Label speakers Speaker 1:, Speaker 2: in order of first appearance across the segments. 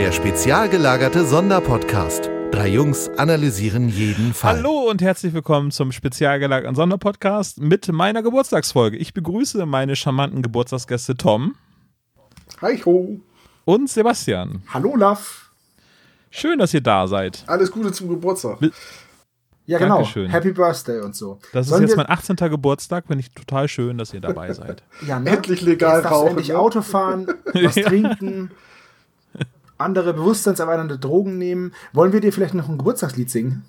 Speaker 1: Der spezial gelagerte Sonderpodcast. Drei Jungs analysieren jeden Fall.
Speaker 2: Hallo und herzlich willkommen zum spezial gelagerten Sonderpodcast mit meiner Geburtstagsfolge. Ich begrüße meine charmanten Geburtstagsgäste Tom
Speaker 3: Hi ho.
Speaker 2: und Sebastian.
Speaker 3: Hallo Love.
Speaker 2: Schön, dass ihr da seid.
Speaker 3: Alles Gute zum Geburtstag.
Speaker 4: Ja, genau.
Speaker 2: Dankeschön.
Speaker 4: Happy Birthday und so.
Speaker 2: Das ist
Speaker 4: Sollen
Speaker 2: jetzt
Speaker 4: wir-
Speaker 2: mein 18. Geburtstag. Finde ich total schön, dass ihr dabei seid.
Speaker 4: ja, ne?
Speaker 3: Endlich legal
Speaker 4: Jetzt
Speaker 3: rauchen,
Speaker 4: endlich
Speaker 3: ne?
Speaker 4: Auto fahren, was
Speaker 2: Ja.
Speaker 4: trinken, andere bewusstseinserweiternde Drogen nehmen. Wollen wir dir vielleicht noch ein Geburtstagslied singen?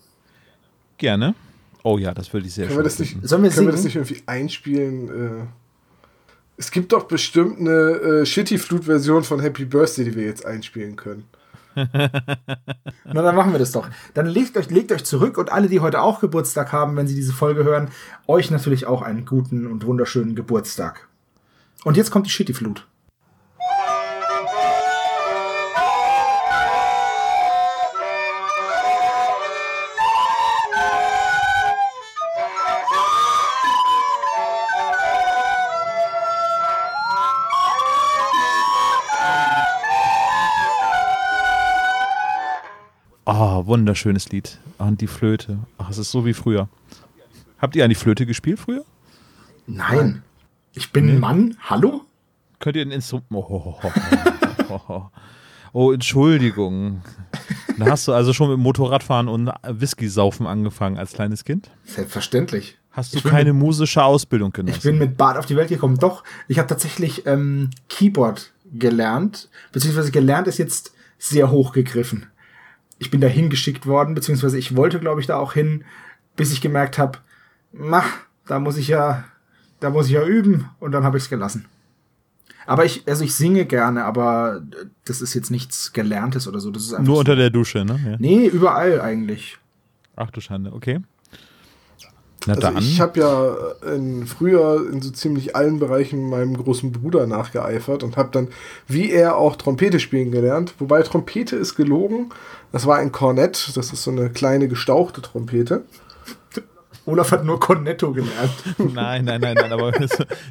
Speaker 2: Gerne. Oh ja, das würde ich sehr
Speaker 3: Können wir
Speaker 2: schön
Speaker 3: das nicht.
Speaker 4: Sollen wir
Speaker 3: können wir das
Speaker 4: singen?
Speaker 3: nicht irgendwie einspielen? Äh, es gibt doch bestimmt eine äh, Shitty-Flut-Version von Happy Birthday, die wir jetzt einspielen können.
Speaker 4: Na, dann machen wir das doch. Dann legt euch, legt euch zurück und alle, die heute auch Geburtstag haben, wenn sie diese Folge hören, euch natürlich auch einen guten und wunderschönen Geburtstag. Und jetzt kommt die Shitty-Flut.
Speaker 2: Oh, wunderschönes Lied. Und die Flöte. Ach, es ist so wie früher. Habt ihr an die Flöte gespielt früher?
Speaker 4: Nein. Ich bin ein Mann. Hallo?
Speaker 2: Könnt ihr ein Instrument. Oh, oh, oh, Entschuldigung. Da hast du also schon mit Motorradfahren und Whisky saufen angefangen als kleines Kind?
Speaker 4: Selbstverständlich.
Speaker 2: Hast du
Speaker 4: Ich
Speaker 2: keine musische Ausbildung genossen?
Speaker 4: Ich bin mit Bart auf die Welt gekommen. Doch, ich habe tatsächlich ähm, Keyboard gelernt, beziehungsweise gelernt ist jetzt sehr hoch gegriffen. Ich bin da hingeschickt worden, beziehungsweise ich wollte, glaube ich, da auch hin, bis ich gemerkt habe, mach, da muss ich ja, da muss ich ja üben und dann habe ich es gelassen. Aber ich, also ich singe gerne, aber das ist jetzt nichts Gelerntes oder so. Das ist einfach
Speaker 2: Nur
Speaker 4: so.
Speaker 2: unter der Dusche, ne? Ja.
Speaker 4: Nee, überall eigentlich.
Speaker 2: Ach du Schande, okay. Na
Speaker 3: Also
Speaker 2: dann.
Speaker 3: ich habe ja in, früher in so ziemlich allen Bereichen meinem großen Bruder nachgeeifert und habe dann, wie er, auch Trompete spielen gelernt. Wobei Trompete ist gelogen. Das war ein Kornett. Das ist so eine kleine gestauchte Trompete.
Speaker 4: Olaf hat nur Cornetto gelernt.
Speaker 2: nein, nein, nein, nein, aber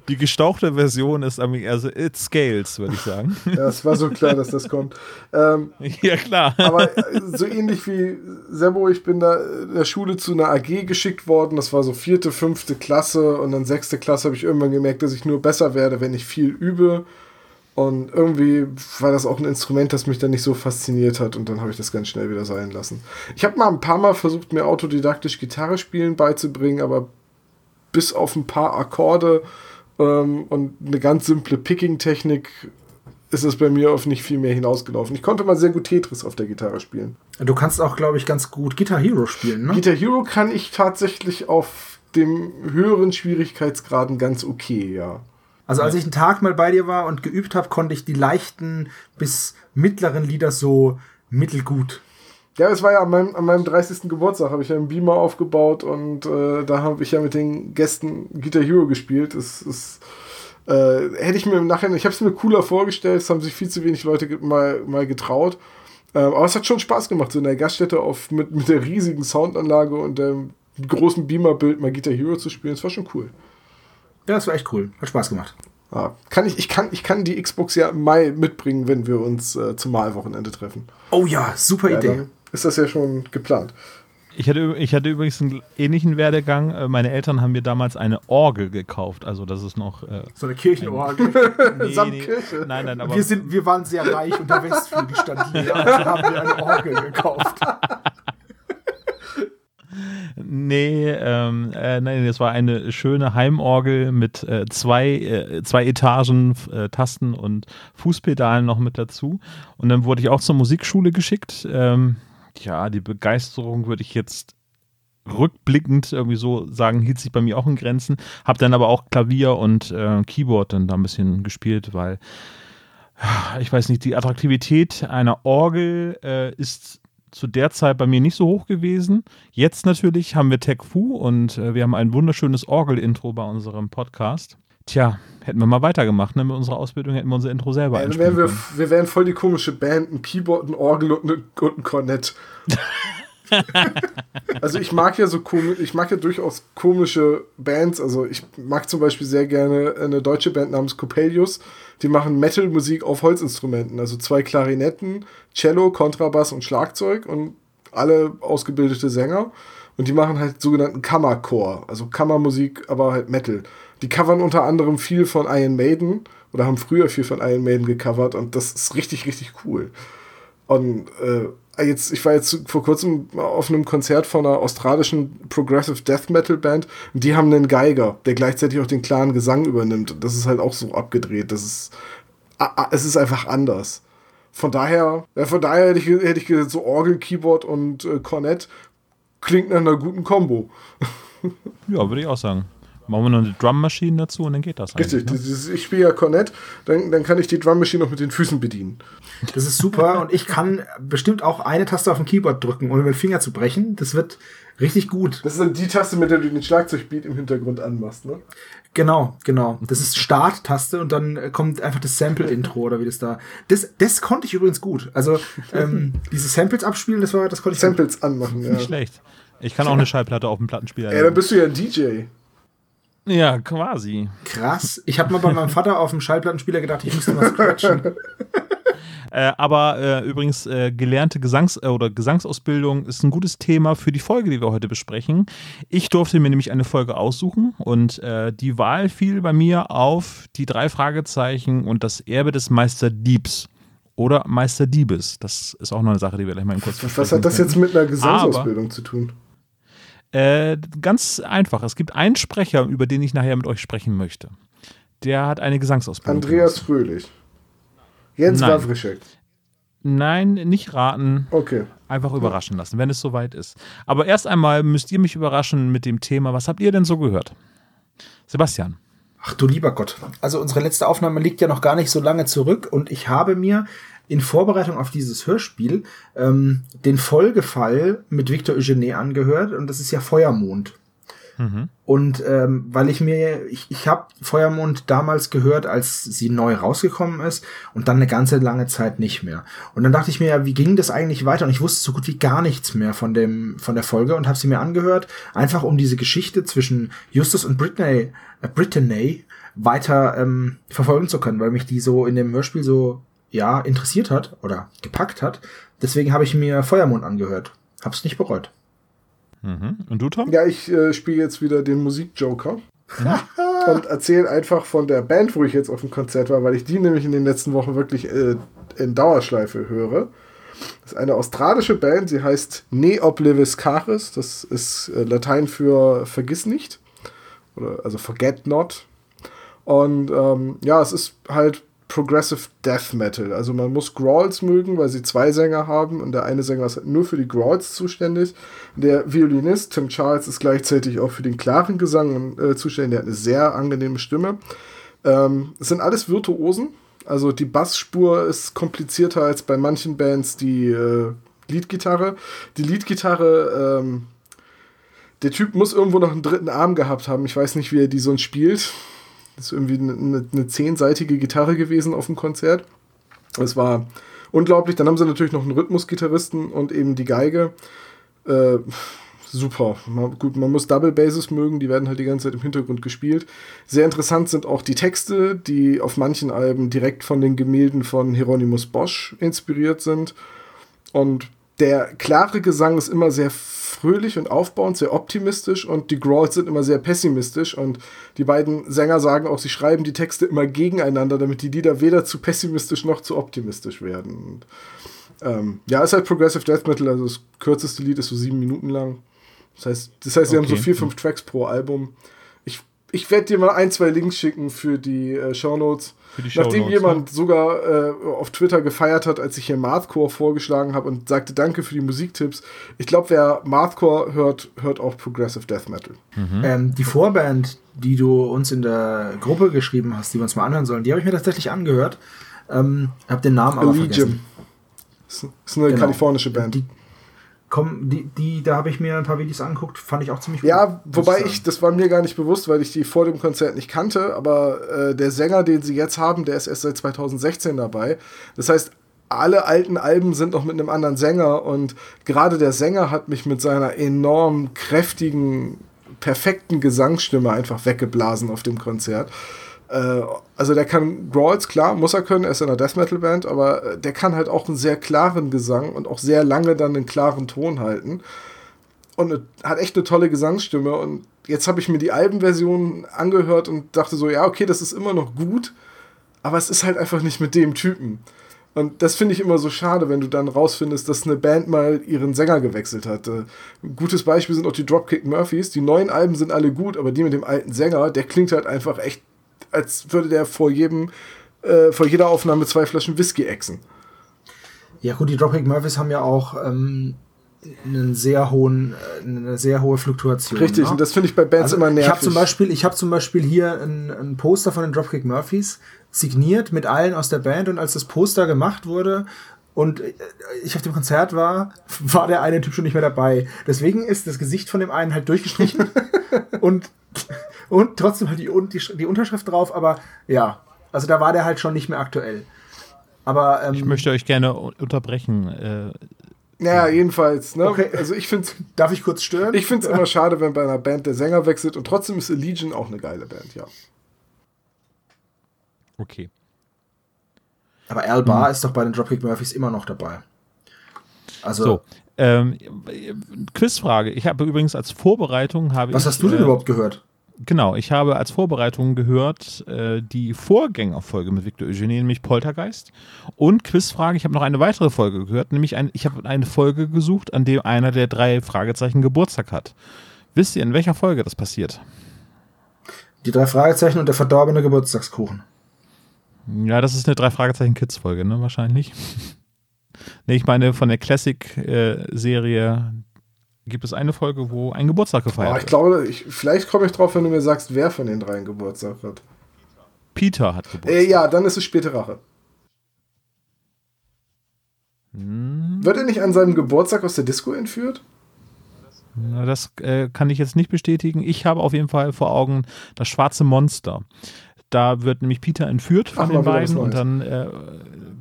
Speaker 2: die gestauchte Version ist, am- also it scales, würde ich sagen.
Speaker 3: Ja, es war so klar, dass das kommt. Ähm,
Speaker 2: ja, klar.
Speaker 3: Aber äh, so ähnlich wie Sebo, ich bin da in der Schule zu einer AG geschickt worden. Das war so vierte, fünfte Klasse und dann sechste Klasse habe ich irgendwann gemerkt, dass ich nur besser werde, wenn ich viel übe. Und irgendwie war das auch ein Instrument, das mich dann nicht so fasziniert hat und dann habe ich das ganz schnell wieder sein lassen. Ich habe mal ein paar Mal versucht, mir autodidaktisch Gitarre spielen beizubringen, aber bis auf ein paar Akkorde ähm, und eine ganz simple Picking-Technik ist es bei mir auf nicht viel mehr hinausgelaufen. Ich konnte mal sehr gut Tetris auf der Gitarre spielen.
Speaker 4: Du kannst auch, glaube ich, ganz gut Guitar Hero spielen, ne?
Speaker 3: Guitar Hero kann ich tatsächlich auf dem höheren Schwierigkeitsgraden ganz okay, ja.
Speaker 4: Also als ich einen Tag mal bei dir war und geübt habe, konnte ich die leichten bis mittleren Lieder so mittelgut.
Speaker 3: Ja, es war ja an meinem, an meinem 30. Geburtstag, habe ich ja einen Beamer aufgebaut und äh, da habe ich ja mit den Gästen Guitar Hero gespielt. Es ist, äh, hätte ich mir im Nachhinein, ich habe es mir cooler vorgestellt, es haben sich viel zu wenig Leute mal, mal getraut. Ähm, aber es hat schon Spaß gemacht, so in der Gaststätte auf, mit, mit der riesigen Soundanlage und dem großen Beamer-Bild mal Guitar Hero zu spielen. Es war schon cool.
Speaker 4: Ja, das war echt cool. Hat Spaß gemacht.
Speaker 3: Ja, kann ich, ich, kann, ich kann die Xbox ja im Mai mitbringen, wenn wir uns äh, zum Malwochenende treffen.
Speaker 4: Oh ja, super
Speaker 3: Ja,
Speaker 4: Idee.
Speaker 3: ist das ja schon geplant.
Speaker 2: Ich hatte, ich hatte übrigens einen ähnlichen Werdegang. Äh, Meine Eltern haben mir damals eine Orgel gekauft. Also das ist noch. Äh,
Speaker 4: So eine Kirchenorgel.
Speaker 2: nee,
Speaker 3: Samt
Speaker 2: nee,
Speaker 3: Kirche.
Speaker 2: Nein, nein, aber
Speaker 4: wir, sind, wir waren sehr reich und der Westflügel stand leer. Also haben wir eine Orgel gekauft.
Speaker 2: Nee, ähm, äh, nein, das war eine schöne Heimorgel mit äh, zwei, äh, zwei Etagen äh, Tasten und Fußpedalen noch mit dazu. Und dann wurde ich auch zur Musikschule geschickt. Ähm, ja, die Begeisterung würde ich jetzt rückblickend irgendwie so sagen, hielt sich bei mir auch in Grenzen. Hab dann aber auch Klavier und äh, Keyboard dann da ein bisschen gespielt, weil ich weiß nicht, die Attraktivität einer Orgel äh, ist zu der Zeit bei mir nicht so hoch gewesen. Jetzt natürlich haben wir Tech Fu und äh, wir haben ein wunderschönes Orgel-Intro bei unserem Podcast. Tja, hätten wir mal weitergemacht, ne? Mit unserer Ausbildung hätten wir unser Intro selber
Speaker 3: Ja, dann wären wir, wir wären voll die komische Band, ein Keyboard, ein Orgel und, eine, und ein Kornett. also ich mag ja so komisch, ich mag ja durchaus komische Bands. Also ich mag zum Beispiel sehr gerne eine deutsche Band namens Coppelius. Die machen Metal-Musik auf Holzinstrumenten. Also zwei Klarinetten, Cello, Kontrabass und Schlagzeug und alle ausgebildete Sänger. Und die machen halt sogenannten Kammerchor, also Kammermusik, aber halt Metal. Die covern unter anderem viel von Iron Maiden oder haben früher viel von Iron Maiden gecovert und das ist richtig, richtig cool. Und äh, jetzt, ich war jetzt vor kurzem auf einem Konzert von einer australischen Progressive Death Metal Band und die haben einen Geiger, der gleichzeitig auch den klaren Gesang übernimmt. Und das ist halt auch so abgedreht. Das ist, es ist einfach anders. Von daher, von daher hätte ich, hätte ich gesagt, so Orgel, Keyboard und äh, Cornett klingt nach einer guten Combo.
Speaker 2: ja, würde ich auch sagen. Machen wir noch eine Drum Machine dazu und dann geht das.
Speaker 3: Richtig, ne? ich spiele ja Cornett, dann, dann kann ich die Drum Machine noch mit den Füßen bedienen.
Speaker 4: Das ist super und ich kann bestimmt auch eine Taste auf dem Keyboard drücken, ohne mit dem Finger zu brechen. Das wird richtig gut.
Speaker 3: Das ist dann die Taste, mit der du den Schlagzeugbeat im Hintergrund anmachst, ne?
Speaker 4: Genau, genau. Das ist Start-Taste und dann kommt einfach das Sample-Intro oder wie das da. Das, das konnte ich übrigens gut. Also ähm, diese Samples abspielen, das war, das konnte ich.
Speaker 3: Samples gut. anmachen, ja.
Speaker 2: Nicht schlecht. Ich kann auch eine Schallplatte auf dem Plattenspieler.
Speaker 3: Ja, dann bist du ja ein DJ.
Speaker 2: Ja, quasi.
Speaker 4: Krass. Ich habe mal bei meinem Vater auf dem Schallplattenspieler gedacht, ich müsste was scratchen.
Speaker 2: Äh, aber äh, übrigens, äh, gelernte Gesangs- äh, oder Gesangsausbildung ist ein gutes Thema für die Folge, die wir heute besprechen. Ich durfte mir nämlich eine Folge aussuchen und äh, die Wahl fiel bei mir auf die drei Fragezeichen und das Erbe des Meister Diebs oder Meister Diebes. Das ist auch noch eine Sache, die wir gleich mal kurz
Speaker 3: Was, was hat das jetzt mit einer Gesangsausbildung aber, zu tun?
Speaker 2: Äh, ganz einfach. Es gibt einen Sprecher, über den ich nachher mit euch sprechen möchte. Der hat eine Gesangsausbildung.
Speaker 3: Andreas. Fröhlich. Jens Nein. Wawrischek.
Speaker 2: Nein, nicht raten.
Speaker 3: Okay.
Speaker 2: Einfach überraschen lassen, wenn es soweit ist. Aber erst einmal müsst ihr mich überraschen mit dem Thema. Was habt ihr denn so gehört? Sebastian.
Speaker 4: Ach du lieber Gott. Also unsere letzte Aufnahme liegt ja noch gar nicht so lange zurück und ich habe mir in Vorbereitung auf dieses Hörspiel ähm, den Folgefall mit Victor Eugene angehört und das ist ja Feuermond. Mhm. Und ähm, weil ich mir, ich, ich habe Feuermond damals gehört, als sie neu rausgekommen ist und dann eine ganze lange Zeit nicht mehr. Und dann dachte ich mir, ja, wie ging das eigentlich weiter? Und ich wusste so gut wie gar nichts mehr von dem von der Folge und habe sie mir angehört, einfach um diese Geschichte zwischen Justus und Brittany, äh, Brittany weiter ähm, verfolgen zu können, weil mich die so in dem Hörspiel so ja, interessiert hat oder gepackt hat. Deswegen habe ich mir Feuermond angehört. Hab's nicht bereut.
Speaker 2: Mhm. Und du, Tom?
Speaker 3: Ja, ich äh, spiele jetzt wieder den Musikjoker. Und erzähle einfach von der Band, wo ich jetzt auf dem Konzert war, weil ich die nämlich in den letzten Wochen wirklich äh, in Dauerschleife höre. Das ist eine australische Band, sie heißt Ne Oblivis Caris. Das ist äh, Latein für Vergiss nicht. Oder, also Forget Not. Und ähm, ja, es ist halt Progressive Death Metal. Also man muss Growls mögen, weil sie zwei Sänger haben und der eine Sänger ist halt nur für die Growls zuständig. Der Violinist Tim Charles ist gleichzeitig auch für den klaren Gesang äh, zuständig. Der hat eine sehr angenehme Stimme. Ähm, es sind alles Virtuosen. Also die Bassspur ist komplizierter als bei manchen Bands die äh, Leadgitarre. Die Leadgitarre, ähm, der Typ muss irgendwo noch einen dritten Arm gehabt haben. Ich weiß nicht, wie er die sonst spielt. Das ist irgendwie eine, eine zehnseitige Gitarre gewesen auf dem Konzert. Es war unglaublich. Dann haben sie natürlich noch einen Rhythmusgitarristen und eben die Geige. Äh, super. Man, gut, man muss Double Basses mögen, die werden halt die ganze Zeit im Hintergrund gespielt. Sehr interessant sind auch die Texte, die auf manchen Alben direkt von den Gemälden von Hieronymus Bosch inspiriert sind. Und der klare Gesang ist immer sehr fröhlich und aufbauend, sehr optimistisch und die Growls sind immer sehr pessimistisch und die beiden Sänger sagen auch, sie schreiben die Texte immer gegeneinander, damit die Lieder weder zu pessimistisch noch zu optimistisch werden. Und, ähm, ja, ist halt Progressive Death Metal, also das kürzeste Lied ist so sieben Minuten lang. Das heißt, das heißt, sie okay. haben so vier, fünf Tracks pro Album. Ich, werde dir mal ein, zwei Links schicken für die äh, Show Notes. Nachdem jemand ne? sogar äh, auf Twitter gefeiert hat, als ich hier Mathcore vorgeschlagen habe und sagte Danke für die Musiktipps. Ich glaube, wer Mathcore hört, hört auch Progressive Death Metal.
Speaker 4: Mhm. Ähm, die Vorband, die du uns in der Gruppe geschrieben hast, die wir uns mal anhören sollen, die habe ich mir tatsächlich angehört. Ähm, habe den Namen aber Allegium. vergessen.
Speaker 3: Das ist eine genau. kalifornische Band.
Speaker 4: Die, komm, die, die, da habe ich mir ein paar Videos angeguckt, fand ich auch ziemlich
Speaker 3: gut. Ja, wobei ich, das war mir gar nicht bewusst, weil ich die vor dem Konzert nicht kannte, aber äh, der Sänger, den sie jetzt haben, der ist erst seit 2016 dabei. Das heißt, alle alten Alben sind noch mit einem anderen Sänger und gerade der Sänger hat mich mit seiner enorm kräftigen, perfekten Gesangsstimme einfach weggeblasen auf dem Konzert. Äh, also der kann Growls, klar, muss er können, er ist in einer Death Metal Band, aber äh, der kann halt auch einen sehr klaren Gesang und auch sehr lange dann einen klaren Ton halten. Und hat echt eine tolle Gesangsstimme und jetzt habe ich mir die Albenversion angehört und dachte so, ja, okay, das ist immer noch gut, aber es ist halt einfach nicht mit dem Typen. Und das finde ich immer so schade, wenn du dann rausfindest, dass eine Band mal ihren Sänger gewechselt hat. Ein gutes Beispiel sind auch die Dropkick Murphys. Die neuen Alben sind alle gut, aber die mit dem alten Sänger, der klingt halt einfach echt, als würde der vor jedem, äh, vor jeder Aufnahme zwei Flaschen Whisky exen.
Speaker 4: Ja gut, die Dropkick Murphys haben ja auch ähm, einen sehr hohen, äh, eine sehr hohe Fluktuation.
Speaker 3: Richtig, ne? und das finde ich bei Bands also immer nervig.
Speaker 4: Ich habe zum Beispiel, ich habe zum Beispiel hier ein, ein Poster von den Dropkick Murphys signiert mit allen aus der Band und als das Poster gemacht wurde und ich auf dem Konzert war, war der eine Typ schon nicht mehr dabei. Deswegen ist das Gesicht von dem einen halt durchgestrichen und, und trotzdem halt die, die, die Unterschrift drauf, aber ja, also da war der halt schon nicht mehr aktuell. Aber ähm,
Speaker 2: ich möchte euch gerne unterbrechen. Äh,
Speaker 3: ja, jedenfalls. Ne? Okay. Also ich finde
Speaker 4: Darf ich kurz stören?
Speaker 3: Ich finde es immer schade, wenn bei einer Band der Sänger wechselt und trotzdem ist Allegion auch eine geile Band, ja.
Speaker 2: Okay.
Speaker 4: Aber Al Barr hm. ist doch bei den Dropkick Murphys immer noch dabei.
Speaker 2: Also. So. Ähm, Quizfrage. Ich habe übrigens als Vorbereitung habe
Speaker 4: Was
Speaker 2: ich,
Speaker 4: hast du denn äh, überhaupt gehört?
Speaker 2: Genau, ich habe als Vorbereitung gehört äh, die Vorgängerfolge mit Victor Eugenie, nämlich Poltergeist. Und Quizfrage, ich habe noch eine weitere Folge gehört, nämlich ein, ich habe eine Folge gesucht, an dem einer der drei Fragezeichen Geburtstag hat. Wisst ihr, in welcher Folge das passiert?
Speaker 4: Die drei Fragezeichen und der verdorbene Geburtstagskuchen.
Speaker 2: Ja, das ist eine drei Fragezeichen Kids Folge, ne, wahrscheinlich. Ne, ich meine von der Classic-Serie äh, gibt es eine Folge, wo ein Geburtstag gefeiert
Speaker 3: wird. Ich glaube, ich, vielleicht komme ich drauf, wenn du mir sagst, wer von den dreien Geburtstag hat.
Speaker 2: Peter hat Geburtstag.
Speaker 3: Äh, ja, dann ist es späte Rache. Hm. Wird er nicht an seinem Geburtstag aus der Disco entführt?
Speaker 2: Na, das äh, kann ich jetzt nicht bestätigen. Ich habe auf jeden Fall vor Augen das schwarze Monster. Da wird nämlich Peter entführt von Ach, den beiden und dann, äh,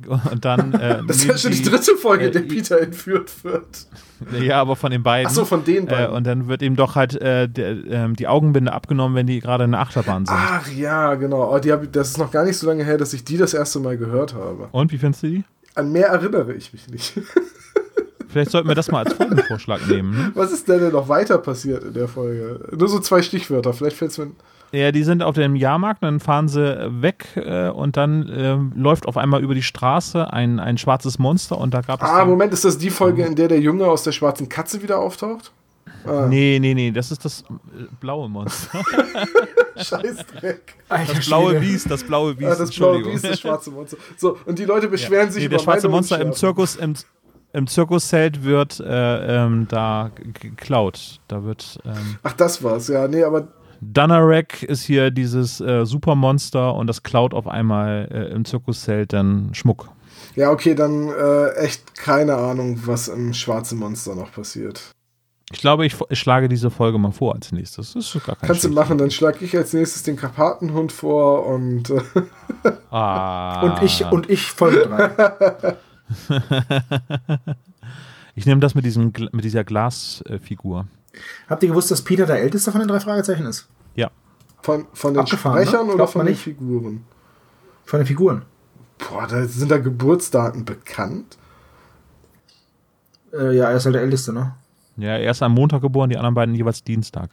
Speaker 2: und dann. Äh,
Speaker 3: das ist ja schon die, dritte Folge, äh, der Peter entführt wird.
Speaker 2: Ja, aber von den beiden.
Speaker 3: Ach so, von den
Speaker 2: äh, beiden. und dann wird ihm doch halt äh, der, ähm, die Augenbinde abgenommen, wenn die gerade in der Achterbahn sind.
Speaker 3: Ach ja, genau. Oh, die hab, das ist noch gar nicht so lange her, dass ich die das erste Mal gehört habe.
Speaker 2: Und wie findest du die?
Speaker 3: An mehr erinnere ich mich nicht.
Speaker 2: Vielleicht sollten wir das mal als Folgenvorschlag nehmen. Ne?
Speaker 3: Was ist denn, denn noch weiter passiert in der Folge? Nur so zwei Stichwörter. Vielleicht fällt es mir.
Speaker 2: Ja, die sind auf dem Jahrmarkt, dann fahren sie weg äh, und dann äh, läuft auf einmal über die Straße ein, ein schwarzes Monster und da gab es.
Speaker 3: Ah, Moment, ist das die Folge, in der der Junge aus der schwarzen Katze wieder auftaucht?
Speaker 2: Ah. Nee, nee, nee, das ist das äh, blaue Monster.
Speaker 3: Scheißdreck.
Speaker 2: Das blaue Biest, das blaue Biest. Ah,
Speaker 3: das blaue Biest, das schwarze Monster. So, und die Leute beschweren ja. sich nee,
Speaker 2: über Der schwarze Monster im Zirkus, im, im Zirkuszelt wird äh, ähm, da geklaut. Da wird. Ähm,
Speaker 3: Ach, das war's, ja. Nee, aber
Speaker 2: Dunarek ist hier dieses äh, Supermonster und das klaut auf einmal äh, im Zirkuszelt dann Schmuck.
Speaker 3: Ja, okay, dann äh, echt keine Ahnung, was im schwarzen Monster noch passiert.
Speaker 2: Ich glaube, ich, ich, schlage diese Folge mal vor als nächstes. Das ist gar kein
Speaker 3: Kannst du machen, dann schlage ich als nächstes den Karpatenhund vor und. Äh,
Speaker 2: ah.
Speaker 4: und ich und ich Folge 3.
Speaker 2: ich nehme das mit, diesem, mit dieser Glasfigur.
Speaker 4: Habt ihr gewusst, dass Peter der älteste von den drei Fragezeichen ist?
Speaker 2: Ja.
Speaker 3: Von, von den Sprechern ne? oder von den Figuren?
Speaker 4: Von den Figuren.
Speaker 3: Boah, da sind da Geburtsdaten bekannt?
Speaker 4: Äh, ja, er ist halt der Älteste, ne?
Speaker 2: Ja, er ist am Montag geboren, die anderen beiden jeweils Dienstag.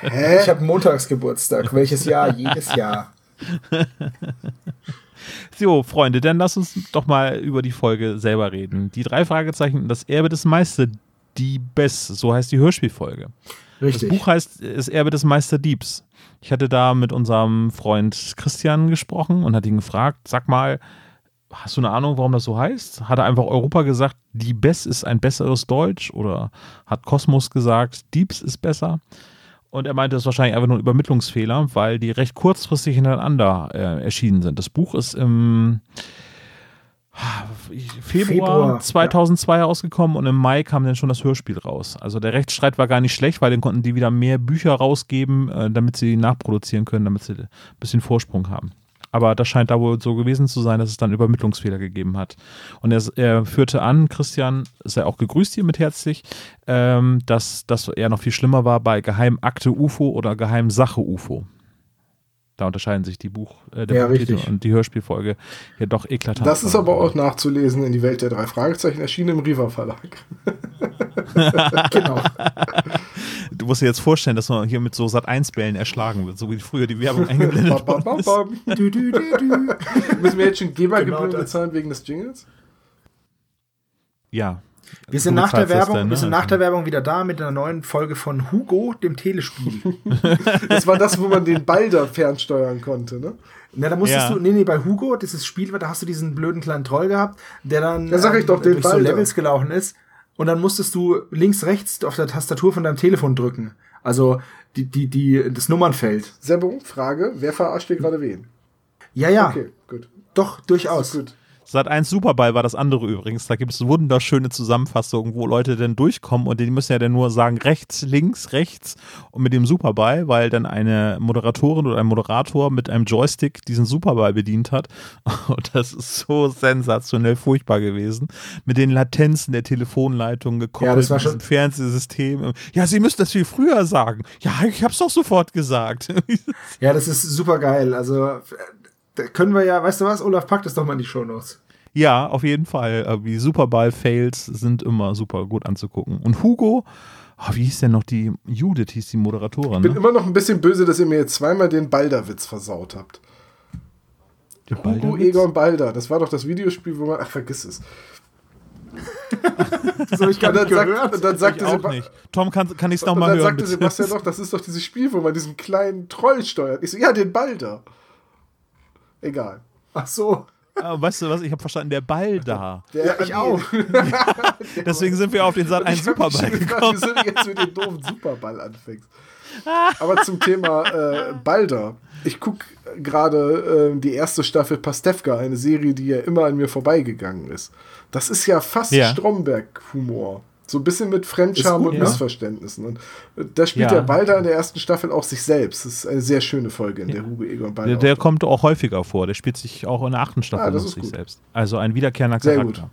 Speaker 4: Hä? Ich habe Montagsgeburtstag. Welches Jahr? Jedes Jahr.
Speaker 2: So, Freunde, dann lass uns doch mal über die Folge selber reden. Die drei Fragezeichen, das Erbe des Meister Diebes, so heißt die Hörspielfolge.
Speaker 4: Richtig.
Speaker 2: Das Buch heißt Das Erbe des Meister Diebs. Ich hatte da mit unserem Freund Christian gesprochen und hat ihn gefragt, sag mal, hast du eine Ahnung, warum das so heißt? Hat er einfach Europa gesagt, Diebes ist ein besseres Deutsch oder hat Kosmos gesagt, Diebs ist besser? Und er meinte, das ist wahrscheinlich einfach nur ein Übermittlungsfehler, weil die recht kurzfristig hintereinander äh, erschienen sind. Das Buch ist im Februar, Februar 2002 ja. rausgekommen und im Mai kam dann schon das Hörspiel raus. Also der Rechtsstreit war gar nicht schlecht, weil dann konnten die wieder mehr Bücher rausgeben, äh, damit sie nachproduzieren können, damit sie ein bisschen Vorsprung haben. Aber das scheint da wohl so gewesen zu sein, dass es dann Übermittlungsfehler gegeben hat. Und er, er führte an, Christian, sei auch gegrüßt hier mit herzlich, ähm, dass das eher noch viel schlimmer war bei Geheimakte UFO oder Geheimsache UFO. Da unterscheiden sich die Buch, äh, der
Speaker 4: Ja,
Speaker 2: Buchtitel
Speaker 4: richtig.
Speaker 2: und die Hörspielfolge ja doch eklatant.
Speaker 3: Das ist aber auch nachzulesen in die Welt der drei Fragezeichen, erschienen im Riva Verlag.
Speaker 4: Genau.
Speaker 2: Du musst dir jetzt vorstellen, dass man hier mit so Sat-1-Bällen erschlagen wird, so wie früher die Werbung eingeblendet worden ist.
Speaker 4: du, du, du, du.
Speaker 3: Müssen wir jetzt schon GEMA-Gebühren
Speaker 4: Genau
Speaker 3: bezahlen wegen des Jingles?
Speaker 2: Ja.
Speaker 4: Wir sind, nach der, Werbung,
Speaker 2: dann, ne?
Speaker 4: wir sind nach der Werbung wieder da mit einer neuen Folge von Hugo, dem Telespiel.
Speaker 3: Das war das, wo man den Balder fernsteuern konnte, ne?
Speaker 4: Na, da musstest
Speaker 2: Ja.
Speaker 4: du, nee, nee, bei Hugo, dieses Spiel, da hast du diesen blöden kleinen Troll gehabt, der dann
Speaker 3: Ja, sag ich doch, den
Speaker 4: durch so
Speaker 3: Balder.
Speaker 4: Levels gelaufen ist. Und dann musstest du links, rechts auf der Tastatur von deinem Telefon drücken. Also die, die, die, das Nummernfeld.
Speaker 3: Sebo, Frage, wer verarscht hier gerade wen?
Speaker 4: Ja, ja,
Speaker 3: Okay, gut.
Speaker 4: doch, durchaus.
Speaker 3: Gut.
Speaker 2: Sat 1 Superball war das andere übrigens. Da gibt es wunderschöne Zusammenfassungen, wo Leute dann durchkommen und die müssen ja dann nur sagen rechts, links, rechts und mit dem Superball, weil dann eine Moderatorin oder ein Moderator mit einem Joystick diesen Superball bedient hat. Und das ist so sensationell furchtbar gewesen. Mit den Latenzen der Telefonleitung gekoppelt,
Speaker 4: Ja, das war
Speaker 2: mit
Speaker 4: schon-
Speaker 2: Fernsehsystem. Ja, Sie müssen das viel früher sagen. Ja, ich hab's doch sofort gesagt.
Speaker 4: Ja, das ist super geil. Also da können wir ja, weißt du was, Olaf, pack das doch mal in die Shownotes.
Speaker 2: Ja, auf jeden Fall. Äh, Die Superball-Fails sind immer super gut anzugucken. Und Hugo, ah, wie hieß denn noch die Judith, hieß die Moderatorin?
Speaker 3: Ich bin
Speaker 2: Ne?
Speaker 3: immer noch ein bisschen böse, dass ihr mir jetzt zweimal den Balder-Witz versaut habt.
Speaker 2: Der
Speaker 3: Hugo
Speaker 2: Balderwitz?
Speaker 3: Egon Balder, das war doch das Videospiel, wo man. Ach, vergiss es.
Speaker 4: Das habe ich gar
Speaker 3: dann,
Speaker 4: nicht
Speaker 3: sagt,
Speaker 4: gehört.
Speaker 3: und dann
Speaker 2: Ich
Speaker 3: sagte,
Speaker 2: auch
Speaker 3: Seba
Speaker 2: nicht. Tom, kann, kann ich es nochmal
Speaker 3: dann
Speaker 2: hören?
Speaker 3: sagte
Speaker 2: bitte?
Speaker 3: Sebastian noch, das ist doch dieses Spiel, wo man diesen kleinen Troll steuert. Ich so, ja, den Balder. Egal.
Speaker 4: Ach so.
Speaker 2: Ah, weißt du was, ich habe verstanden, der Ball da.
Speaker 3: Der,
Speaker 4: Ja, ich auch.
Speaker 2: Deswegen sind wir auf den Sat 1
Speaker 3: Ich hab mich
Speaker 2: Superball gekommen.
Speaker 3: wieso du jetzt mit dem doofen Superball anfängst. Aber zum Thema äh, Balder. Ich gucke gerade äh, die erste Staffel Pastewka, eine Serie, die ja immer an mir vorbeigegangen ist. Das ist ja fast
Speaker 2: Ja.
Speaker 3: Stromberg-Humor. So ein bisschen mit Fremdscham
Speaker 4: gut,
Speaker 3: und
Speaker 4: ne?
Speaker 3: Missverständnissen. Und äh, da spielt
Speaker 2: Ja.
Speaker 3: der Balder in der ersten Staffel auch sich selbst. Das ist eine sehr schöne Folge, in der Hugo Egon Balder
Speaker 2: Der, der kommt auch häufiger vor. Der spielt sich auch in der achten Staffel
Speaker 3: Ah, das
Speaker 2: mit
Speaker 3: ist
Speaker 2: sich
Speaker 3: gut.
Speaker 2: selbst. Also ein wiederkehrender
Speaker 3: Sehr
Speaker 2: Charakter.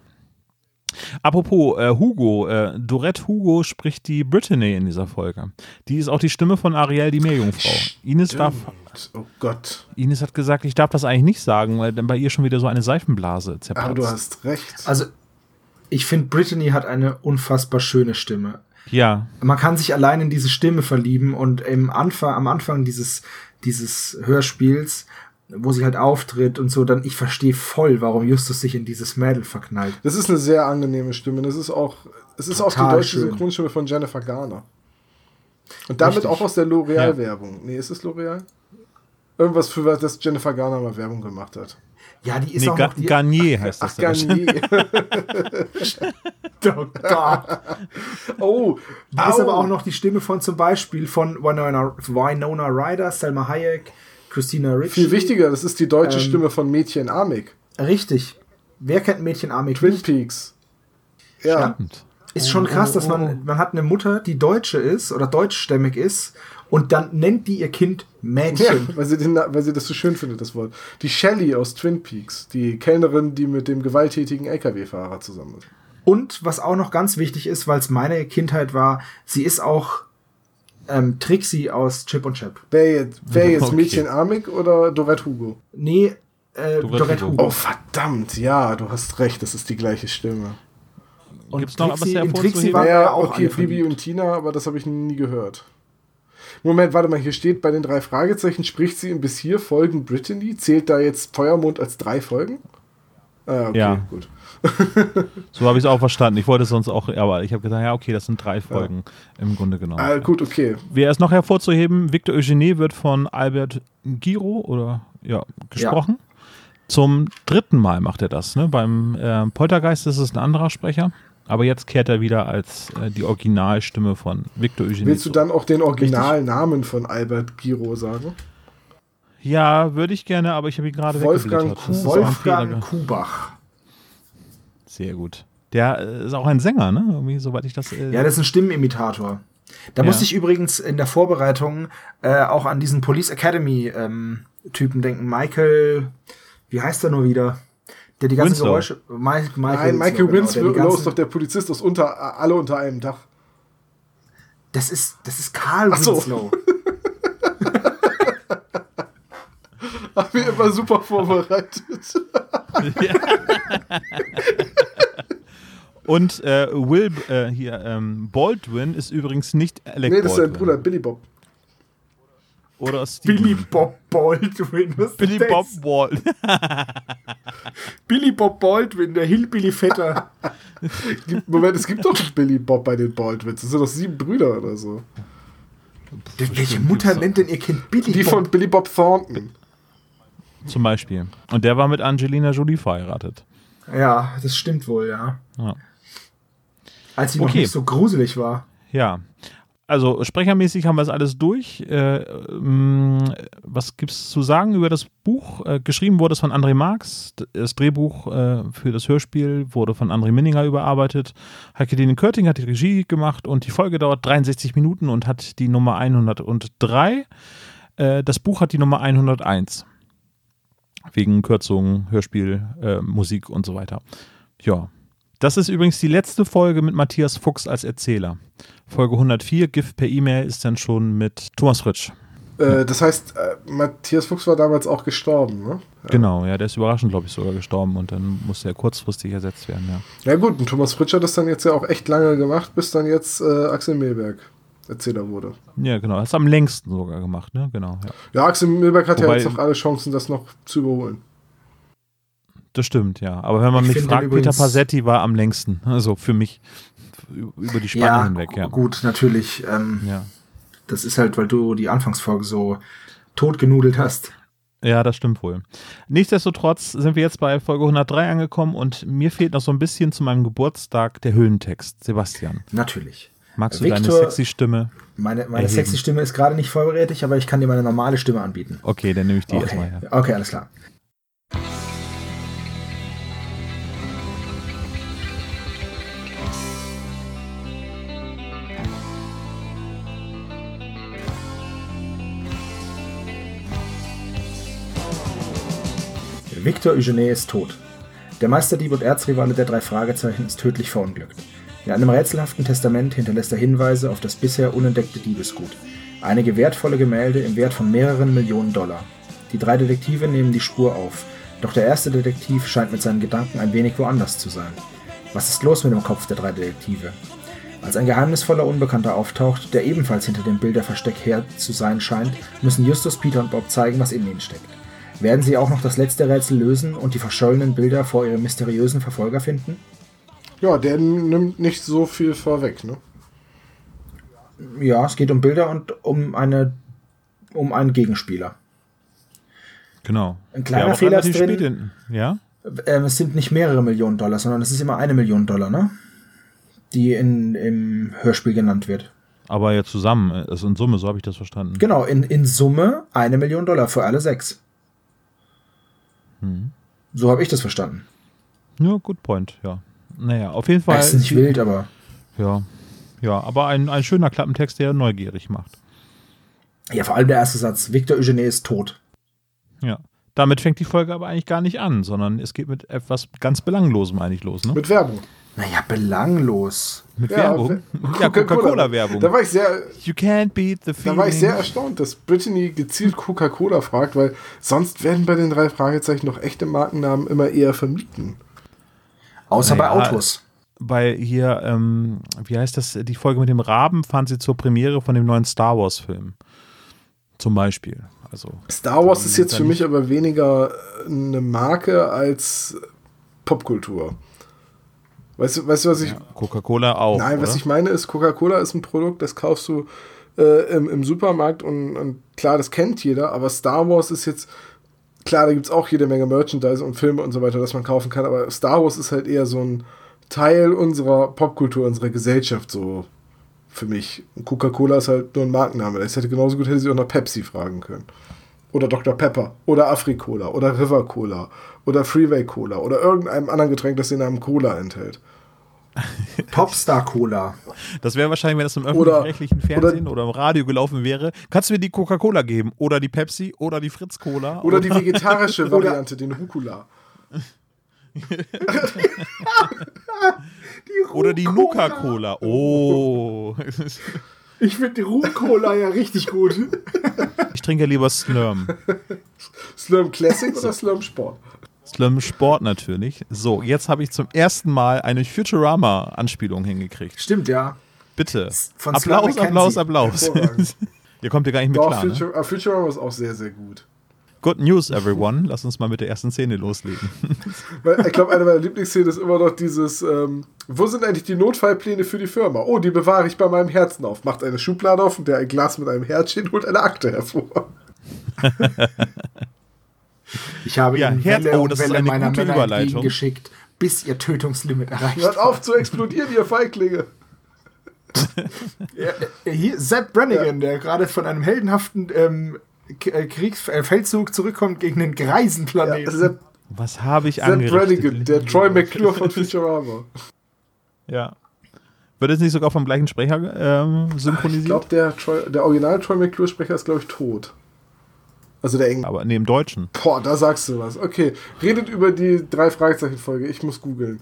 Speaker 2: Apropos äh, Hugo, äh, Dorette Hugo spricht die Brittany in dieser Folge. Die ist auch die Stimme von Ariel, die Meerjungfrau. Ines, darf,
Speaker 3: Oh Gott.
Speaker 2: Ines hat gesagt, ich darf das eigentlich nicht sagen, weil dann bei ihr schon wieder so eine Seifenblase zerplatzt.
Speaker 3: Aber du hast recht.
Speaker 4: Also, ich finde, Brittany hat eine unfassbar schöne Stimme.
Speaker 2: Ja,
Speaker 4: Man kann sich allein in diese Stimme verlieben und im Anfang, am Anfang dieses, dieses Hörspiels, wo sie halt auftritt und so, dann ich verstehe voll, warum Justus sich in dieses Mädel verknallt.
Speaker 3: Das ist eine sehr angenehme Stimme. Das ist auch, es ist auch die deutsche
Speaker 4: schön.
Speaker 3: Synchronstimme von Jennifer Garner. Und damit
Speaker 4: Richtig.
Speaker 3: auch aus der L'Oreal-Werbung. Nee, ist es L'Oreal? Irgendwas, für was das Jennifer Garner mal Werbung gemacht hat.
Speaker 4: Ja, die ist
Speaker 2: nee,
Speaker 4: auch
Speaker 2: Ga
Speaker 4: noch die,
Speaker 2: Garnier heißt das.
Speaker 3: Ach, Garnier.
Speaker 4: Oh Gott.
Speaker 3: oh,
Speaker 4: Die ist aber auch noch die Stimme von zum Beispiel von Winona, Winona Ryder, Selma Hayek, Christina Ricci.
Speaker 3: Viel wichtiger, das ist die deutsche
Speaker 4: Ähm,
Speaker 3: Stimme von Mädchen Amik.
Speaker 4: Richtig. Wer kennt Mädchen Army
Speaker 3: Twin Peaks. Ja,
Speaker 2: Stimmt.
Speaker 4: Ist schon krass, dass
Speaker 3: Oh,
Speaker 4: man, man hat eine Mutter, die Deutsche ist oder deutschstämmig ist und dann nennt die ihr Kind
Speaker 3: ja
Speaker 4: Mädchen.
Speaker 3: weil, sie den, weil sie das so schön findet, das Wort. Die Shelley aus Twin Peaks, die Kellnerin, die mit dem gewalttätigen LKW-Fahrer zusammen ist.
Speaker 4: Und was auch noch ganz wichtig ist, weil es meine Kindheit war, sie ist auch ähm, Trixie aus Chip und Chap.
Speaker 3: Wer jetzt, wer jetzt
Speaker 2: Okay.
Speaker 3: Mädchen Amik oder Dorette Hugo?
Speaker 4: Nee, äh,
Speaker 2: Dorette
Speaker 4: Dorette
Speaker 2: Hugo.
Speaker 4: Hugo.
Speaker 3: Oh, verdammt, ja, du hast recht, das ist die gleiche Stimme.
Speaker 4: Und
Speaker 2: Gibt's noch
Speaker 4: Trixie,
Speaker 2: was
Speaker 4: in Trixie waren ja auch
Speaker 3: okay,
Speaker 4: verliebt.
Speaker 3: und Tina, aber das habe ich nie gehört. Moment, warte mal, hier steht bei den drei Fragezeichen, spricht sie in bis hier Folgen Brittany? Zählt da jetzt Feuermond als drei Folgen? Ah, okay,
Speaker 2: Ja.
Speaker 3: gut.
Speaker 2: So habe ich es auch verstanden. Ich wollte es sonst auch, aber ich habe gedacht, ja, okay, das sind drei Folgen im Grunde genommen.
Speaker 3: Ah, gut, okay.
Speaker 2: Wer ist noch hervorzuheben? Victor Eugenie wird von Albert Giro oder ja, gesprochen. Zum dritten Mal macht er das. Ne? Beim äh, Poltergeist ist es ein anderer Sprecher. Aber jetzt kehrt er wieder als äh, die Originalstimme von Victor Eugenie.
Speaker 3: Willst du dann auch den Originalnamen von Albert Giro sagen?
Speaker 2: Ja, würde ich gerne, aber ich habe ihn gerade
Speaker 3: Wolfgang
Speaker 2: Fehler.
Speaker 4: Wolfgang Kubach.
Speaker 2: Sehr gut. Der äh, ist auch ein Sänger, ne? Irgendwie, soweit ich das. Äh,
Speaker 4: Ja, das ist ein Stimmenimitator. Da
Speaker 2: Ja.
Speaker 4: musste ich übrigens in der Vorbereitung äh, auch an diesen Police Academy ähm, Typen denken. Michael, wie heißt er nur wieder? Der die ganzen
Speaker 2: Winslow.
Speaker 4: Geräusche. Mike, Michael
Speaker 3: Nein, Michael
Speaker 4: genau,
Speaker 3: Winslow
Speaker 4: ganzen-
Speaker 3: ist doch der Polizist aus unter, alle unter einem Dach.
Speaker 4: Das ist, das ist Karl
Speaker 3: Ach so.
Speaker 4: Winslow.
Speaker 3: Hab mir immer super vorbereitet.
Speaker 2: Und äh, Will, äh, hier, ähm, Baldwin ist übrigens nicht Alec
Speaker 3: Nee, das ist sein
Speaker 2: Baldwin.
Speaker 3: Bruder, Billy Bob.
Speaker 2: Oder Steven.
Speaker 4: Billy Bob Baldwin. Was ist
Speaker 2: Billy
Speaker 4: das?
Speaker 2: Bob Wall.
Speaker 4: Billy Bob Baldwin, der Hillbilly Vetter.
Speaker 3: Gibt- Moment, es gibt doch einen Billy Bob bei den Baldwins. Das sind doch sieben Brüder oder so.
Speaker 4: Welche Mutter nennt denn ihr Kind Billy
Speaker 3: Die
Speaker 4: Bob?
Speaker 3: von Billy Bob Thornton.
Speaker 2: Zum Beispiel. Und der war mit Angelina Jolie verheiratet.
Speaker 4: Ja, das stimmt wohl, ja.
Speaker 2: Ja.
Speaker 4: Als sie noch
Speaker 2: Okay.
Speaker 4: nicht so gruselig war.
Speaker 2: Ja. Also sprechermäßig haben wir es alles durch. Äh, ähm, was gibt es zu sagen über das Buch? Äh, geschrieben wurde es von André Marx. Das Drehbuch äh, für das Hörspiel wurde von André Minninger überarbeitet. Heike Dine Körting hat die Regie gemacht und die Folge dauert 63 Minuten und hat die Nummer 103. Äh, das Buch hat die Nummer 101. Wegen Kürzungen, Hörspiel, äh, Musik und so weiter. Ja. Das ist übrigens die letzte Folge mit Matthias Fuchs als Erzähler. Folge 104, Gift per E-Mail, ist dann schon mit Thomas Fritsch.
Speaker 3: Äh, das heißt, äh, Matthias Fuchs war damals auch gestorben, ne?
Speaker 2: Genau, ja, der ist überraschend, glaube ich, sogar gestorben und dann musste er kurzfristig ersetzt werden, ja.
Speaker 3: Ja gut, und Thomas Fritsch hat das dann jetzt ja auch echt lange gemacht, bis dann jetzt äh, Axel Milberg Erzähler wurde.
Speaker 2: Ja, genau, es am längsten sogar gemacht, ne? Genau, ja.
Speaker 3: Ja, Axel Milberg hat
Speaker 2: Wobei-
Speaker 3: ja jetzt noch alle Chancen, das noch zu überholen.
Speaker 2: Das stimmt, ja. Aber wenn man
Speaker 4: Ich
Speaker 2: mich fragt, Peter Passetti war am längsten. Also für mich über die Spanne hinweg, ja.
Speaker 4: gut, natürlich. Ähm,
Speaker 2: ja.
Speaker 4: Das ist halt, weil du die Anfangsfolge so totgenudelt hast.
Speaker 2: Ja, das stimmt wohl. Nichtsdestotrotz sind wir jetzt bei Folge 103 angekommen und mir fehlt noch so ein bisschen zu meinem Geburtstag der Höhentext. Sebastian,
Speaker 4: Natürlich.
Speaker 2: magst du
Speaker 4: Victor-
Speaker 2: deine sexy Stimme?
Speaker 4: Meine, meine
Speaker 2: Erheben.
Speaker 4: sexy Stimme ist gerade nicht vorrätig, aber ich kann dir meine normale Stimme anbieten.
Speaker 2: Okay, dann nehme ich die
Speaker 4: okay.
Speaker 2: erstmal her.
Speaker 4: okay, alles klar. Victor Eugene ist tot. Der Meisterdieb und Erzrivale der drei Fragezeichen ist tödlich verunglückt. In einem rätselhaften Testament hinterlässt er Hinweise auf das bisher unentdeckte Diebesgut. Einige wertvolle Gemälde im Wert von mehreren Millionen Dollar. Die drei Detektive nehmen die Spur auf, doch der erste Detektiv scheint mit seinen Gedanken ein wenig woanders zu sein. Was ist los mit dem Kopf der drei Detektive? Als ein geheimnisvoller Unbekannter auftaucht, der ebenfalls hinter dem Bilderversteck her zu sein scheint, müssen Justus, Peter und Bob zeigen, was in ihnen steckt. Werden sie auch noch das letzte Rätsel lösen und die verschollenen Bilder vor ihrem mysteriösen Verfolger finden?
Speaker 3: Ja, der nimmt nicht so viel vorweg, ne?
Speaker 4: Ja, es geht um Bilder und um eine um einen Gegenspieler.
Speaker 2: Genau.
Speaker 4: Ein kleiner
Speaker 2: aber
Speaker 4: Fehler ist drin.
Speaker 2: spät in- Ja?
Speaker 4: Ähm, es sind nicht mehrere Millionen Dollar, sondern es ist immer eine Million Dollar, ne? Die in, im Hörspiel genannt wird.
Speaker 2: Aber ja zusammen, also in Summe, so habe ich das verstanden.
Speaker 4: Genau, in, in Summe eine Million Dollar für alle sechs.
Speaker 2: Hm.
Speaker 4: So habe ich das verstanden.
Speaker 2: Ja, good point, ja. Naja, auf jeden Fall.
Speaker 4: Es ist nicht wild, aber
Speaker 2: Ja. Ja, aber ein, ein schöner Klappentext, der neugierig macht.
Speaker 4: ja, vor allem der erste Satz. Victor Eugene ist tot.
Speaker 2: Ja. Damit fängt die Folge aber eigentlich gar nicht an, sondern es geht mit etwas ganz Belanglosem eigentlich los, ne?
Speaker 3: Mit Werbung.
Speaker 4: Naja, belanglos.
Speaker 2: Mit
Speaker 3: Ja,
Speaker 2: Werbung.
Speaker 3: We-
Speaker 2: Ja, Coca-Cola-Werbung.
Speaker 3: Da war ich sehr,
Speaker 2: You can't beat the feeling.
Speaker 3: da war ich sehr erstaunt, dass Brittany gezielt Coca-Cola fragt, weil sonst werden bei den drei Fragezeichen doch echte Markennamen immer eher vermieden.
Speaker 4: Außer
Speaker 2: Naja,
Speaker 4: bei Autos.
Speaker 2: Bei hier, ähm, wie heißt das, die Folge mit dem Raben fand sie zur Premiere von dem neuen Star Wars-Film. Zum Beispiel. Also,
Speaker 3: Star Wars ist jetzt für mich aber weniger eine Marke als Popkultur. Weißt du, weißt du was ich.
Speaker 2: Coca-Cola auch.
Speaker 3: Nein,
Speaker 2: oder?
Speaker 3: was ich meine ist, Coca-Cola ist ein Produkt, das kaufst du äh, im, im Supermarkt und, und klar, das kennt jeder, aber Star Wars ist jetzt. Klar, da gibt es auch jede Menge Merchandise und Filme und so weiter, das man kaufen kann, aber Star Wars ist halt eher so ein Teil unserer Popkultur, unserer Gesellschaft, so für mich. Und Coca-Cola ist halt nur ein Markenname. Das hätte genauso gut hätte sie auch nach Pepsi fragen können. Oder Dr. Pepper. Oder Afri-Cola. Oder River Cola. Oder Freeway Cola. Oder irgendeinem anderen Getränk, das den Namen Cola enthält.
Speaker 4: Topstar Cola.
Speaker 2: Das wäre wahrscheinlich, wenn das im
Speaker 3: Oder-
Speaker 2: öffentlich-rechtlichen Fernsehen oder, im Radio gelaufen wäre. Kannst du mir die Coca-Cola geben? Oder die Pepsi? Oder die Fritz-Cola?
Speaker 3: Oder die vegetarische Variante, den Rucola.
Speaker 4: Die
Speaker 2: Oder die. Nuka-Cola. Oh.
Speaker 4: Ich finde die Rucola ja richtig gut.
Speaker 2: Ich trinke lieber Slurm.
Speaker 3: Slurm Classic oder Slurm Sport?
Speaker 2: Slurm Sport natürlich. So, jetzt habe ich zum ersten Mal eine Futurama-Anspielung hingekriegt.
Speaker 4: Stimmt, ja.
Speaker 2: Bitte.
Speaker 4: Von
Speaker 2: Applaus. Applaus, Applaus. Ihr kommt ja gar nicht mit
Speaker 3: Doch,
Speaker 2: klar. Ne?
Speaker 3: Future, äh, Futurama ist auch sehr, sehr gut.
Speaker 2: Good news, everyone. Lass uns mal mit der ersten Szene loslegen.
Speaker 3: Weil, ich glaube, eine meiner Lieblingsszenen ist immer noch dieses, ähm, wo sind eigentlich die Notfallpläne für die Firma? Oh, die bewahre ich bei meinem Herzen auf. Macht eine Schublade auf, in der ein Glas mit einem Herzchen holt eine Akte hervor.
Speaker 4: Ich habe
Speaker 2: Ja,
Speaker 4: Ihnen
Speaker 2: Herz-
Speaker 4: Welle
Speaker 2: oh, das ist
Speaker 4: Welle
Speaker 2: eine
Speaker 4: meiner
Speaker 2: gute
Speaker 4: Männer
Speaker 2: Überleitung.
Speaker 4: geschickt, bis ihr Tötungslimit erreicht.
Speaker 3: Hört auf zu explodieren, ihr Feiglinge.
Speaker 4: Ja, äh, hier, Sepp Brannigan, der gerade von einem heldenhaften ähm, äh, Kriegs äh, Feldzug zurückkommt gegen den
Speaker 3: Ja,
Speaker 4: Greisenplaneten.
Speaker 3: Sepp,
Speaker 2: Was habe ich
Speaker 3: Sepp
Speaker 2: angerichtet?
Speaker 3: Brannigan, der Troy McClure von Futurama.
Speaker 2: Ja. Wird es nicht sogar vom gleichen Sprecher ähm,
Speaker 3: Ich
Speaker 2: synchronisiert?
Speaker 3: glaube, der, Troy- der original Troy McClure-Sprecher ist, glaube ich, tot. Also der Engel.
Speaker 2: Aber neben Deutschen.
Speaker 3: Boah, da sagst du was. Okay, redet über die drei Fragezeichen-Folge. Ich muss googeln.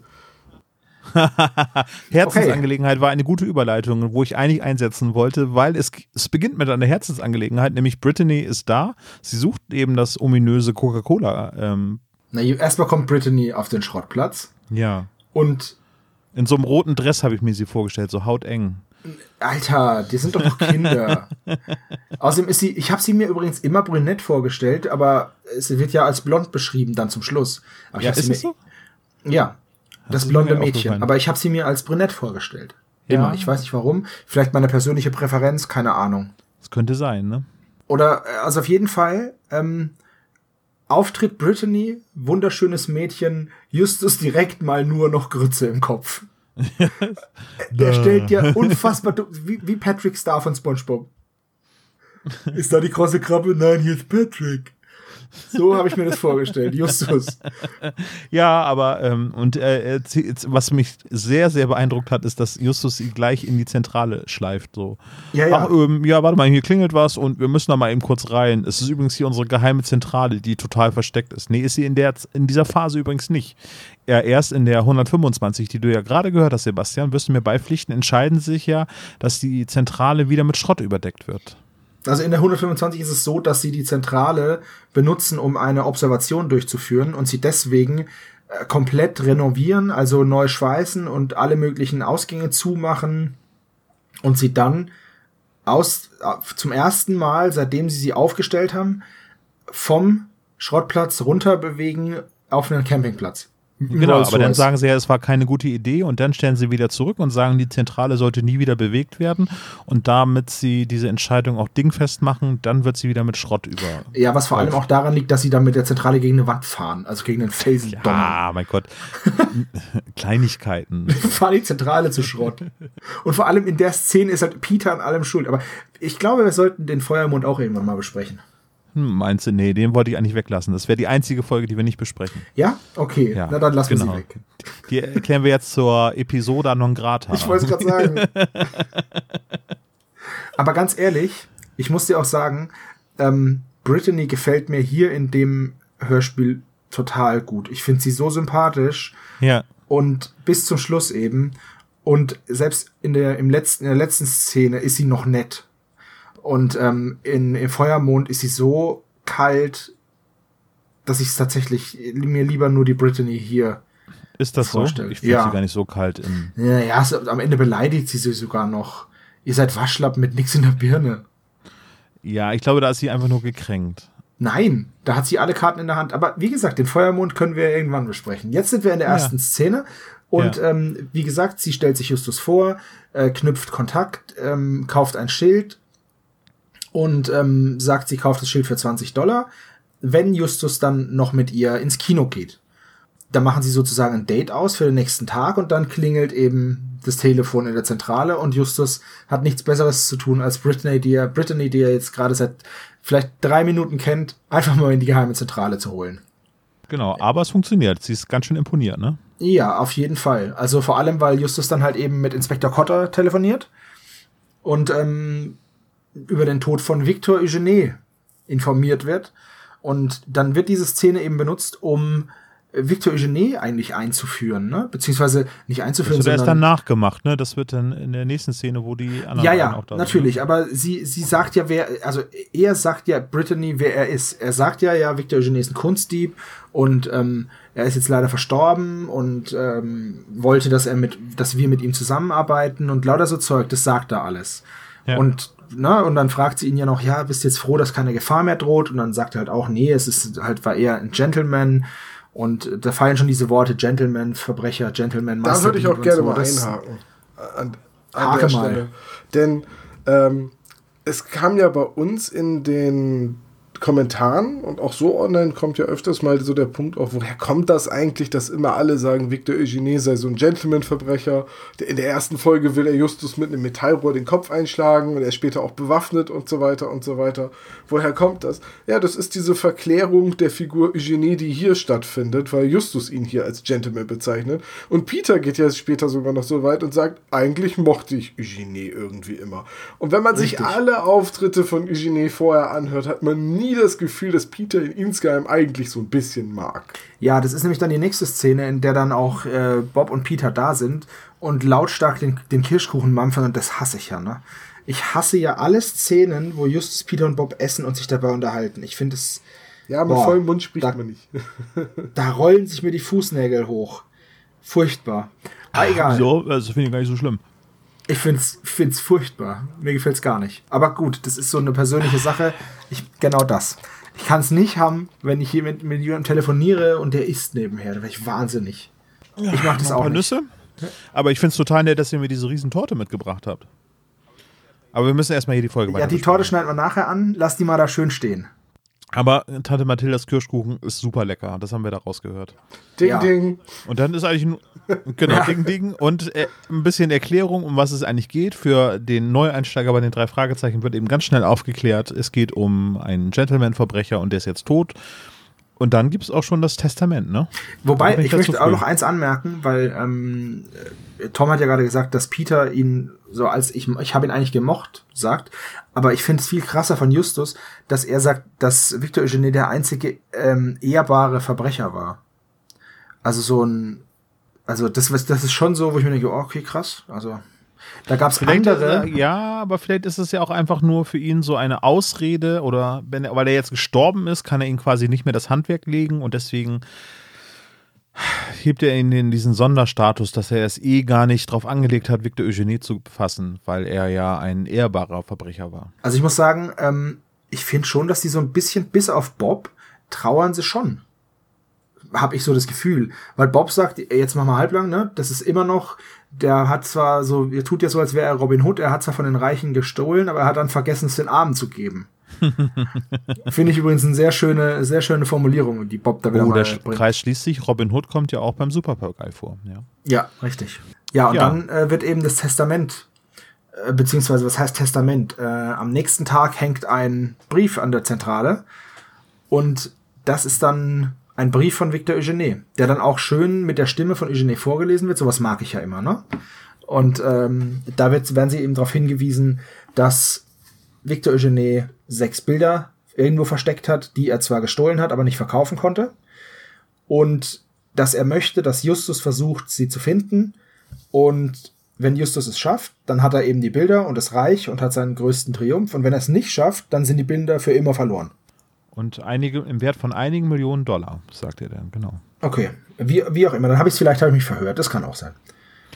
Speaker 2: Herzensangelegenheit war eine gute Überleitung, wo ich eigentlich einsetzen wollte, weil es, es beginnt mit einer Herzensangelegenheit, nämlich Brittany ist da. Sie sucht eben das ominöse Coca-Cola. Ähm,
Speaker 4: Na, erstmal kommt Brittany auf den Schrottplatz
Speaker 2: ja.
Speaker 4: und
Speaker 2: In so einem roten Dress habe ich mir sie vorgestellt, so hauteng.
Speaker 4: Alter, die sind doch noch Kinder. Außerdem ist sie, ich habe sie mir übrigens immer brünett vorgestellt, aber sie wird ja als blond beschrieben dann zum Schluss. Aber ich
Speaker 2: Ja,
Speaker 4: sie
Speaker 2: ist
Speaker 4: mir,
Speaker 2: so?
Speaker 4: Ja, das
Speaker 2: ist
Speaker 4: blonde Mädchen. Aber ich habe sie mir als brünett vorgestellt. Immer.
Speaker 2: Ja.
Speaker 4: Ich weiß nicht warum. Vielleicht meine persönliche Präferenz, keine Ahnung.
Speaker 2: Das könnte sein, ne?
Speaker 4: Oder, äh, also auf jeden Fall, ähm, Auftritt Brittany, wunderschönes Mädchen, Justus direkt mal nur noch Grütze im Kopf. Der stellt ja unfassbar dumm, wie, wie Patrick Star von SpongeBob. Ist da die große Krabbe? Nein, hier ist Patrick. So habe ich mir das vorgestellt, Justus.
Speaker 2: Ja, aber ähm, und äh, äh, was mich sehr, sehr beeindruckt hat, ist, dass Justus sie gleich in die Zentrale schleift. So.
Speaker 4: Ja, ja.
Speaker 2: Ach, ähm, ja, warte mal, hier klingelt was und wir müssen da mal eben kurz rein. Es ist übrigens hier unsere geheime Zentrale, die total versteckt ist. Nee, ist sie in, der, in dieser Phase übrigens nicht. Ja, erst in der 125, die du ja gerade gehört hast, Sebastian, wirst du mir beipflichten, entscheiden sich ja, dass die Zentrale wieder mit Schrott überdeckt wird.
Speaker 4: Also in der 125 ist es so, dass sie die Zentrale benutzen, um eine Observation durchzuführen und sie deswegen äh, komplett renovieren, also neu schweißen und alle möglichen Ausgänge zumachen und sie dann aus, äh, zum ersten Mal, seitdem sie sie aufgestellt haben, vom Schrottplatz runter bewegen auf einen Campingplatz.
Speaker 2: Genau, aber dann sagen sie ja, es war keine gute Idee und dann stellen sie wieder zurück und sagen, die Zentrale sollte nie wieder bewegt werden und damit sie diese Entscheidung auch dingfest machen, dann wird sie wieder mit Schrott über.
Speaker 4: Ja, was vor allem auch daran liegt, dass sie dann mit der Zentrale gegen eine Wand fahren, also gegen den Felsen donnern.
Speaker 2: Ah, mein Gott. Kleinigkeiten.
Speaker 4: fahren die Zentrale zu Schrott. Und vor allem in der Szene ist halt Peter an allem schuld. Aber ich glaube, wir sollten den Feuermond auch irgendwann mal besprechen.
Speaker 2: Hm, meinst du, nee, den wollte ich eigentlich weglassen. Das wäre die einzige Folge, die wir nicht besprechen.
Speaker 4: Ja? Okay.
Speaker 2: Ja,
Speaker 4: Na dann lassen
Speaker 2: genau.
Speaker 4: wir sie weg.
Speaker 2: Die erklären wir jetzt zur Episode non grata.
Speaker 4: Ich wollte es gerade sagen. Aber ganz ehrlich, ich muss dir auch sagen, ähm, Brittany gefällt mir hier in dem Hörspiel total gut. Ich finde sie so sympathisch.
Speaker 2: Ja.
Speaker 4: und bis zum Schluss eben. Und selbst in der, im letzten, in der letzten Szene ist sie noch nett. Und ähm, in, im Feuermond ist sie so kalt, dass ich es tatsächlich mir lieber nur die Brittany hier.
Speaker 2: Ist das so?
Speaker 4: Vorstellen.
Speaker 2: Ich finde
Speaker 4: Ja.
Speaker 2: sie gar nicht so kalt in.
Speaker 4: Ja, so, am Ende beleidigt sie sie sogar noch. Ihr seid Waschlappen mit nix in der Birne.
Speaker 2: Ja, ich glaube, da ist sie einfach nur gekränkt.
Speaker 4: Nein, da hat sie alle Karten in der Hand. Aber wie gesagt, den Feuermond können wir irgendwann besprechen. Jetzt sind wir in der
Speaker 2: Ja.
Speaker 4: ersten Szene. Und
Speaker 2: Ja.
Speaker 4: ähm, wie gesagt, sie stellt sich Justus vor, äh, knüpft Kontakt, ähm, kauft ein Schild und ähm, sagt, sie kauft das Schild für 20 Dollar, wenn Justus dann noch mit ihr ins Kino geht. Da machen sie sozusagen ein Date aus für den nächsten Tag und dann klingelt eben das Telefon in der Zentrale und Justus hat nichts Besseres zu tun, als Brittany, die er, Brittany, die er jetzt gerade seit vielleicht drei Minuten kennt, einfach mal in die geheime Zentrale zu holen.
Speaker 2: Genau, aber es funktioniert. Sie ist ganz schön imponiert, ne?
Speaker 4: Ja, auf jeden Fall. Also vor allem, weil Justus dann halt eben mit Inspektor Cotter telefoniert und ähm, über den Tod von Victor Eugene informiert wird. Und dann wird diese Szene eben benutzt, um Victor Eugene eigentlich einzuführen, ne? Beziehungsweise nicht einzuführen,
Speaker 2: Das wird
Speaker 4: sondern
Speaker 2: erst dann nachgemacht, ne? Das wird dann in der nächsten Szene, wo die anderen
Speaker 4: ja, ja,
Speaker 2: auch da
Speaker 4: natürlich.
Speaker 2: sind.
Speaker 4: Aber sie, sie sagt ja, wer, also er sagt ja Brittany, wer er ist. Er sagt ja, ja, Victor Eugene ist ein Kunstdieb und ähm, er ist jetzt leider verstorben und ähm, wollte, dass er mit, dass wir mit ihm zusammenarbeiten und lauter so Zeug. Das sagt er alles.
Speaker 2: Ja.
Speaker 4: Und na, und dann fragt sie ihn ja noch, ja, bist du jetzt froh, dass keine Gefahr mehr droht? Und dann sagt er halt auch, nee, es ist halt, war eher ein Gentleman. Und da fallen schon diese Worte Gentleman, Verbrecher, Gentleman,
Speaker 3: Da würde ich auch gerne
Speaker 4: so.
Speaker 3: mal einhaken. An, an
Speaker 4: Hake
Speaker 3: der
Speaker 4: mal.
Speaker 3: Stelle. Denn ähm, es kam ja bei uns in den Kommentaren und auch so online kommt ja öfters mal so der Punkt auf, woher kommt das eigentlich, dass immer alle sagen, Victor Eugene sei so ein Gentleman-Verbrecher. In der ersten Folge will er Justus mit einem Metallrohr den Kopf einschlagen und er ist später auch bewaffnet und so weiter und so weiter. Woher kommt das? Ja, das ist diese Verklärung der Figur Eugenie, die hier stattfindet, weil Justus ihn hier als Gentleman bezeichnet. Und Peter geht ja später sogar noch so weit und sagt, eigentlich mochte ich Eugenie irgendwie immer. Und wenn man sich
Speaker 4: Richtig.
Speaker 3: alle Auftritte von Eugenie vorher anhört, hat man nie das Gefühl, dass Peter ihn insgeheim eigentlich so ein bisschen mag.
Speaker 4: Ja, das ist nämlich dann die nächste Szene, in der dann auch äh, Bob und Peter da sind und lautstark den, den Kirschkuchen mampfen und das hasse ich ja, ne? Ich hasse ja alle Szenen, wo Justus, Peter und Bob essen und sich dabei unterhalten. Ich finde es,
Speaker 3: Ja, mit
Speaker 4: Boah,
Speaker 3: vollem Mund spricht
Speaker 4: da-
Speaker 3: man nicht.
Speaker 4: da rollen sich mir die Fußnägel hoch. Furchtbar. Aber egal.
Speaker 2: So, also finde ich gar nicht so schlimm.
Speaker 4: Ich find's, find's furchtbar. Mir gefällt's gar nicht. Aber gut, das ist so eine persönliche Sache. Ich, genau das. Ich kann's nicht haben, wenn ich hier mit, mit jemandem telefoniere und der isst nebenher. Da wäre ich wahnsinnig. Ich mach das
Speaker 2: Noch ein
Speaker 4: auch
Speaker 2: paar
Speaker 4: nicht.
Speaker 2: Nüsse. Aber ich finde es total nett, dass ihr mir diese riesen Torte mitgebracht habt. Aber wir müssen erstmal hier die Folge
Speaker 4: Ja, die Torte schneiden wir nachher an. Lass die mal da schön stehen.
Speaker 2: Aber Tante Mathildas Kirschkuchen ist super lecker. Das haben wir da rausgehört.
Speaker 3: Ding,
Speaker 4: Ja.
Speaker 3: ding.
Speaker 2: Und dann ist eigentlich nur, genau,
Speaker 4: Ja.
Speaker 2: Ding Ding und äh, ein bisschen Erklärung, um was es eigentlich geht. Für den Neueinsteiger bei den drei Fragezeichen wird eben ganz schnell aufgeklärt. Es geht um einen Gentleman-Verbrecher und der ist jetzt tot. Und dann gibt es auch schon das Testament, ne?
Speaker 4: Wobei, ich
Speaker 2: dazu
Speaker 4: möchte auch noch eins anmerken, weil ähm, äh, Tom hat ja gerade gesagt, dass Peter ihn so als ich, ich habe ihn eigentlich gemocht, sagt. Aber ich finde es viel krasser von Justus, dass er sagt, dass Victor Eugene der einzige ähm, ehrbare Verbrecher war. Also so ein, also das, das ist schon so, wo ich mir denke, oh, okay, krass. Also da gab es andere.
Speaker 2: Er- ja, aber vielleicht ist es ja auch einfach nur für ihn so eine Ausrede oder wenn er, weil er jetzt gestorben ist, kann er ihn quasi nicht mehr das Handwerk legen und deswegen hebt er ihn in diesen Sonderstatus, dass er es eh gar nicht drauf angelegt hat, Victor Eugenie zu befassen, weil er ja ein ehrbarer Verbrecher war.
Speaker 4: Also ich muss sagen, ähm, ich finde schon, dass die so ein bisschen, bis auf Bob, trauern sie schon. Habe ich so das Gefühl. Weil Bob sagt, jetzt mach mal halblang, ne? Das ist immer noch, der hat zwar so, er tut ja so, als wäre er Robin Hood, er hat zwar von den Reichen gestohlen, aber er hat dann vergessen, es den Armen zu geben. Finde ich übrigens eine sehr schöne, sehr schöne Formulierung, die Bob da wieder
Speaker 2: Oh,
Speaker 4: mal
Speaker 2: der
Speaker 4: bringt.
Speaker 2: Kreis schließt sich. Robin Hood kommt ja auch beim Superpokal vor. Ja.
Speaker 4: Ja, richtig. Ja, und
Speaker 2: Ja.
Speaker 4: dann äh, wird eben das Testament, äh, beziehungsweise was heißt Testament? Äh, am nächsten Tag hängt ein Brief an der Zentrale und das ist dann ein Brief von Victor Eugene, der dann auch schön mit der Stimme von Eugene vorgelesen wird. Sowas mag ich ja immer, ne? Und ähm, da wird, werden sie eben darauf hingewiesen, dass Victor Eugene sechs Bilder irgendwo versteckt hat, die er zwar gestohlen hat, aber nicht verkaufen konnte. Und dass er möchte, dass Justus versucht, sie zu finden. Und wenn Justus es schafft, dann hat er eben die Bilder und das Reich und hat seinen größten Triumph. Und wenn er es nicht schafft, dann sind die Bilder für immer verloren.
Speaker 2: Und einige, im Wert von einigen Millionen Dollar, sagt er dann, genau.
Speaker 4: Okay, wie, wie auch immer. Dann habe ich es vielleicht hab ich mich verhört. Das kann auch sein.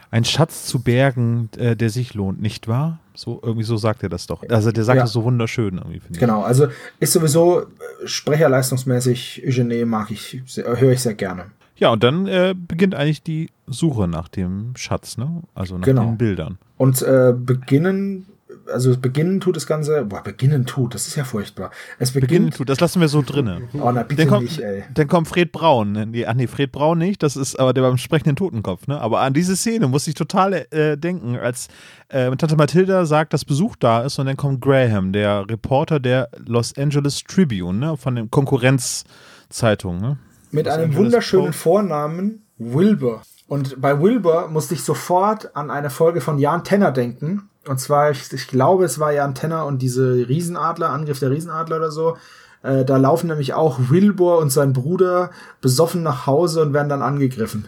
Speaker 2: Ein Schatz zu bergen, äh, der sich lohnt, nicht wahr? So, irgendwie so sagt er das doch. Also der sagt
Speaker 4: Ja.
Speaker 2: das so wunderschön irgendwie, finde ich.
Speaker 4: Genau, also ist sowieso äh, sprecherleistungsmäßig Eugene mag ich, höre ich sehr gerne.
Speaker 2: Ja, und dann äh, beginnt eigentlich die Suche nach dem Schatz, ne? Also nach
Speaker 4: Genau.
Speaker 2: den Bildern.
Speaker 4: Und äh, beginnen, also beginnen tut das Ganze, boah, beginnen tut, das ist ja furchtbar. Es beginnt,
Speaker 2: Beginnen tut, das lassen wir so drinne.
Speaker 4: oh na bitte
Speaker 2: Dann kommt,
Speaker 4: nicht, ey.
Speaker 2: dann kommt Fred Braun. ne? Nee, ach nee, Fred Braun nicht, das ist aber der beim sprechenden Totenkopf, ne? Aber an diese Szene muss ich total äh, denken, als äh, Tante Mathilda sagt, dass Besuch da ist und dann kommt Graham, der Reporter der Los Angeles Tribune, ne? Von der Konkurrenzzeitung, ne?
Speaker 4: Mit
Speaker 2: Los
Speaker 4: einem
Speaker 2: Angeles
Speaker 4: wunderschönen
Speaker 2: Post.
Speaker 4: Vornamen Wilbur. Und bei Wilbur musste ich sofort an eine Folge von Jan Tenner denken. Und zwar, ich, ich glaube, es war Jan Tenner und diese Riesenadler, Angriff der Riesenadler oder so. Äh, da laufen nämlich auch Wilbur und sein Bruder besoffen nach Hause und werden dann angegriffen.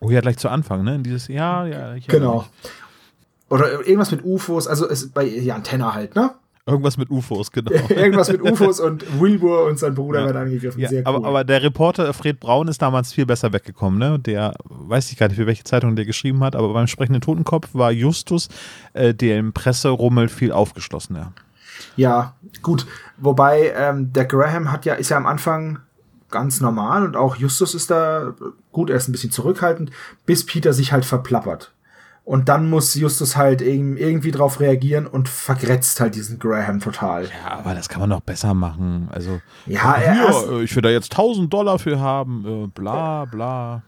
Speaker 2: Oh ja, gleich zu Anfang, ne? Dieses, ja, ja. Ich
Speaker 4: genau. Oder irgendwas mit UFOs, also es, bei Jan Tenner halt, ne?
Speaker 2: Irgendwas mit UFOs, genau.
Speaker 4: Irgendwas mit UFOs und Wilbur und sein Bruder ja. werden angegriffen.
Speaker 2: Ja, Sehr cool. aber, aber der Reporter Fred Braun ist damals viel besser weggekommen, ne? Der, weiß ich gar nicht, für welche Zeitung der geschrieben hat, aber beim sprechenden Totenkopf war Justus, äh, der im Presserummel viel aufgeschlossener.
Speaker 4: Ja, gut. Wobei ähm, der Graham hat ja, ist ja am Anfang ganz normal und auch Justus ist da gut, er ist ein bisschen zurückhaltend, bis Peter sich halt verplappert. Und dann muss Justus halt irgendwie drauf reagieren und vergrätzt halt diesen Graham total.
Speaker 2: Ja, aber das kann man doch besser machen. Also,
Speaker 4: ja, er
Speaker 2: hier, äh, ich will da jetzt 1000 Dollar für haben, äh, bla, bla.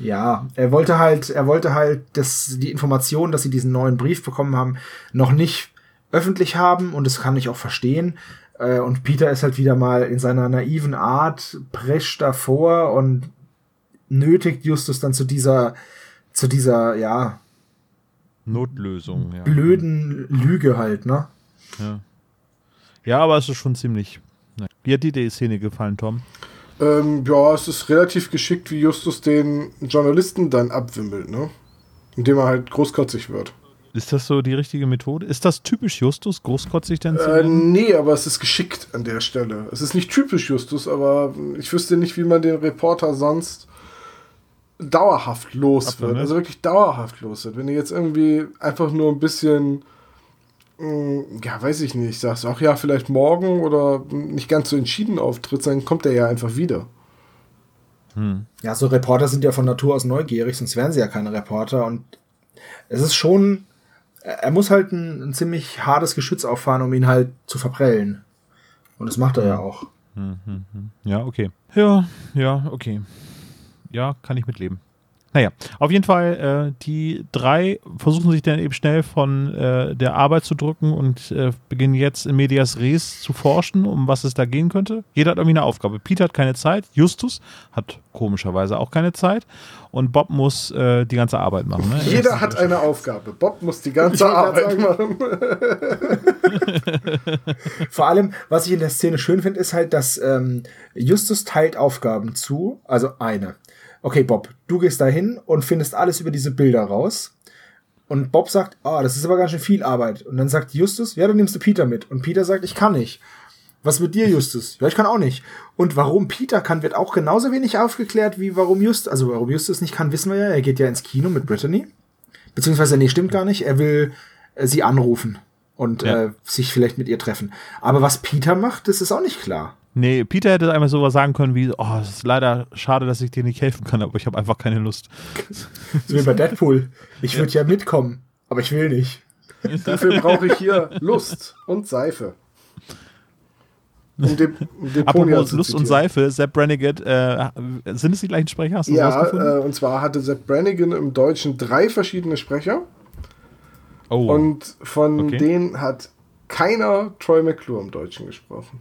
Speaker 4: Ja, er wollte halt, er wollte halt, dass die Information, dass sie diesen neuen Brief bekommen haben, noch nicht öffentlich haben und das kann ich auch verstehen. Äh, und Peter ist halt wieder mal in seiner naiven Art, prescht davor und nötigt Justus dann zu dieser, zu dieser, ja,
Speaker 2: Notlösung, ja.
Speaker 4: Blöden Lüge halt, ne?
Speaker 2: Ja. Ja, aber es ist schon ziemlich. Ne. Wie hat dir die Szene gefallen, Tom?
Speaker 3: Ähm, ja, es ist relativ geschickt, wie Justus den Journalisten dann abwimmelt, ne? Indem er halt großkotzig wird.
Speaker 2: Ist das so die richtige Methode? Ist das typisch Justus, großkotzig denn zu
Speaker 3: äh, Nee, aber es ist geschickt an der Stelle. Es ist nicht typisch Justus, aber ich wüsste nicht, wie man den Reporter sonst dauerhaft los Ab, wird. Ne? Also wirklich dauerhaft los wird. Wenn du jetzt irgendwie einfach nur ein bisschen, mh, mm, ja, weiß ich nicht, sagst, ach ja, vielleicht morgen oder nicht ganz so entschieden auftritt, dann kommt er ja einfach wieder.
Speaker 4: Hm. Ja, so Reporter sind ja von Natur aus neugierig, sonst wären sie ja keine Reporter. Und es ist schon, er muss halt ein, ein ziemlich hartes Geschütz auffahren, um ihn halt zu verprellen. Und das macht er ja auch.
Speaker 2: Hm, hm, hm. Ja, okay. Ja, ja, okay ja, kann ich mitleben. Naja, auf jeden Fall, äh, die drei versuchen sich dann eben schnell von äh, der Arbeit zu drücken und äh, beginnen jetzt in Medias Res zu forschen, um was es da gehen könnte. Jeder hat irgendwie eine Aufgabe. Peter hat keine Zeit, Justus hat komischerweise auch keine Zeit und Bob muss äh, die ganze Arbeit machen. Ne?
Speaker 3: Jeder hat eine Aufgabe. Bob muss die ganze Arbeit machen.
Speaker 4: Vor allem, was ich in der Szene schön finde, ist halt, dass ähm, Justus teilt Aufgaben zu, also eine okay, Bob, du gehst da hin und findest alles über diese Bilder raus. Und Bob sagt, ah, oh, das ist aber ganz schön viel Arbeit. Und dann sagt Justus, ja, dann nimmst du Peter mit. Und Peter sagt, ich kann nicht. Was mit dir, Justus? Ja, ich kann auch nicht. Und warum Peter kann, wird auch genauso wenig aufgeklärt, wie warum Justus, also warum Justus nicht kann, wissen wir ja. Er geht ja ins Kino mit Brittany. Beziehungsweise, nee, stimmt gar nicht. Er will äh, sie anrufen und ja. äh, sich vielleicht mit ihr treffen. Aber was Peter macht, das ist auch nicht klar.
Speaker 2: Nee, Peter hätte einmal sowas sagen können wie, oh, es ist leider schade, dass ich dir nicht helfen kann, aber ich habe einfach keine Lust.
Speaker 4: So wie bei Deadpool. Ich würde ja. ja mitkommen, aber ich will nicht.
Speaker 3: Dafür brauche ich hier Lust und Seife.
Speaker 2: Um den, um den Apropos Lust und Seife, Sepp Brannigan, äh, sind es die gleichen Sprecher?
Speaker 3: Hast du ja, äh, und zwar hatte Sepp Brannigan im Deutschen drei verschiedene Sprecher. Oh. Und von okay. denen hat keiner Troy McClure im Deutschen gesprochen.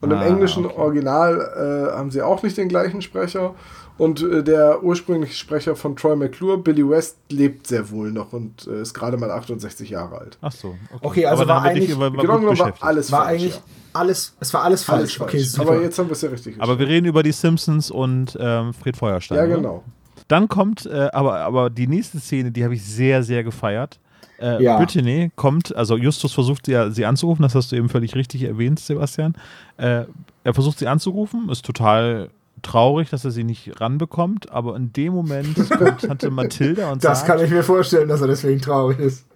Speaker 3: Und ah, im englischen okay. Original äh, haben sie auch nicht den gleichen Sprecher. Und äh, der ursprüngliche Sprecher von Troy McClure, Billy West, lebt sehr wohl noch und äh, ist gerade mal 68 Jahre alt.
Speaker 2: Ach so.
Speaker 4: Okay, okay also Aber war eigentlich,
Speaker 3: war, war, genau, war alles
Speaker 4: war falsch. Eigentlich ja. alles, es war alles falsch. Alles
Speaker 3: okay, falsch. Aber jetzt haben wir es ja richtig
Speaker 2: Aber wir reden über die Simpsons und ähm, Fred Feuerstein.
Speaker 3: Ja, genau.
Speaker 2: Dann kommt, äh, aber, aber die nächste Szene, die habe ich sehr, sehr gefeiert. Äh, ja. Brittany kommt, also Justus versucht sie, sie anzurufen, das hast du eben völlig richtig erwähnt, Sebastian. Äh, er versucht sie anzurufen, ist total traurig, dass er sie nicht ranbekommt, aber in dem Moment kommt Tante Mathilda und
Speaker 4: das
Speaker 2: sagt...
Speaker 4: Das kann ich mir vorstellen, dass er deswegen traurig ist.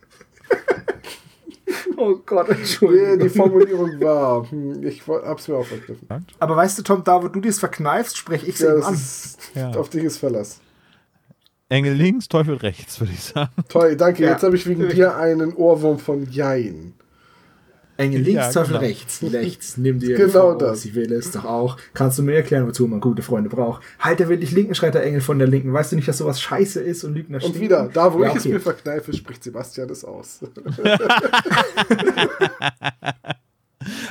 Speaker 3: oh Gott, Entschuldigung. Die Formulierung war, hm, ich hab's mir auch vergriffen.
Speaker 4: Aber weißt du, Tom, da wo du dir verkneifst, spreche ich es ja, an.
Speaker 3: Ist, ja. Auf dich ist Verlass.
Speaker 2: Engel links, Teufel rechts, würde ich sagen.
Speaker 3: Toll, danke. Ja. Jetzt habe ich wegen dir einen Ohrwurm von Jein.
Speaker 4: Engel links, ja, Teufel genau. rechts. Rechts, nimm dir
Speaker 3: genau das.
Speaker 4: Ich will es doch auch. Kannst du mir erklären, wozu man gute Freunde braucht? Halt der wirklich linken schreit der Engel von der linken. Weißt du nicht, dass sowas scheiße ist und Lügner
Speaker 3: Und wieder, da wo ja, ich okay. es mir verkneife, spricht Sebastian es aus.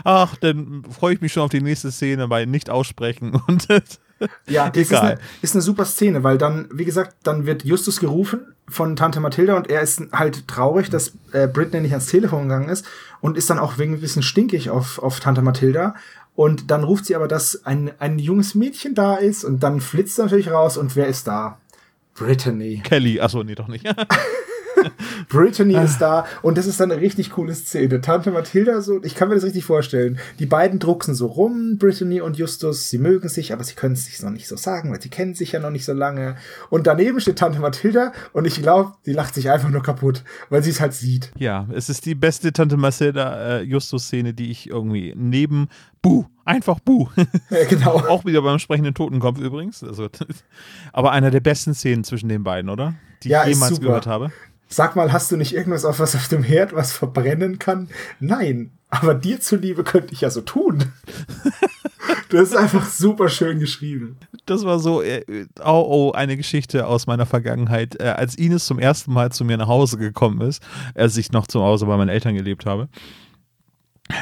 Speaker 2: Ach, dann freue ich mich schon auf die nächste Szene bei Nicht aussprechen und
Speaker 4: Ja, das ist eine, ist eine super Szene, weil dann, wie gesagt, dann wird Justus gerufen von Tante Mathilda und er ist halt traurig, dass äh, Britney nicht ans Telefon gegangen ist und ist dann auch wegen ein bisschen stinkig auf, auf Tante Mathilda. Und dann ruft sie aber, dass ein, ein junges Mädchen da ist und dann flitzt er natürlich raus und wer ist da? Brittany.
Speaker 2: Kelly, achso, nee, doch nicht.
Speaker 4: Brittany ist da und das ist dann eine richtig coole Szene. Tante Mathilda so, ich kann mir das richtig vorstellen. Die beiden drucksen so rum, Brittany und Justus, sie mögen sich, aber sie können es sich noch nicht so sagen, weil sie kennen sich ja noch nicht so lange. Und daneben steht Tante Mathilda und ich glaube, sie lacht sich einfach nur kaputt, weil sie es halt sieht.
Speaker 2: ja, es ist die beste Tante Marcella äh, Justus-Szene, die ich irgendwie neben Buh, einfach Buh.
Speaker 4: Ja, genau.
Speaker 2: Auch wieder beim sprechenden Totenkopf übrigens. Also, aber einer der besten Szenen zwischen den beiden, oder? Die
Speaker 4: Ja,
Speaker 2: ich jemals gehört habe.
Speaker 4: Sag mal, hast du nicht irgendwas auf was auf dem Herd, was verbrennen kann? Nein, aber dir zuliebe könnte ich ja so tun. Das ist einfach super schön geschrieben.
Speaker 2: Das war so, oh, oh, eine Geschichte aus meiner Vergangenheit. Äh, als Ines zum ersten Mal zu mir nach Hause gekommen ist, als ich noch zu Hause bei meinen Eltern gelebt habe,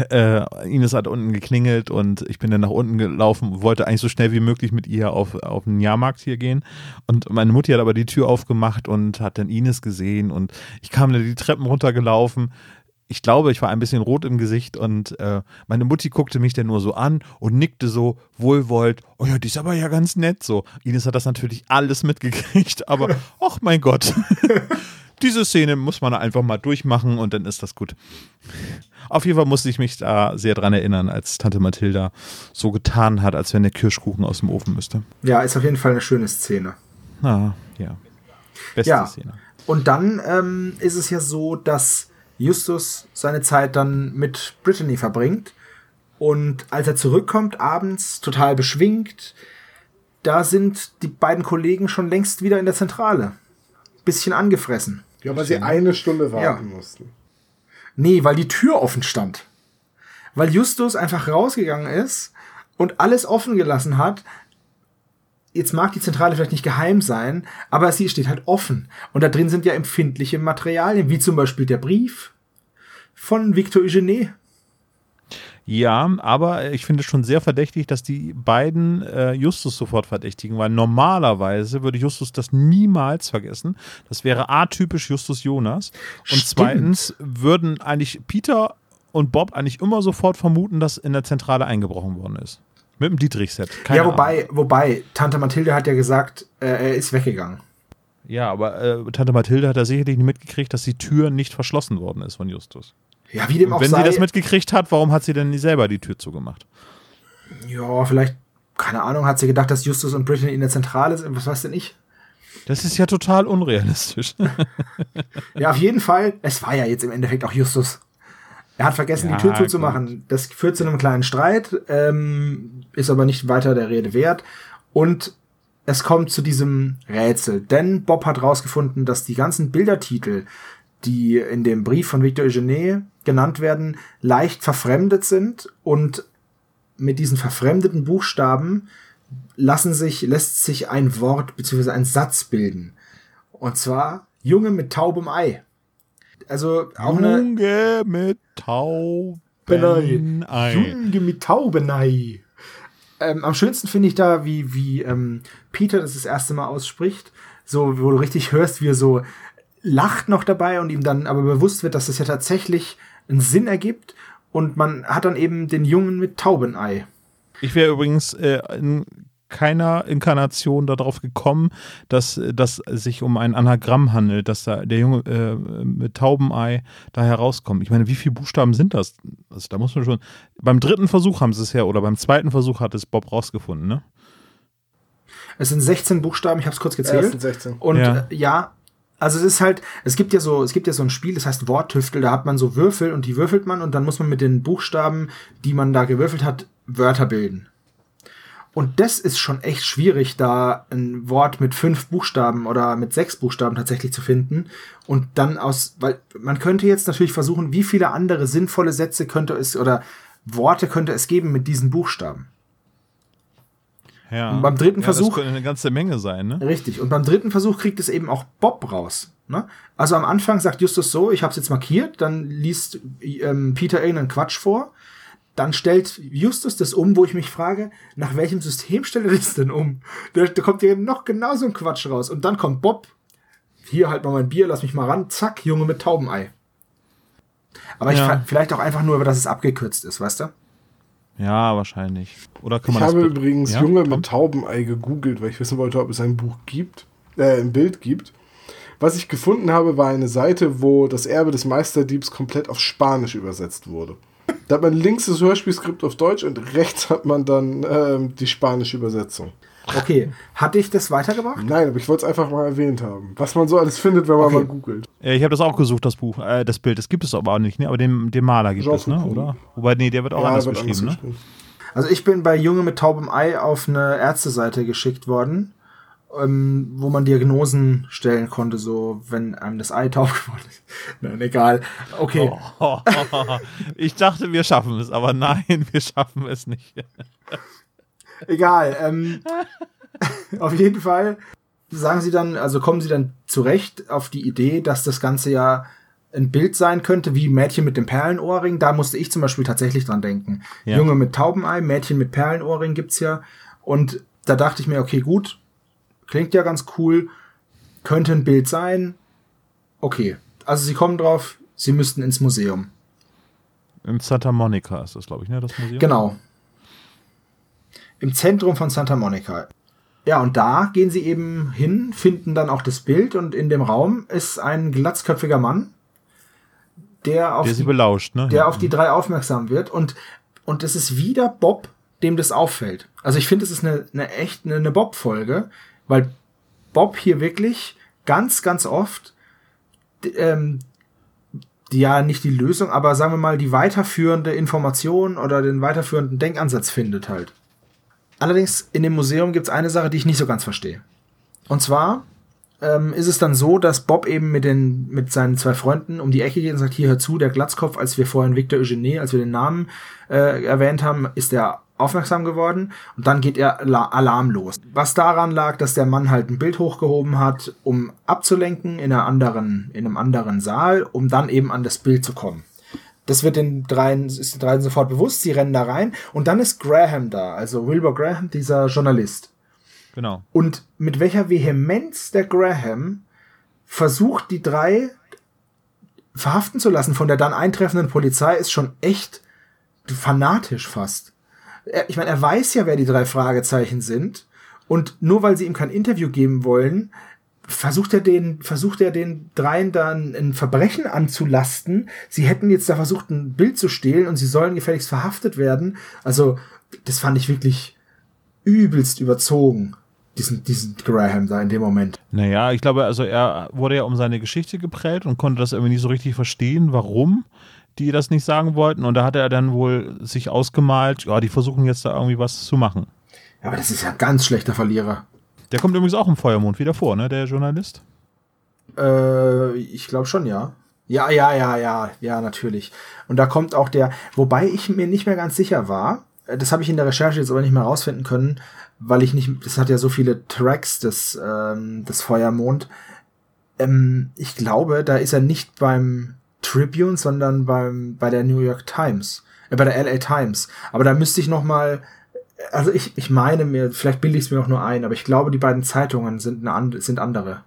Speaker 2: äh, Ines hat unten geklingelt und ich bin dann nach unten gelaufen, wollte eigentlich so schnell wie möglich mit ihr auf, auf den Jahrmarkt hier gehen. Und meine Mutti hat aber die Tür aufgemacht und hat dann Ines gesehen und ich kam dann die Treppen runtergelaufen. Ich glaube, ich war ein bisschen rot im Gesicht und äh, meine Mutti guckte mich dann nur so an und nickte so wohlwollend. Oh ja, die ist aber ja ganz nett so. Ines hat das natürlich alles mitgekriegt, aber ach mein Gott. Diese Szene muss man einfach mal durchmachen und dann ist das gut. Auf jeden Fall musste ich mich da sehr dran erinnern, als Tante Mathilda so getan hat, als wenn der Kirschkuchen aus dem Ofen müsste.
Speaker 4: Ja, ist auf jeden Fall eine schöne Szene.
Speaker 2: Ah, ja. Beste
Speaker 4: Ja.
Speaker 2: Szene.
Speaker 4: Und dann ähm, ist es ja so, dass Justus seine Zeit dann mit Brittany verbringt. Und als er zurückkommt, abends total beschwingt, da sind die beiden Kollegen schon längst wieder in der Zentrale. Bisschen angefressen.
Speaker 3: Ja, weil sie eine Stunde warten
Speaker 4: Ja.
Speaker 3: mussten.
Speaker 4: Nee, weil die Tür offen stand. Weil Justus einfach rausgegangen ist und alles offen gelassen hat. Jetzt mag die Zentrale vielleicht nicht geheim sein, aber sie steht halt offen. Und da drin sind ja empfindliche Materialien, wie zum Beispiel der Brief von Victor Eugene.
Speaker 2: Ja, aber ich finde es schon sehr verdächtig, dass die beiden äh, Justus sofort verdächtigen, weil normalerweise würde Justus das niemals vergessen. Das wäre atypisch Justus Jonas. Und
Speaker 4: Stimmt.
Speaker 2: zweitens würden eigentlich Peter und Bob eigentlich immer sofort vermuten, dass in der Zentrale eingebrochen worden ist. Mit dem Dietrich-Set.
Speaker 4: Ja,
Speaker 2: Ahnung.
Speaker 4: wobei, wobei, Tante Mathilde hat ja gesagt, äh, er ist weggegangen.
Speaker 2: Ja, aber äh, Tante Mathilde hat da sicherlich nicht mitgekriegt, dass die Tür nicht verschlossen worden ist von Justus.
Speaker 4: Ja, wie dem auch
Speaker 2: wenn
Speaker 4: sei.
Speaker 2: sie das mitgekriegt hat, warum hat sie denn nicht selber die Tür zugemacht?
Speaker 4: ja, vielleicht, keine Ahnung, hat sie gedacht, dass Justus und Brittany in der Zentrale sind. Was weiß denn ich?
Speaker 2: Das ist ja total unrealistisch.
Speaker 4: Ja, auf jeden Fall. Es war ja jetzt im Endeffekt auch Justus. Er hat vergessen,
Speaker 2: Ja,
Speaker 4: die Tür zuzumachen. Das führt zu einem kleinen Streit, ähm, ist aber nicht weiter der Rede wert. Und es kommt zu diesem Rätsel. Denn Bob hat rausgefunden, dass die ganzen Bildertitel, die in dem Brief von Victor Eugene genannt werden, leicht verfremdet sind und mit diesen verfremdeten Buchstaben lassen sich, lässt sich ein Wort bzw. ein Satz bilden. Und zwar Junge mit taubem Ei. Also auch eine
Speaker 2: Junge mit Tauben.
Speaker 4: Junge mit Taubenei. Ähm, am schönsten finde ich da, wie, wie ähm, Peter das das erste Mal ausspricht. So, wo du richtig hörst, wie er so lacht noch dabei und ihm dann aber bewusst wird, dass das ja tatsächlich einen Sinn ergibt. Und man hat dann eben den Jungen mit Taubenei.
Speaker 2: Ich wäre übrigens äh, in keiner Inkarnation darauf gekommen, dass das sich um ein Anagramm handelt, dass da der Junge äh, mit Taubenei da herauskommt. Ich meine, wie viele Buchstaben sind das? Also da muss man schon. Beim dritten Versuch haben sie es ja, oder beim zweiten Versuch hat es Bob rausgefunden, ne?
Speaker 4: Es sind 16 Buchstaben, ich habe es kurz gezählt.
Speaker 3: Ersten 16.
Speaker 4: Und
Speaker 2: Ja.
Speaker 4: ja. Äh, ja, also es ist halt, es gibt ja so, es gibt ja so ein Spiel, das heißt Worttüftel, da hat man so Würfel und die würfelt man und dann muss man mit den Buchstaben, die man da gewürfelt hat, Wörter bilden. Und das ist schon echt schwierig, da ein Wort mit fünf Buchstaben oder mit sechs Buchstaben tatsächlich zu finden. Und dann aus, weil man könnte jetzt natürlich versuchen, wie viele andere sinnvolle Sätze könnte es oder Worte könnte es geben mit diesen Buchstaben.
Speaker 2: Ja.
Speaker 4: Und beim dritten
Speaker 2: ja,
Speaker 4: Versuch-
Speaker 2: Das könnte eine ganze Menge sein, ne?
Speaker 4: Richtig. Und beim dritten Versuch kriegt es eben auch Bob raus. Ne? Also am Anfang sagt Justus so, ich habe es jetzt markiert, dann liest ähm, Peter irgendeinen Quatsch vor. dann stellt Justus das um, wo ich mich frage, nach welchem System stellt er das denn um? Da, da kommt ja noch genauso ein Quatsch raus. Und dann kommt Bob, hier halt mal mein Bier, lass mich mal ran, zack, Junge mit Taubenei. Aber
Speaker 2: Ja.
Speaker 4: ich vielleicht auch einfach nur, dass es abgekürzt ist, weißt du?
Speaker 2: Ja, wahrscheinlich. Oder kann
Speaker 3: Ich
Speaker 2: man das
Speaker 3: habe
Speaker 2: be-
Speaker 3: übrigens
Speaker 2: Ja,
Speaker 3: Junge mit Taubenei gegoogelt, weil ich wissen wollte, ob es ein Buch gibt, äh, ein Bild gibt. Was ich gefunden habe, war eine Seite, wo das Erbe des Meisterdiebs komplett auf Spanisch übersetzt wurde. Da hat man links das Hörspielskript auf Deutsch und rechts hat man dann ähm, die spanische Übersetzung.
Speaker 4: Okay, hat dich das weitergebracht?
Speaker 3: Nein, aber ich wollte es einfach mal erwähnt haben. Was man so alles findet, wenn man
Speaker 4: Okay.
Speaker 3: mal googelt.
Speaker 2: Äh, Ich habe das auch gesucht, das Buch, äh, das Bild. Das gibt es aber auch nicht, ne? Aber den, den Maler gibt es, ne? Oder? Wobei, nee, der wird auch anders
Speaker 3: wird
Speaker 2: geschrieben, ne?
Speaker 3: geschrieben.
Speaker 4: Also ich bin bei Junge mit taubem Ei auf eine Ärzteseite geschickt worden, ähm, wo man Diagnosen stellen konnte, so wenn einem das Ei taub geworden ist. Nein, egal. Okay.
Speaker 2: Oh, ich dachte, wir schaffen es, aber nein, wir schaffen es nicht.
Speaker 4: Egal. Ähm, auf jeden Fall sagen sie dann, also kommen sie dann zurecht auf die Idee, dass das Ganze ja ein Bild sein könnte, wie Mädchen mit dem Perlenohrring. Da musste ich zum Beispiel tatsächlich dran denken.
Speaker 2: Ja.
Speaker 4: Junge mit Taubenei, Mädchen mit Perlenohrring gibt's ja. Und da dachte ich mir, okay, gut, klingt ja ganz cool, könnte ein Bild sein. Okay. Also sie kommen drauf, sie müssten ins Museum.
Speaker 2: In Santa Monica ist das, glaube ich, ne? Das Museum.
Speaker 4: Genau. Im Zentrum von Santa Monica. Ja, und da gehen sie eben hin, finden dann auch das Bild und in dem Raum ist ein glatzköpfiger Mann, der auf,
Speaker 2: Der sie
Speaker 4: die,
Speaker 2: belauscht, ne?
Speaker 4: der auf die drei aufmerksam wird und, und es ist wieder Bob, dem das auffällt. Also ich finde, es ist eine, eine echt eine, eine Bob-Folge, weil Bob hier wirklich ganz, ganz oft ähm, die, ja nicht die Lösung, aber sagen wir mal die weiterführende Information oder den weiterführenden Denkansatz findet halt. Allerdings in dem Museum gibt es eine Sache, die ich nicht so ganz verstehe. Und zwar ähm, ist es dann so, dass Bob eben mit, den, mit seinen zwei Freunden um die Ecke geht und sagt, hier hör zu, der Glatzkopf, als wir vorhin Victor Eugenie, als wir den Namen äh, erwähnt haben, ist er aufmerksam geworden und dann geht er La Alarm los. Was daran lag, dass der Mann halt ein Bild hochgehoben hat, um abzulenken in, einer anderen, in einem anderen Saal, um dann eben an das Bild zu kommen. Das wird den dreien, ist den dreien sofort bewusst, sie rennen da rein und dann ist Graham da, also Wilbur Graham, dieser Journalist.
Speaker 2: Genau.
Speaker 4: Und mit welcher Vehemenz der Graham versucht, die drei verhaften zu lassen von der dann eintreffenden Polizei, ist schon echt fanatisch fast. Ich meine, er weiß ja, wer die drei Fragezeichen sind. Und nur weil sie ihm kein Interview geben wollen, versucht er den, versucht er den dreien dann ein Verbrechen anzulasten. Sie hätten jetzt da versucht, ein Bild zu stehlen und sie sollen gefälligst verhaftet werden. Also, das fand ich wirklich übelst überzogen. Diesen, diesen Graham da in dem Moment.
Speaker 2: Naja, ich glaube, also er wurde ja um seine Geschichte geprellt und konnte das irgendwie nicht so richtig verstehen, warum die das nicht sagen wollten. Und da hat er dann wohl sich ausgemalt, ja, die versuchen jetzt da irgendwie was zu machen.
Speaker 4: Ja, aber das ist ja ein ganz schlechter Verlierer.
Speaker 2: Der kommt übrigens auch im Feuermond wieder vor, ne, der Journalist.
Speaker 4: Äh, ich glaube schon, ja. Ja, ja, ja, ja, ja, natürlich. Und da kommt auch der, wobei ich mir nicht mehr ganz sicher war, äh, das habe ich in der Recherche jetzt aber nicht mehr rausfinden können, weil ich nicht, das hat ja so viele Tracks, das, ähm, das Feuermond. Ähm, ich glaube, da ist er nicht beim Tribune, sondern beim, bei der New York Times, äh, bei der LA Times. Aber da müsste ich noch mal, also ich, ich meine mir, vielleicht bilde ich es mir auch nur ein, aber ich glaube, die beiden Zeitungen sind, eine, sind andere.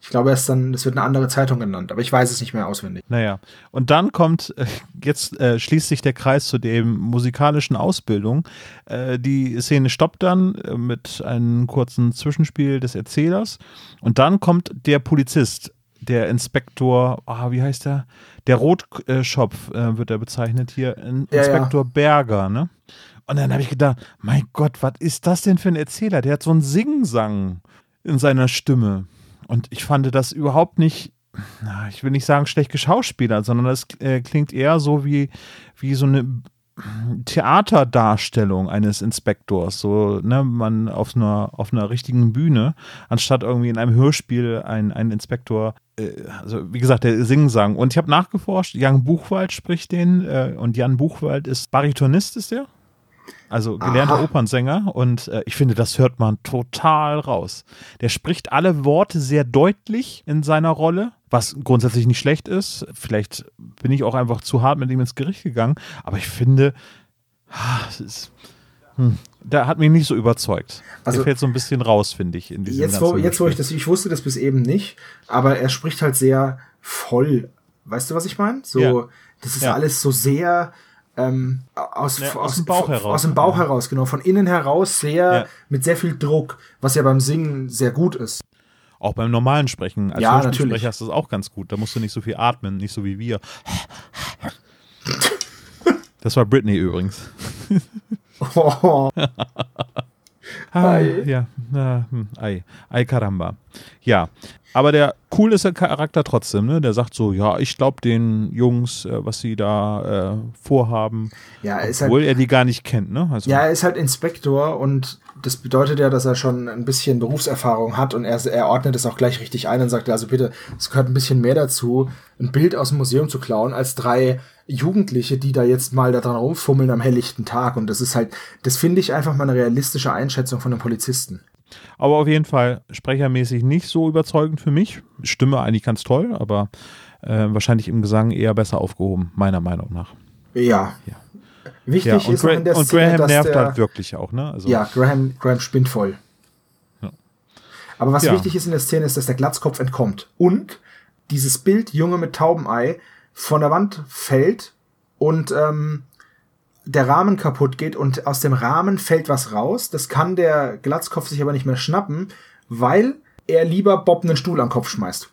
Speaker 4: Ich glaube, es, dann, es wird eine andere Zeitung genannt, aber ich weiß es nicht mehr auswendig.
Speaker 2: Naja, und dann kommt, äh, jetzt äh, schließt sich der Kreis zu dem musikalischen Ausbildung. Äh, die Szene stoppt dann äh, mit einem kurzen Zwischenspiel des Erzählers. Und dann kommt der Polizist, der Inspektor, ah, wie heißt der? Der Rotschopf äh, wird er bezeichnet hier, In
Speaker 4: Ja, ja.
Speaker 2: Inspektor Berger, ne? Und dann habe ich gedacht, mein Gott, was ist das denn für ein Erzähler? Der hat so einen Singsang in seiner Stimme. Und ich fand das überhaupt nicht, na, ich will nicht sagen schlecht geschauspielert, sondern das äh, klingt eher so wie, wie so eine Theaterdarstellung eines Inspektors, so, ne, man auf einer, auf einer richtigen Bühne, anstatt irgendwie in einem Hörspiel ein, ein Inspektor, äh, also wie gesagt, der Singsang. Und ich habe nachgeforscht, Jan Buchwald spricht den, äh, und Jan Buchwald ist Baritonist, ist der? Also gelernter
Speaker 4: Aha.
Speaker 2: Opernsänger und äh, ich finde, das hört man total raus. Der spricht alle Worte sehr deutlich in seiner Rolle. was grundsätzlich nicht schlecht ist. Vielleicht bin ich auch einfach zu hart mit ihm ins Gericht gegangen, aber ich finde, ah, es ist, hm, der hat mich nicht so überzeugt.
Speaker 4: Also-
Speaker 2: der fällt so ein bisschen raus, finde ich, in diesem
Speaker 4: Jetzt wo, jetzt, wo ich das, ich wusste das bis eben nicht, aber er spricht halt sehr voll. Weißt du, was ich meine? So,
Speaker 2: Ja.
Speaker 4: das ist
Speaker 2: Ja.
Speaker 4: alles so sehr ähm, aus,
Speaker 2: Ja, aus dem Bauch heraus.
Speaker 4: Aus dem Bauch
Speaker 2: Ja.
Speaker 4: heraus, genau. Von innen heraus sehr,
Speaker 2: Ja.
Speaker 4: mit sehr viel Druck, was ja beim Singen sehr gut ist.
Speaker 2: Auch beim normalen Sprechen. Als
Speaker 4: Ja,
Speaker 2: Hörspielsprecher
Speaker 4: natürlich.
Speaker 2: ist das auch ganz gut. Da musst du nicht so viel atmen, nicht so wie wir. Das war Britney übrigens.
Speaker 4: Oh,
Speaker 2: Ah,
Speaker 4: Ei.
Speaker 2: ja, na, hm, ei, ei caramba. Ja, aber der cool ist der Charakter trotzdem, ne? Der sagt so, ja, ich glaube den Jungs, äh, was sie da äh, vorhaben,
Speaker 4: ja,
Speaker 2: obwohl
Speaker 4: halt,
Speaker 2: er die gar nicht kennt, ne? Also,
Speaker 4: ja, er ist halt Inspektor und das bedeutet ja, dass er schon ein bisschen Berufserfahrung hat und er, er ordnet es auch gleich richtig ein und sagt, also bitte, es gehört ein bisschen mehr dazu, ein Bild aus dem Museum zu klauen, als drei Jugendliche, die da jetzt mal da dran rumfummeln am helllichten Tag. Und das ist halt, das finde ich einfach mal eine realistische Einschätzung von einem Polizisten.
Speaker 2: aber auf jeden Fall sprechermäßig nicht so überzeugend für mich. Stimme eigentlich ganz toll, aber äh, wahrscheinlich im Gesang eher besser aufgehoben, meiner Meinung nach.
Speaker 4: Ja.
Speaker 2: Ja.
Speaker 4: Wichtig
Speaker 2: Ja, und,
Speaker 4: ist
Speaker 2: Gra
Speaker 4: in der
Speaker 2: und
Speaker 4: Szene,
Speaker 2: Graham
Speaker 4: dass
Speaker 2: nervt
Speaker 4: der,
Speaker 2: halt wirklich auch, ne? Also,
Speaker 4: Ja, Graham, Graham spinnt voll.
Speaker 2: Ja.
Speaker 4: Aber was
Speaker 2: Ja.
Speaker 4: wichtig ist in der Szene, ist, dass der Glatzkopf entkommt. Und dieses Bild Junge mit Taubenei von der Wand fällt und ähm, der Rahmen kaputt geht und aus dem Rahmen fällt was raus. Das kann der Glatzkopf sich aber nicht mehr schnappen, weil er lieber Bob einen Stuhl am Kopf schmeißt.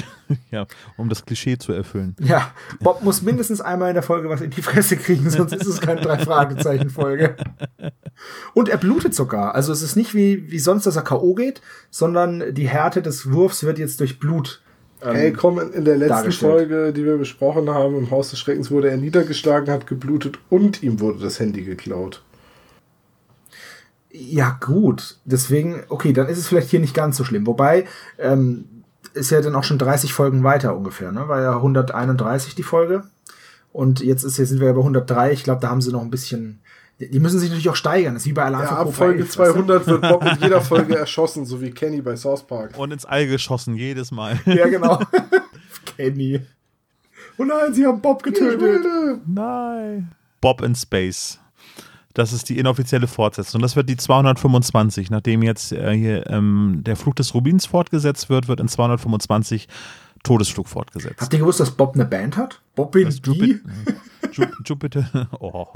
Speaker 2: ja, um das Klischee zu erfüllen.
Speaker 4: Ja, Bob muss mindestens einmal in der Folge was in die Fresse kriegen, sonst ist es keine Drei-Fragezeichen-Folge. Und er blutet sogar. Also es ist nicht wie, wie sonst, dass er K.O. geht, sondern die Härte des Wurfs wird jetzt durch Blut. ähm,
Speaker 3: Ey, komm, in der letzten. Folge, die wir besprochen haben, im Haus des Schreckens, wurde er niedergeschlagen, hat geblutet und ihm wurde das Handy geklaut.
Speaker 4: Ja, gut. Deswegen, okay, dann ist es vielleicht hier nicht ganz so schlimm. Wobei, ähm, ist ja dann auch schon 30 Folgen weiter ungefähr, ne? War ja 131 die Folge. Und jetzt ist, jetzt sind wir ja bei 103. Ich glaube, da haben sie noch ein bisschen. Die müssen sich natürlich auch steigern. Das ist wie bei Alarm
Speaker 3: Ja, ab Folge
Speaker 4: 11, weißt du?
Speaker 3: 200 wird Bob in jeder Folge erschossen, so wie Kenny bei South Park.
Speaker 2: Und ins All geschossen, jedes Mal.
Speaker 4: Ja, genau. Kenny. Oh nein, sie haben Bob getötet.
Speaker 2: Nein. Bob in Space. Das ist die inoffizielle Fortsetzung. Das wird die 225. Nachdem jetzt äh, hier ähm, der Flug des Rubins fortgesetzt wird, wird in 225 Todesflug fortgesetzt.
Speaker 4: Habt ihr gewusst, dass Bob eine Band hat? Bob in
Speaker 2: Das? Jupiter. Ju Jupiter. Oh.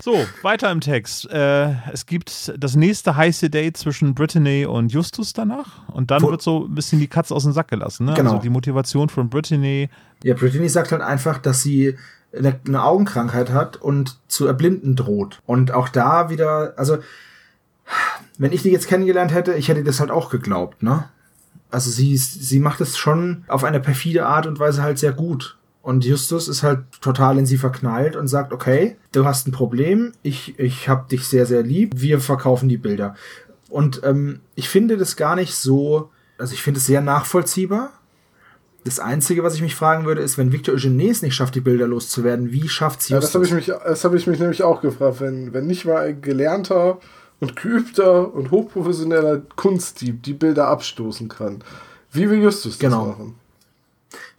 Speaker 2: So, weiter im Text. Äh, es gibt das nächste heiße Date zwischen Brittany und Justus danach. Und dann
Speaker 4: Wo-
Speaker 2: wird so ein bisschen die Katze aus dem Sack gelassen. Ne?
Speaker 4: Genau.
Speaker 2: Also die Motivation von Brittany.
Speaker 4: Ja, Brittany sagt halt einfach, dass sie eine, Augenkrankheit hat und zu erblinden droht. Und auch da wieder, also, wenn ich die jetzt kennengelernt hätte, ich hätte das halt auch geglaubt, ne? Also sie, sie macht es schon auf eine perfide Art und Weise halt sehr gut. Und Justus ist halt total in sie verknallt und sagt, okay, du hast ein Problem, ich, ich hab dich sehr, sehr lieb, wir verkaufen die Bilder. Und ähm, ich finde das gar nicht so, also ich finde es sehr nachvollziehbar. Das Einzige, was ich mich fragen würde, ist, wenn Victor Eugene es nicht schafft, die Bilder loszuwerden, wie schafft sie
Speaker 3: Ja, das habe ich, mich- das hab ich mich nämlich auch gefragt. Wenn, wenn nicht mal ein gelernter und geübter und hochprofessioneller Kunstdieb die Bilder abstoßen kann, wie will Justus das
Speaker 4: Genau.
Speaker 3: machen?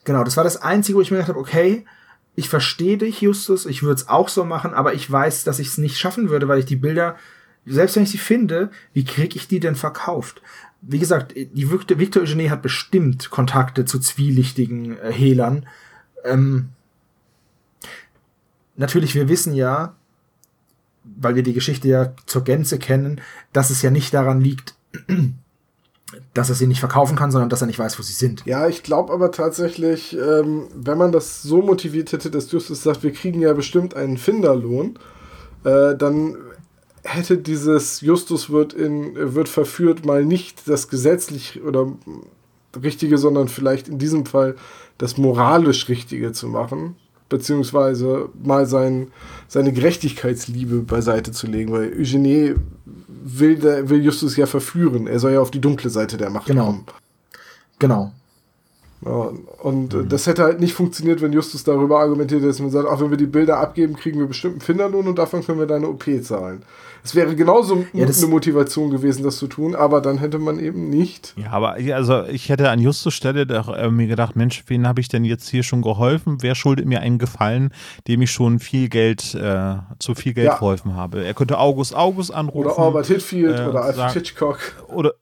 Speaker 4: Genau, das war das Einzige, wo ich mir gedacht habe, okay, ich verstehe dich, Justus, ich würde es auch so machen, aber ich weiß, dass ich es nicht schaffen würde, weil ich die Bilder, selbst wenn ich sie finde, wie kriege ich die denn verkauft? Wie gesagt, die Victor, Victor Eugene hat bestimmt Kontakte zu zwielichtigen äh, Hehlern. Ähm, natürlich, wir wissen ja, weil wir die Geschichte ja zur Gänze kennen, dass es ja nicht daran liegt, dass er sie nicht verkaufen kann, sondern dass er nicht weiß, wo sie sind.
Speaker 3: Ja, ich glaube aber tatsächlich, ähm, wenn man das so motiviert hätte, dass Justus sagt, wir kriegen ja bestimmt einen Finderlohn, äh, dann hätte dieses Justus wird in wird verführt mal nicht das gesetzlich oder richtige, sondern vielleicht in diesem Fall das moralisch richtige zu machen, beziehungsweise mal sein, seine Gerechtigkeitsliebe beiseite zu legen, weil Eugenie will, der, will Justus ja verführen. Er soll ja auf die dunkle Seite der Macht
Speaker 4: Genau.
Speaker 3: kommen.
Speaker 4: Genau.
Speaker 3: Ja, und äh, das hätte halt nicht funktioniert, wenn Justus darüber argumentiert, dass man sagt, auch wenn wir die Bilder abgeben, kriegen wir bestimmt einen Finderlohn und davon können wir deine OP zahlen. Es wäre genauso
Speaker 4: Ja, das-
Speaker 3: eine Motivation gewesen, das zu tun, aber dann hätte man eben nicht.
Speaker 2: Ja, aber ich- also ich hätte an Justus Stelle doch, äh, mir gedacht, Mensch, wen habe ich denn jetzt hier schon geholfen? Wer schuldet mir einen Gefallen, dem ich schon viel Geld, äh, zu viel Geld
Speaker 3: Ja.
Speaker 2: geholfen habe? Er könnte August August anrufen.
Speaker 3: Oder Albert Hitfield
Speaker 2: äh,
Speaker 3: oder Alfred
Speaker 2: sagen-
Speaker 3: Hitchcock.
Speaker 2: Oder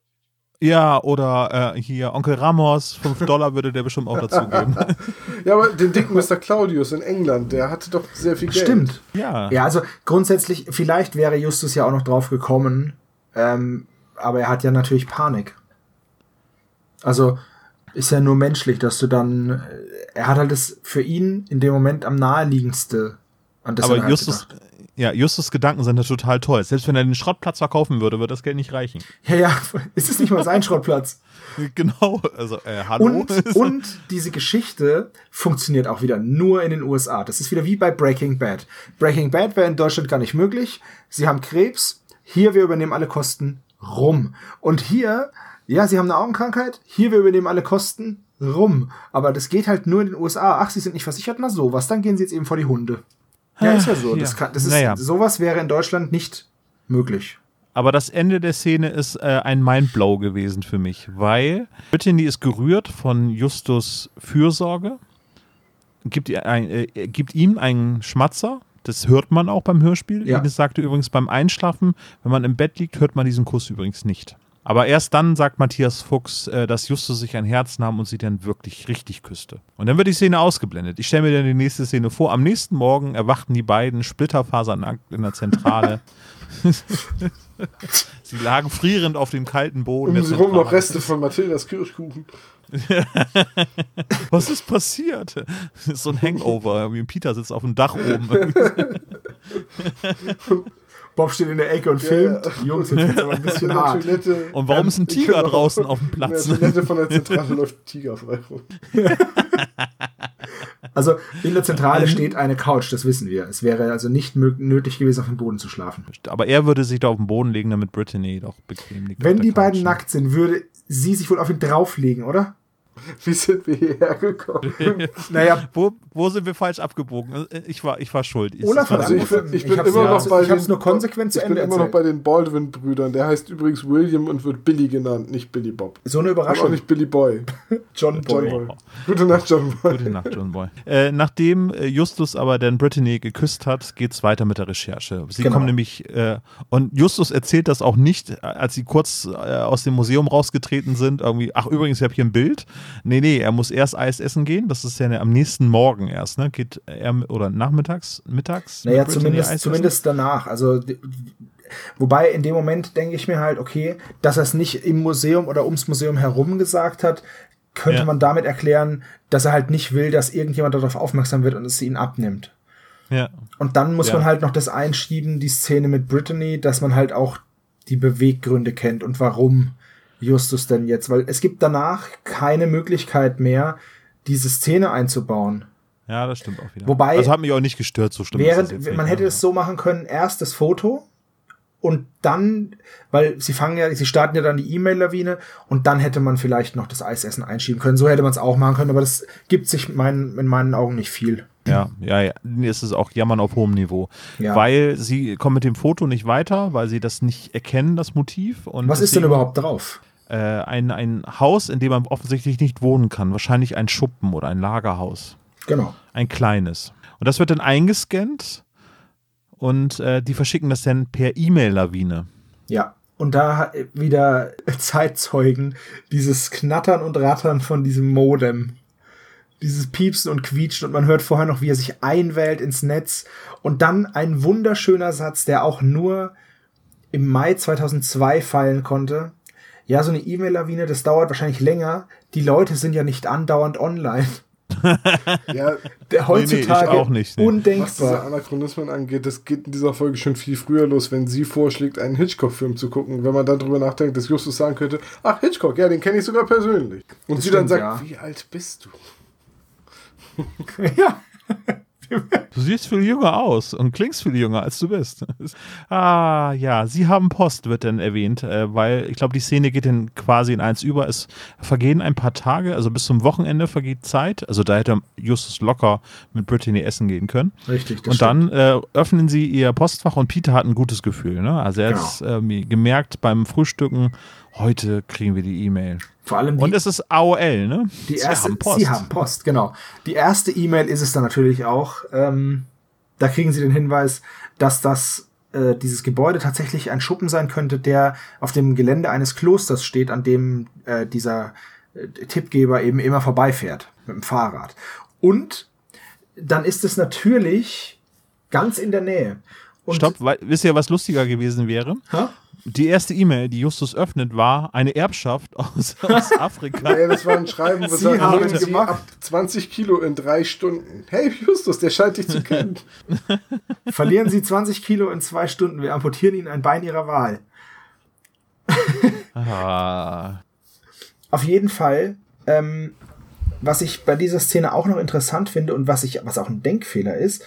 Speaker 2: ja, oder äh, hier Onkel Ramos, 5 Dollar würde der bestimmt auch dazu geben.
Speaker 3: Ja, aber den dicken Mr. Claudius in England, der hatte doch sehr viel Geld.
Speaker 4: Stimmt.
Speaker 2: ja.
Speaker 4: Ja, also grundsätzlich, vielleicht wäre Justus ja auch noch drauf gekommen, ähm, aber er hat ja natürlich Panik. Also ist ja nur menschlich, dass du dann, äh, er hat halt das für ihn in dem Moment am naheliegendste an das er
Speaker 2: Aber
Speaker 4: halt
Speaker 2: Justus,
Speaker 4: gedacht.
Speaker 2: Ja, Justus Gedanken sind ja total toll. Selbst wenn er den Schrottplatz verkaufen würde, würde das Geld nicht reichen.
Speaker 4: Ja, ja, ist es nicht mal sein Schrottplatz?
Speaker 2: Genau, also äh, hallo.
Speaker 4: Und, und diese Geschichte funktioniert auch wieder nur in den USA. Das ist wieder wie bei Breaking Bad. Breaking Bad wäre in Deutschland gar nicht möglich. Sie haben Krebs. Hier, wir übernehmen alle Kosten. Rum. Und hier, ja, sie haben eine Augenkrankheit. Hier, wir übernehmen alle Kosten. Rum. Aber das geht halt nur in den USA. Ach, sie sind nicht versichert. Na sowas. Dann gehen sie jetzt eben vor die Hunde. Ja, ist ja so. Das
Speaker 2: Ja.
Speaker 4: kann, das ist,
Speaker 2: Naja.
Speaker 4: Sowas wäre in Deutschland nicht möglich.
Speaker 2: Aber das Ende der Szene ist äh, ein Mindblow gewesen für mich, weil Brittany ist gerührt von Justus Fürsorge, gibt, ihr ein, äh, gibt ihm einen Schmatzer. Das hört man auch beim Hörspiel.
Speaker 4: Ja.
Speaker 2: Ines sagte übrigens beim Einschlafen, wenn man im Bett liegt, hört man diesen Kuss übrigens nicht. Aber erst dann sagt Matthias Fuchs, äh, dass Justus sich ein Herz nahm und sie dann wirklich richtig küsste. Und dann wird die Szene ausgeblendet. Ich stelle mir dann die nächste Szene vor. Am nächsten Morgen erwachten die beiden splitterfasernackt in der Zentrale. sie lagen frierend auf dem kalten Boden.
Speaker 3: Um sie rum noch. Reste von Mathildas Kirschkuchen.
Speaker 2: Was ist passiert? Das ist so ein Hangover. Wie Peter sitzt auf dem Dach oben.
Speaker 4: Bob steht in der Ecke und
Speaker 3: Ja,
Speaker 4: filmt.
Speaker 3: ja.
Speaker 4: Jungs, jetzt wird's aber ein bisschen hart.
Speaker 3: Toilette.
Speaker 2: Und warum ist ein Tiger
Speaker 3: Genau.
Speaker 2: draußen auf dem Platz?
Speaker 3: In der Toilette von der Zentrale läuft ein Tiger frei rum.
Speaker 4: Also in der Zentrale steht eine Couch, das wissen wir. Es wäre also nicht nötig gewesen, auf dem Boden zu schlafen.
Speaker 2: Aber er würde sich da auf den Boden legen, damit Brittany doch bequem liegt.
Speaker 4: Wenn die
Speaker 2: Couch.
Speaker 4: beiden nackt sind, würde sie sich wohl auf ihn drauflegen, oder?
Speaker 3: Wie sind wir hierher gekommen?
Speaker 4: Naja,
Speaker 2: Wo, wo sind wir falsch abgebogen? Ich war, ich war schuld. Ich-
Speaker 4: Olaf
Speaker 3: Also ich bin, ich bin
Speaker 4: hab's
Speaker 3: immer
Speaker 4: ja-
Speaker 3: noch bei
Speaker 4: ich
Speaker 3: den,
Speaker 4: nur konsequent zu
Speaker 3: ich bin
Speaker 4: Ende
Speaker 3: immer noch bei den Baldwin-Brüdern. Der heißt übrigens William und wird Billy genannt, nicht Billy Bob.
Speaker 4: So eine
Speaker 3: Und auch
Speaker 4: Überraschung.
Speaker 3: nicht Billy Boy.
Speaker 4: John
Speaker 3: John
Speaker 4: Boy.
Speaker 3: Boy. Gute Nacht, John Boy.
Speaker 2: Gute Nacht, John Boy. Äh, nachdem äh, Justus aber dann Brittany geküsst hat, geht es weiter mit der Recherche. Sie
Speaker 4: Genau.
Speaker 2: kommen nämlich, äh, und Justus erzählt das auch nicht, äh, als sie kurz äh, aus dem Museum rausgetreten sind, irgendwie, ach übrigens, ich habe hier ein Bild. Nee, nee, er muss erst Eis essen gehen. Das ist ja am nächsten Morgen erst, ne? Geht er, oder nachmittags, mittags?
Speaker 4: Naja, zumindest, zumindest danach. Also, wobei in dem Moment denke ich mir halt, okay, dass er es nicht im Museum oder ums Museum herum gesagt hat, könnte
Speaker 2: Ja.
Speaker 4: man damit erklären, dass er halt nicht will, dass irgendjemand darauf aufmerksam wird und es ihn abnimmt.
Speaker 2: Ja.
Speaker 4: Und dann muss
Speaker 2: Ja.
Speaker 4: man halt noch das einschieben, die Szene mit Brittany, dass man halt auch die Beweggründe kennt und warum Justus denn jetzt, weil es gibt danach keine Möglichkeit mehr, diese Szene einzubauen.
Speaker 2: ja, das stimmt auch wieder.
Speaker 4: Wobei-
Speaker 2: also hat mich auch nicht gestört, so stimmt
Speaker 4: Während, man hätte es so machen können, erst das Foto und dann, weil sie fangen ja, sie starten ja dann die E-Mail-Lawine und dann hätte man vielleicht noch das Eisessen einschieben können. So hätte man es auch machen können, aber das gibt sich mein, in meinen Augen nicht viel.
Speaker 2: Ja, ja, ja. Es ist auch Jammern auf hohem Niveau.
Speaker 4: Ja.
Speaker 2: Weil sie kommen mit dem Foto nicht weiter, weil sie das nicht erkennen, das Motiv. Und
Speaker 4: Was ist denn überhaupt drauf?
Speaker 2: Äh, ein, ein Haus, in dem man offensichtlich nicht wohnen kann. Wahrscheinlich ein Schuppen oder ein Lagerhaus.
Speaker 4: Genau.
Speaker 2: Ein kleines. Und das wird dann eingescannt und äh, die verschicken das dann per E-Mail-Lawine.
Speaker 4: Ja. Und da wieder Zeitzeugen, dieses Knattern und Rattern von diesem Modem. Dieses Piepsen und Quietschen und man hört vorher noch, wie er sich einwählt ins Netz. Und dann ein wunderschöner Satz, der auch nur im Mai 2002 fallen konnte. Ja, so eine E-Mail-Lawine, das dauert wahrscheinlich länger. Die Leute sind ja nicht andauernd online.
Speaker 3: Ja,
Speaker 4: Der heutzutage
Speaker 2: ich auch nicht, nee.
Speaker 3: was diese
Speaker 4: undenkbar.
Speaker 3: Anachronismen angeht, das geht in dieser Folge schon viel früher los, wenn sie vorschlägt, einen Hitchcock-Film zu gucken. Wenn man dann drüber nachdenkt, dass Justus sagen könnte, ach, Hitchcock, ja, den kenne ich sogar persönlich. Und
Speaker 4: Das
Speaker 3: sie dann
Speaker 4: stimmt,
Speaker 3: sagt,
Speaker 4: ja.
Speaker 3: wie alt bist du?
Speaker 4: ja.
Speaker 2: Du siehst viel jünger aus und klingst viel jünger, als du bist. ah, ja, sie haben Post, wird dann erwähnt, äh, weil ich glaube, die Szene geht dann quasi in eins über. Es vergehen ein paar Tage, also bis zum Wochenende vergeht Zeit. Also da hätte Justus locker mit Brittany essen gehen können.
Speaker 4: Richtig.
Speaker 2: und dann äh, öffnen sie ihr Postfach und Peter hat ein gutes Gefühl. Ne? Also er hat
Speaker 4: Genau.
Speaker 2: ähm, gemerkt beim Frühstücken, heute kriegen wir die E-Mail.
Speaker 4: Vor allem die,
Speaker 2: Und es ist AOL, ne?
Speaker 4: die
Speaker 2: Sie
Speaker 4: erste,
Speaker 2: haben Post.
Speaker 4: Sie haben Post, genau. Die erste E-Mail ist es dann natürlich auch. Ähm, da kriegen Sie den Hinweis, dass das äh, dieses Gebäude tatsächlich ein Schuppen sein könnte, der auf dem Gelände eines Klosters steht, an dem äh, dieser äh, Tippgeber eben immer vorbeifährt mit dem Fahrrad. Und dann ist es natürlich ganz in der Nähe. Und,
Speaker 2: Stopp, wisst ihr, was lustiger gewesen wäre?
Speaker 4: Hä?
Speaker 2: Die erste E-Mail, die Justus öffnet, war eine Erbschaft aus, aus Afrika.
Speaker 3: Ja, das war ein Schreiben, wo
Speaker 4: Sie haben
Speaker 3: Sie
Speaker 4: gemacht.
Speaker 3: ab 20 Kilo in drei Stunden. Hey Justus, der scheint dich zu kennen.
Speaker 4: Verlieren Sie 20 Kilo in zwei Stunden. Wir amputieren Ihnen ein Bein Ihrer Wahl.
Speaker 2: ah,
Speaker 4: Auf jeden Fall, ähm, was ich bei dieser Szene auch noch interessant finde und was ich, was auch ein Denkfehler ist,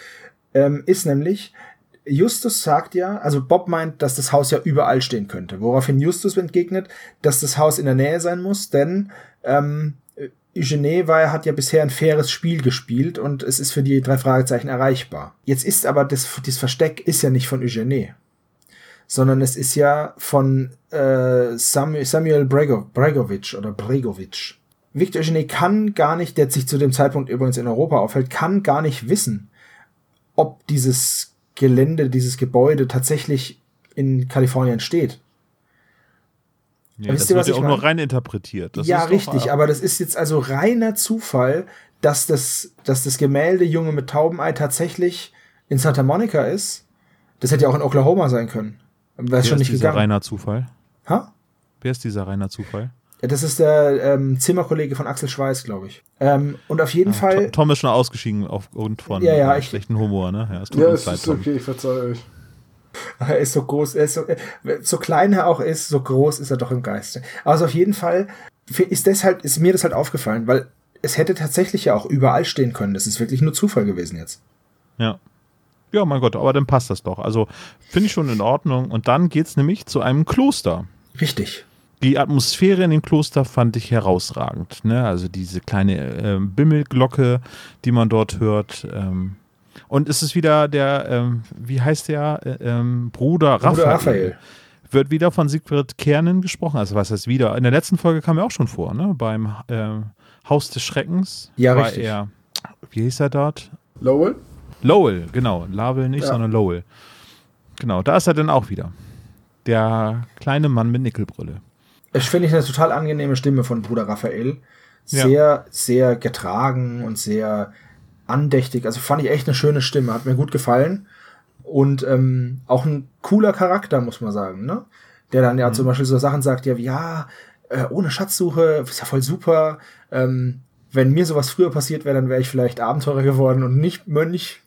Speaker 4: ähm, ist nämlich, Justus sagt ja, also Bob meint, dass das Haus ja überall stehen könnte, woraufhin Justus entgegnet, dass das Haus in der Nähe sein muss, denn ähm, Eugene war, hat ja bisher ein faires Spiel gespielt und es ist für die drei Fragezeichen erreichbar. Jetzt ist aber das, das Versteck ist ja nicht von Eugene, sondern es ist ja von äh, Samuel, Samuel Brego, Bregovic oder Bregovic. Victor Eugene kann gar nicht, der sich zu dem Zeitpunkt übrigens in Europa aufhält, kann gar nicht wissen, ob dieses Gelände, dieses Gebäude tatsächlich in Kalifornien steht.
Speaker 2: ja,
Speaker 4: Wisst
Speaker 2: das
Speaker 4: ihr,
Speaker 2: wird
Speaker 4: was
Speaker 2: ja
Speaker 4: ich
Speaker 2: auch nur
Speaker 4: meine?
Speaker 2: rein interpretiert. Das
Speaker 4: ja, richtig,
Speaker 2: äh,
Speaker 4: aber das ist jetzt also reiner Zufall, dass das, dass das Gemälde Junge mit Taubenei tatsächlich in Santa Monica ist. Das hätte ja auch in Oklahoma sein können. Wäre
Speaker 2: Wer
Speaker 4: schon
Speaker 2: ist
Speaker 4: nicht
Speaker 2: dieser
Speaker 4: gegangen.
Speaker 2: reiner Zufall?
Speaker 4: Ha?
Speaker 2: Wer ist dieser reiner Zufall?
Speaker 4: Ja, das ist der ähm, Zimmerkollege von Axel Schweiß, glaube ich. Ähm, und auf jeden Fall.
Speaker 2: Tom, Tom ist schon ausgeschieden aufgrund von
Speaker 4: Ja, ja,
Speaker 2: äh,
Speaker 4: ich-
Speaker 2: schlechten Humor, ne? Ja, es tut
Speaker 3: Ja, es
Speaker 2: leid,
Speaker 3: ist
Speaker 2: Tom.
Speaker 3: okay, ich verzeihe euch.
Speaker 4: Er ist so groß, er ist so, äh, so klein er auch ist, so groß ist er doch im Geiste. Also auf jeden Fall ist deshalb, ist mir das halt aufgefallen, weil es hätte tatsächlich ja auch überall stehen können. Das ist wirklich nur Zufall gewesen jetzt.
Speaker 2: Ja. Ja, mein Gott, aber dann passt das doch. Also finde ich schon in Ordnung. Und dann geht's nämlich zu einem Kloster.
Speaker 4: Richtig.
Speaker 2: Die Atmosphäre in dem Kloster fand ich herausragend. Ne? Also diese kleine ähm, Bimmelglocke, die man dort hört. Ähm. Und es ist wieder der, ähm, wie heißt der, äh, ähm, Bruder Raphael.
Speaker 4: Bruder Raphael.
Speaker 2: Wird wieder von Siegfried Kernen gesprochen. Also was heißt wieder? In der letzten Folge kam er auch schon vor, ne? Beim ähm, Haus des Schreckens.
Speaker 4: Ja,
Speaker 2: war
Speaker 4: richtig.
Speaker 2: Er, wie hieß er dort?
Speaker 3: Lowell?
Speaker 2: Lowell, genau. Lavel nicht,
Speaker 3: Ja.
Speaker 2: sondern Lowell. Genau, da ist er dann auch wieder. Der kleine Mann mit Nickelbrille.
Speaker 4: Ich finde ich eine total angenehme Stimme von Bruder Raphael.
Speaker 2: Ja.
Speaker 4: Sehr, sehr getragen und sehr andächtig. Also fand ich echt eine schöne Stimme, hat mir gut gefallen. Und ähm, auch ein cooler Charakter, muss man sagen, ne? Der dann
Speaker 2: Mhm.
Speaker 4: ja zum Beispiel so Sachen sagt, ja, wie, ja, äh, ohne Schatzsuche, ist ja voll super. Ähm, wenn mir sowas früher passiert wäre, dann wäre ich vielleicht Abenteurer geworden und nicht Mönch.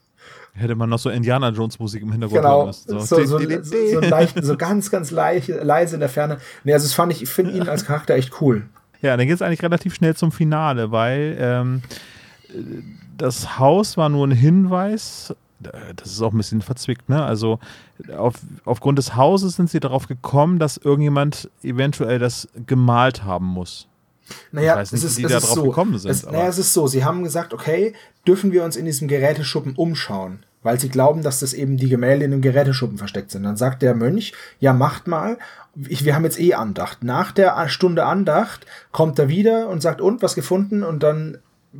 Speaker 2: Hätte man noch so Indiana Jones Musik im Hintergrund
Speaker 4: Genau,
Speaker 2: müssen.
Speaker 4: so, so, so, so, leicht, so ganz, ganz leise, leise in der Ferne. Nee, also das fand ich, ich finde ihn als Charakter echt cool.
Speaker 2: Ja, dann geht es eigentlich relativ schnell zum Finale, weil ähm, das Haus war nur ein Hinweis. Das ist auch ein bisschen verzwickt, ne? Also auf, aufgrund des Hauses sind sie darauf gekommen, dass irgendjemand eventuell das gemalt haben muss.
Speaker 4: Naja,
Speaker 2: nicht,
Speaker 4: es ist, es ist so.
Speaker 2: gekommen sind,
Speaker 4: Es, naja, es ist so. Sie haben gesagt, okay, dürfen wir uns in diesem Geräteschuppen umschauen, weil sie glauben, dass das eben die Gemälde in dem Geräteschuppen versteckt sind. Dann sagt der Mönch, ja, macht mal. Ich, wir haben jetzt eh Andacht. Nach der Stunde Andacht kommt er wieder und sagt, und, was gefunden? Und dann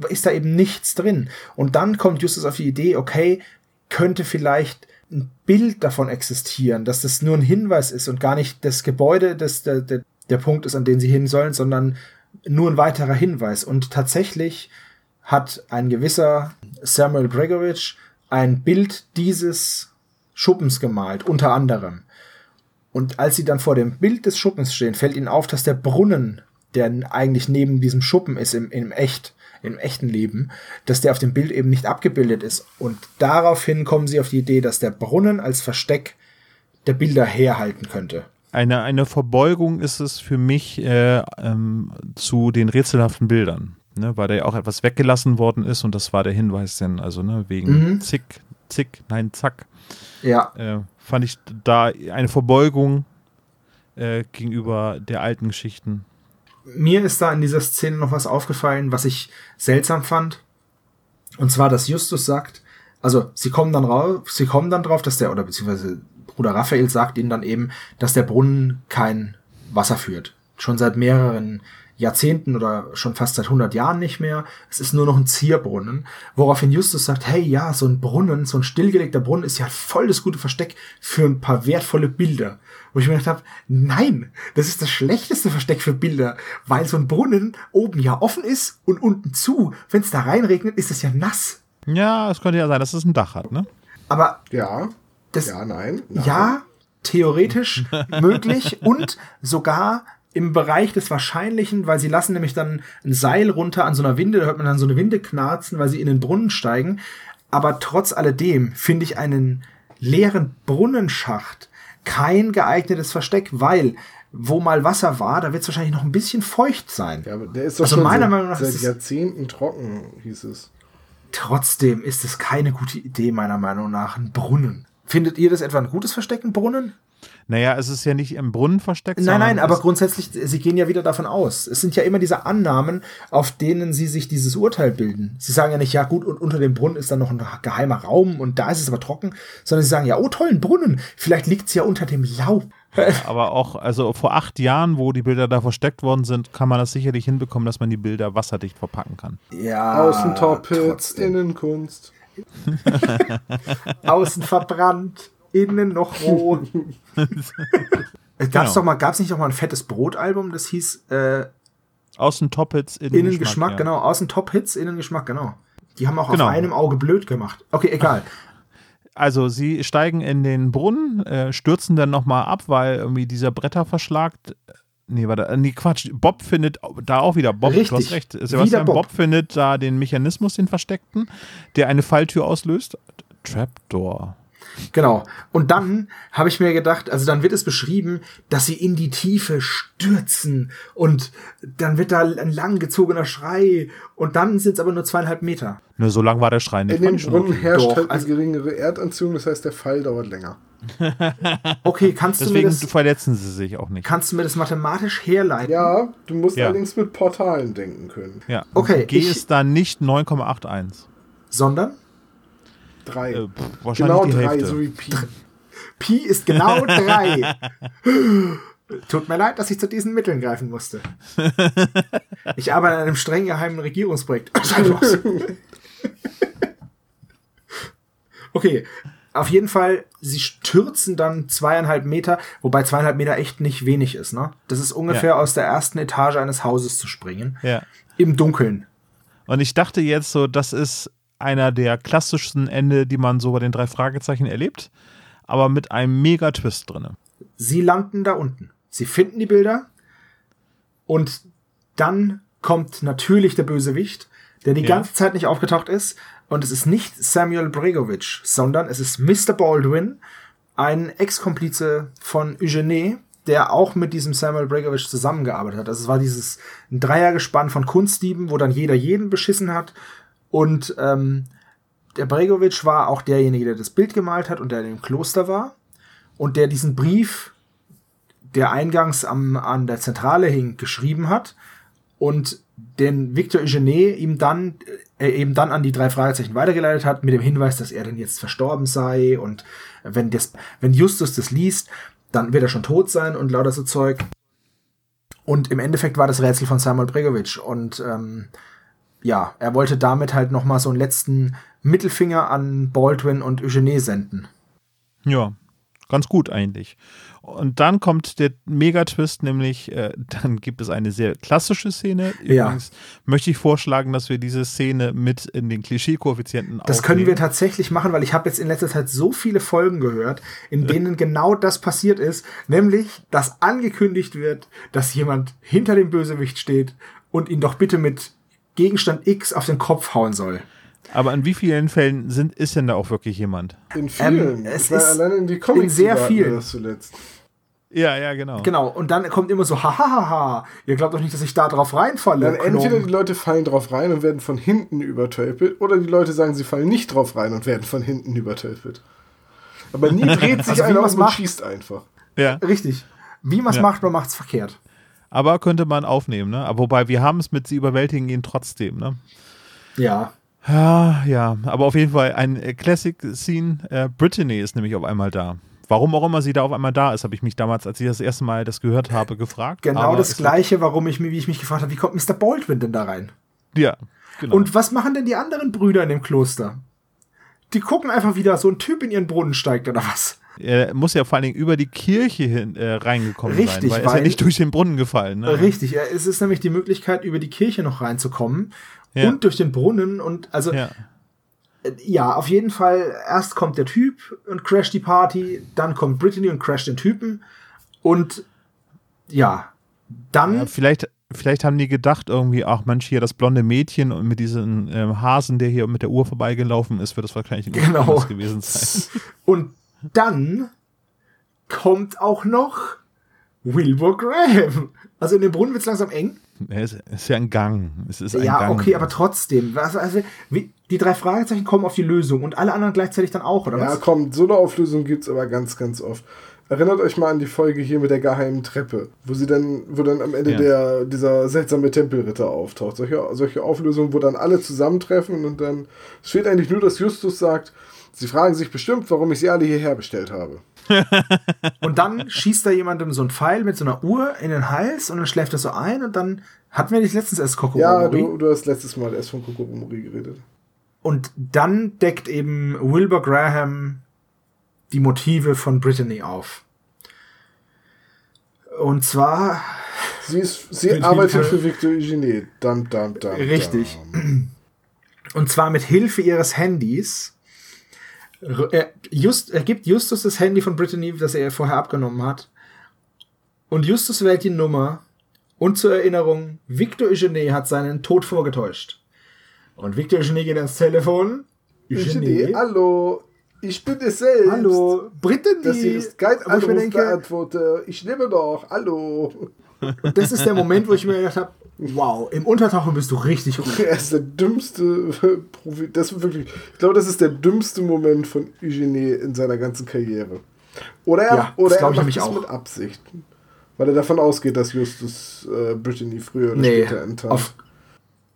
Speaker 4: ist da eben nichts drin. Und dann kommt Justus auf die Idee, okay, könnte vielleicht ein Bild davon existieren, dass das nur ein Hinweis ist und gar nicht das Gebäude, das der, der, der Punkt ist, an den sie hin sollen, sondern nur ein weiterer Hinweis. Und tatsächlich hat ein gewisser Samuel Bregovic ein Bild dieses Schuppens gemalt, unter anderem. Und als sie dann vor dem Bild des Schuppens stehen, fällt ihnen auf, dass der Brunnen, der eigentlich neben diesem Schuppen ist, im, im echt, im echten Leben, dass der auf dem Bild eben nicht abgebildet ist. Und daraufhin kommen sie auf die Idee, dass der Brunnen als Versteck der Bilder herhalten könnte.
Speaker 2: Eine, eine Verbeugung ist es für mich äh, ähm, zu den rätselhaften Bildern. Ne, weil da ja auch etwas weggelassen worden ist und das war der Hinweis denn, also ne, wegen
Speaker 4: Mhm.
Speaker 2: Zick, Zick, nein, Zack,
Speaker 4: Ja,
Speaker 2: äh, fand ich da eine Verbeugung äh, gegenüber der alten Geschichten.
Speaker 4: mir ist da in dieser Szene noch was aufgefallen, was ich seltsam fand. Und zwar, dass Justus sagt, also sie kommen dann rauf, sie kommen dann drauf, dass der, oder beziehungsweise Bruder Raphael sagt ihnen dann eben, dass der Brunnen kein Wasser führt. Schon seit mehreren Jahrzehnten oder schon fast seit 100 Jahren nicht mehr. Es ist nur noch ein Zierbrunnen. Woraufhin Justus sagt, hey, ja, so ein Brunnen, so ein stillgelegter Brunnen ist ja voll das gute Versteck für ein paar wertvolle Bilder. Wo ich mir gedacht habe, nein, das ist das schlechteste Versteck für Bilder, weil so ein Brunnen oben ja offen ist und unten zu. Wenn es da reinregnet, ist es ja nass.
Speaker 2: Ja, es könnte ja sein, dass es ein Dach hat, ne?
Speaker 4: Aber
Speaker 3: Ja.
Speaker 4: das,
Speaker 3: Ja, nein. nein.
Speaker 4: ja, theoretisch möglich und sogar im Bereich des Wahrscheinlichen, weil sie lassen nämlich dann ein Seil runter an so einer Winde, da hört man dann so eine Winde knarzen, weil sie in den Brunnen steigen. Aber trotz alledem finde ich einen leeren Brunnenschacht kein geeignetes Versteck, weil wo mal Wasser war, da wird es wahrscheinlich noch ein bisschen feucht sein.
Speaker 3: Ja, aber der ist doch
Speaker 4: Also
Speaker 3: schon
Speaker 4: meiner
Speaker 3: seit,
Speaker 4: Meinung nach
Speaker 3: seit Jahrzehnten trocken, hieß es.
Speaker 4: Trotzdem ist es keine gute Idee, meiner Meinung nach, ein Brunnen. Findet ihr das etwa ein gutes Versteck, ein Brunnen?
Speaker 2: Naja, es ist ja nicht im Brunnen versteckt.
Speaker 4: Nein, nein, aber grundsätzlich, sie gehen ja wieder davon aus. Es sind ja immer diese Annahmen, auf denen sie sich dieses Urteil bilden. Sie sagen ja nicht, ja gut, und unter dem Brunnen ist dann noch ein geheimer Raum und da ist es aber trocken, sondern sie sagen, ja, oh toll, ein Brunnen. Vielleicht liegt es ja unter dem Laub.
Speaker 2: Aber auch, also vor acht Jahren, wo die Bilder da versteckt worden sind, kann man das sicherlich hinbekommen, dass man die Bilder wasserdicht verpacken kann.
Speaker 4: Ja,
Speaker 3: Außen Top-Hits,
Speaker 4: trotzdem.
Speaker 3: innen Kunst.
Speaker 4: Außen verbrannt, innen noch rot. Gab's
Speaker 2: Genau.
Speaker 4: doch mal, gab's nicht noch mal ein fettes Brotalbum, das hieß äh,
Speaker 2: Außen Top-Hits, innen,
Speaker 4: Innengeschmack,
Speaker 2: ja.
Speaker 4: genau. Außen Top-Hits, Innengeschmack, genau. Die haben auch
Speaker 2: Genau.
Speaker 4: auf einem Auge blöd gemacht. Okay, egal.
Speaker 2: Also sie steigen in den Brunnen, äh, stürzen dann nochmal ab, weil irgendwie dieser Bretterverschlag. Nee, warte, äh, nee, Quatsch. Bob findet da auch wieder Bob. Du
Speaker 4: Richtig.
Speaker 2: hast recht. Sebastian
Speaker 4: Bob.
Speaker 2: Bob. findet da den Mechanismus, den versteckten, der eine Falltür auslöst. Trapdoor.
Speaker 4: Genau. Und dann habe ich mir gedacht, also dann wird es beschrieben, dass sie in die Tiefe stürzen und dann wird da ein langgezogener Schrei und dann sind es aber nur zweieinhalb Meter.
Speaker 2: Nur so lang war der Schrei nicht.
Speaker 3: In
Speaker 2: schon
Speaker 3: Brunnen herrscht
Speaker 4: Doch,
Speaker 3: halt eine
Speaker 4: also-
Speaker 3: geringere Erdanziehung, das heißt, der Fall dauert länger.
Speaker 4: Okay, kannst du mir
Speaker 2: Deswegen
Speaker 4: das,
Speaker 2: verletzen sie sich auch nicht.
Speaker 4: kannst du mir das mathematisch herleiten?
Speaker 3: Ja, du musst
Speaker 2: Ja.
Speaker 3: allerdings mit Portalen denken können.
Speaker 2: Ja.
Speaker 4: Okay,
Speaker 2: G
Speaker 4: ich-
Speaker 2: ist da nicht 9,81.
Speaker 4: Sondern
Speaker 3: Drei.
Speaker 2: Äh, pff, wahrscheinlich
Speaker 3: genau
Speaker 2: die
Speaker 3: drei,
Speaker 2: Hälfte.
Speaker 3: so wie Pi.
Speaker 4: Pi ist genau drei. Tut mir leid, dass ich zu diesen Mitteln greifen musste. Ich arbeite an einem streng geheimen Regierungsprojekt. Okay, auf jeden Fall, sie stürzen dann zweieinhalb Meter, wobei zweieinhalb Meter echt nicht wenig ist, ne? Das ist ungefähr
Speaker 2: Ja.
Speaker 4: aus der ersten Etage eines Hauses zu springen.
Speaker 2: Ja.
Speaker 4: Im Dunkeln.
Speaker 2: Und ich dachte jetzt so, das ist einer der klassischsten Ende, die man so bei den drei Fragezeichen erlebt, aber mit einem mega Twist drin.
Speaker 4: Sie landen da unten. Sie finden die Bilder und dann kommt natürlich der Bösewicht, der die
Speaker 2: Ja.
Speaker 4: ganze Zeit nicht aufgetaucht ist. Und es ist nicht Samuel Bregovic, sondern es ist Mr. Baldwin, ein Ex-Komplize von Eugenie, der auch mit diesem Samuel Bregovic zusammengearbeitet hat. Also es war dieses Dreiergespann von Kunstdieben, wo dann jeder jeden beschissen hat. Und ähm, der Bregovic war auch derjenige, der das Bild gemalt hat und der im Kloster war. Und der diesen Brief, der eingangs am, an der Zentrale hing, geschrieben hat. Und den Victor Eugenie ihm dann, äh, eben dann an die drei Fragezeichen weitergeleitet hat, mit dem Hinweis, dass er denn jetzt verstorben sei. Und wenn, das, wenn Justus das liest, dann wird er schon tot sein und lauter so Zeug. Und im Endeffekt war das Rätsel von Samuel Bregovic. Und ähm, ja, er wollte damit halt noch mal so einen letzten Mittelfinger an Baldwin und Eugenie senden.
Speaker 2: Ja, ganz gut eigentlich. Und dann kommt der Megatwist, nämlich äh, dann gibt es eine sehr klassische Szene.
Speaker 4: Ja.
Speaker 2: Übrigens möchte ich vorschlagen, dass wir diese Szene mit in den Klischee-Koeffizienten
Speaker 4: Das können wir
Speaker 2: aufnehmen.
Speaker 4: tatsächlich machen, weil ich habe jetzt in letzter Zeit so viele Folgen gehört, in denen genau das passiert ist, nämlich, dass angekündigt wird, dass jemand hinter dem Bösewicht steht und ihn doch bitte mit Gegenstand X auf den Kopf hauen soll.
Speaker 2: Aber in wie vielen Fällen sind, ist denn da auch wirklich jemand?
Speaker 3: In vielen.
Speaker 4: Ähm, es
Speaker 3: ich war
Speaker 4: ist
Speaker 3: allein in die Comics
Speaker 4: in sehr vielen.
Speaker 3: das zuletzt.
Speaker 2: Ja, ja, genau.
Speaker 4: Genau, und dann kommt immer so, hahaha, ihr glaubt doch nicht, dass ich da drauf reinfalle.
Speaker 3: Dann entweder die Leute fallen drauf rein und werden von hinten übertölpelt, oder die Leute sagen, sie fallen nicht drauf rein und werden von hinten übertölpelt. Aber nie dreht sich
Speaker 4: Also
Speaker 3: einer um und
Speaker 4: macht.
Speaker 3: schießt einfach.
Speaker 2: Ja.
Speaker 4: Richtig. Wie man es
Speaker 2: Ja.
Speaker 4: macht, man macht es verkehrt.
Speaker 2: Aber könnte man aufnehmen, ne? Aber wobei wir haben es mit sie überwältigen ihn trotzdem, ne?
Speaker 4: Ja.
Speaker 2: Ja, ja, aber auf jeden Fall ein äh, Classic-Scene. Äh, Brittany ist nämlich auf einmal da. Warum auch immer sie da auf einmal da ist, habe ich mich damals, als ich das erste Mal das gehört habe, gefragt.
Speaker 4: Genau
Speaker 2: Aber
Speaker 4: das gleiche, warum ich, mir- wie ich mich gefragt habe, wie kommt Mr. Baldwin denn da rein?
Speaker 2: Ja, genau.
Speaker 4: Und was machen denn die anderen Brüder in dem Kloster? Die gucken einfach wieder, so ein Typ in ihren Brunnen steigt oder was?
Speaker 2: er muss ja vor allen Dingen über die Kirche hin, äh, reingekommen
Speaker 4: Richtig,
Speaker 2: sein, weil er ist ja
Speaker 4: weil-
Speaker 2: nicht durch den Brunnen gefallen. Ne?
Speaker 4: Richtig, es ist nämlich die Möglichkeit, über die Kirche noch reinzukommen
Speaker 2: Ja.
Speaker 4: und durch den Brunnen und also
Speaker 2: Ja.
Speaker 4: äh, ja, auf jeden Fall, erst kommt der Typ und crasht die Party, dann kommt Brittany und crasht den Typen und ja, dann
Speaker 2: Ja, vielleicht, vielleicht haben die gedacht irgendwie, ach Mensch, hier das blonde Mädchen und mit diesem ähm, Hasen, der hier mit der Uhr vorbeigelaufen ist, wird das wahrscheinlich ein
Speaker 4: Genau.
Speaker 2: Gewesen sein.
Speaker 4: Und dann kommt auch noch Wilbur Graham. Also in dem Brunnen wird es langsam eng.
Speaker 2: Es ist ja ein Gang. Es ist ein
Speaker 4: Ja,
Speaker 2: Gang.
Speaker 4: okay, aber trotzdem. Also, wie, die drei Fragezeichen kommen auf die Lösung und alle anderen gleichzeitig dann auch, oder
Speaker 3: Ja,
Speaker 4: was?
Speaker 3: komm, so eine Auflösung gibt's aber ganz, ganz oft. Erinnert euch mal an die Folge hier mit der geheimen Treppe, wo sie dann, wo dann am Ende
Speaker 2: Ja.
Speaker 3: der, dieser seltsame Tempelritter auftaucht. Solche, solche Auflösungen, wo dann alle zusammentreffen und dann es fehlt eigentlich nur, dass Justus sagt, sie fragen sich bestimmt, warum ich sie alle hierher bestellt habe.
Speaker 4: Und dann schießt da jemandem so ein Pfeil mit so einer Uhr in den Hals und dann schläft er so ein und dann hatten wir nicht letztens erst Kokoromori.
Speaker 3: Ja, du, du hast letztes Mal erst von Kokoromori geredet.
Speaker 4: Und dann deckt eben Wilbur Graham die Motive von Brittany auf. Und zwar
Speaker 3: Sie, ist, sie arbeitet
Speaker 4: Hilfe-
Speaker 3: für Victor Eugenie. Dam, dam, dam,
Speaker 4: Richtig. Und zwar mit Hilfe ihres Handys. Er, just, er gibt Justus das Handy von Brittany, das er vorher abgenommen hat. Und Justus wählt die Nummer. Und zur Erinnerung, Victor Eugenie hat seinen Tod vorgetäuscht. Und Victor Eugenie geht ans Telefon.
Speaker 3: Eugenie, hallo, ich bin es selbst.
Speaker 4: hallo, Brittany.
Speaker 3: Das hier ist kein
Speaker 4: ich
Speaker 3: Anruf,
Speaker 4: denke,
Speaker 3: beantworte. Ich lebe doch, hallo.
Speaker 4: und das ist der Moment, wo ich mir gedacht habe, wow, im Untertauchen bist du richtig gut.
Speaker 3: Er ist der dümmste Profi. Das wirklich, ich glaube, das ist der dümmste Moment von Eugenie in seiner ganzen Karriere. Oder er,
Speaker 4: Ja,
Speaker 3: oder er macht das
Speaker 4: auch.
Speaker 3: mit Absicht. Weil er davon ausgeht, dass Justus äh, Brittany früher oder
Speaker 4: Nee,
Speaker 3: später enttarnt.
Speaker 4: auf,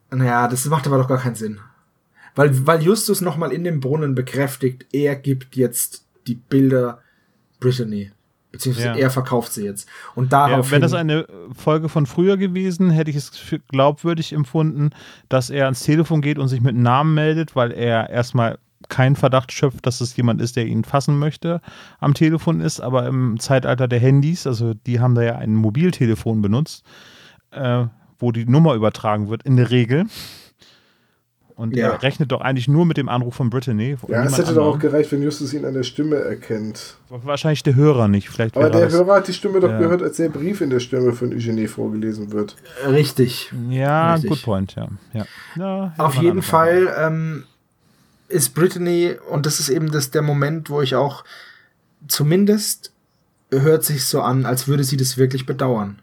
Speaker 4: naja, das macht aber doch gar keinen Sinn. Weil, weil Justus nochmal in dem Brunnen bekräftigt, er gibt jetzt die Bilder Brittany. Beziehungsweise
Speaker 2: Ja.
Speaker 4: er verkauft sie jetzt. Und
Speaker 2: Ja,
Speaker 4: darauf.
Speaker 2: wäre das eine Folge von früher gewesen, hätte ich es für glaubwürdig empfunden, dass er ans Telefon geht und sich mit Namen meldet, weil er erstmal keinen Verdacht schöpft, dass es jemand ist, der ihn fassen möchte, am Telefon ist. Aber im Zeitalter der Handys, also die haben da ja ein Mobiltelefon benutzt, äh, wo die Nummer übertragen wird, in der Regel. Und
Speaker 4: Ja.
Speaker 2: er rechnet doch eigentlich nur mit dem Anruf von Brittany.
Speaker 3: ja, es hätte doch auch gereicht, wenn Justus ihn an der Stimme erkennt.
Speaker 2: Wahrscheinlich der Hörer nicht. Vielleicht
Speaker 3: Aber der
Speaker 2: das-
Speaker 3: Hörer hat die Stimme doch
Speaker 2: Ja.
Speaker 3: gehört, als der Brief in der Stimme von Eugenie vorgelesen wird.
Speaker 4: Richtig.
Speaker 2: Ja,
Speaker 4: Richtig.
Speaker 2: good point, ja. ja. ja
Speaker 4: Auf jeden Fall ähm, ist Brittany, und das ist eben das, der Moment, wo ich auch zumindest hört sich so an, als würde sie das wirklich bedauern.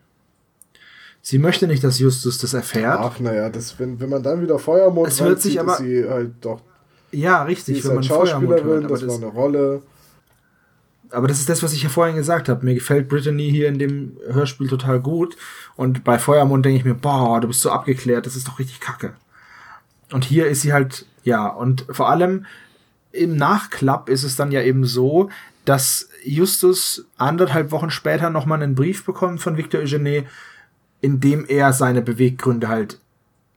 Speaker 4: Sie möchte nicht, dass Justus das erfährt.
Speaker 3: Ach, naja, das, wenn, wenn man dann wieder Feuermond
Speaker 4: Es hört sich aber-
Speaker 3: ist sie halt doch.
Speaker 4: Ja,
Speaker 3: Sie
Speaker 4: richtig,
Speaker 3: ist
Speaker 4: wenn man
Speaker 3: halt
Speaker 4: Feuermond
Speaker 3: Schauspielerin,
Speaker 4: hört. Aber
Speaker 3: das, war
Speaker 4: das,
Speaker 3: eine Rolle.
Speaker 4: aber das ist das, was ich ja vorhin gesagt habe. Mir gefällt Brittany hier in dem Hörspiel total gut. Und bei Feuermond denke ich mir, boah, du bist so abgeklärt, das ist doch richtig kacke. Und hier ist sie halt, ja, und vor allem im Nachklapp ist es dann ja eben so, dass Justus anderthalb Wochen später nochmal einen Brief bekommt von Victor Eugenie, in dem er seine Beweggründe halt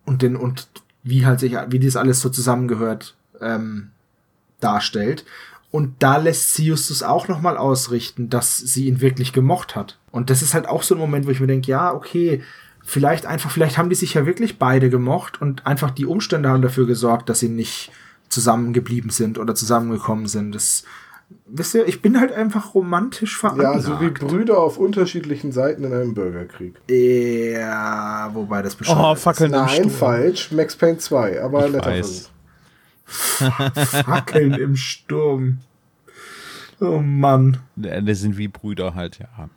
Speaker 4: und den und wie halt sich, wie das alles so zusammengehört, ähm, darstellt. Und da lässt sie Justus auch nochmal ausrichten, dass sie ihn wirklich gemocht hat. Und das ist halt auch so ein Moment, wo ich mir denke, ja, okay, vielleicht einfach, vielleicht haben die sich ja wirklich beide gemocht und einfach die Umstände haben dafür gesorgt, dass sie nicht zusammengeblieben sind oder zusammengekommen sind. Das, wisst ihr, ich bin halt einfach romantisch
Speaker 3: Ja,
Speaker 4: veranlagt.
Speaker 3: so wie Brüder auf unterschiedlichen Seiten in einem Bürgerkrieg.
Speaker 4: Ja, wobei das
Speaker 2: Oh,
Speaker 4: bescheuert
Speaker 2: Fackeln im
Speaker 3: Nein,
Speaker 2: Sturm.
Speaker 3: falsch. Max Payne 2, aber
Speaker 2: Ich
Speaker 3: netter
Speaker 2: weiß.
Speaker 4: Ist. Fackeln im Sturm. Oh Mann.
Speaker 2: Wir sind wie Brüder halt, ja.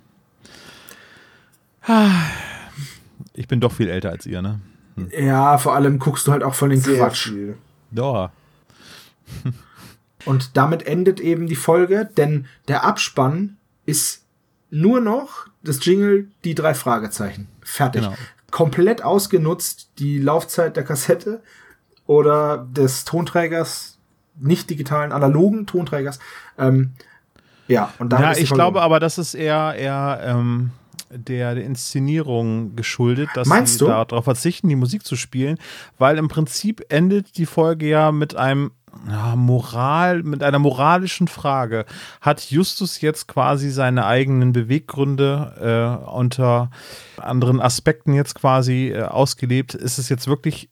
Speaker 2: Ich bin doch viel älter als ihr, ne?
Speaker 4: Ja, vor allem guckst du halt auch von den
Speaker 3: Sehr
Speaker 4: Quatsch.
Speaker 3: viel.
Speaker 2: Ja.
Speaker 4: Und damit endet eben die Folge, denn der Abspann ist nur noch das Jingle, die drei Fragezeichen. Fertig.
Speaker 2: Genau.
Speaker 4: Komplett ausgenutzt, die Laufzeit der Kassette oder des Tonträgers, nicht digitalen, analogen Tonträgers. Ähm, ja, und damit
Speaker 2: Ja, ich glaube aber, das ist eher, eher ähm, der, der Inszenierung geschuldet, dass
Speaker 4: Meinst
Speaker 2: sie
Speaker 4: du?
Speaker 2: darauf verzichten, die Musik zu spielen, weil im Prinzip endet die Folge ja mit einem ja, Moral, mit einer moralischen Frage. Hat Justus jetzt quasi seine eigenen Beweggründe äh, unter anderen Aspekten jetzt quasi äh, ausgelebt? Ist es jetzt wirklich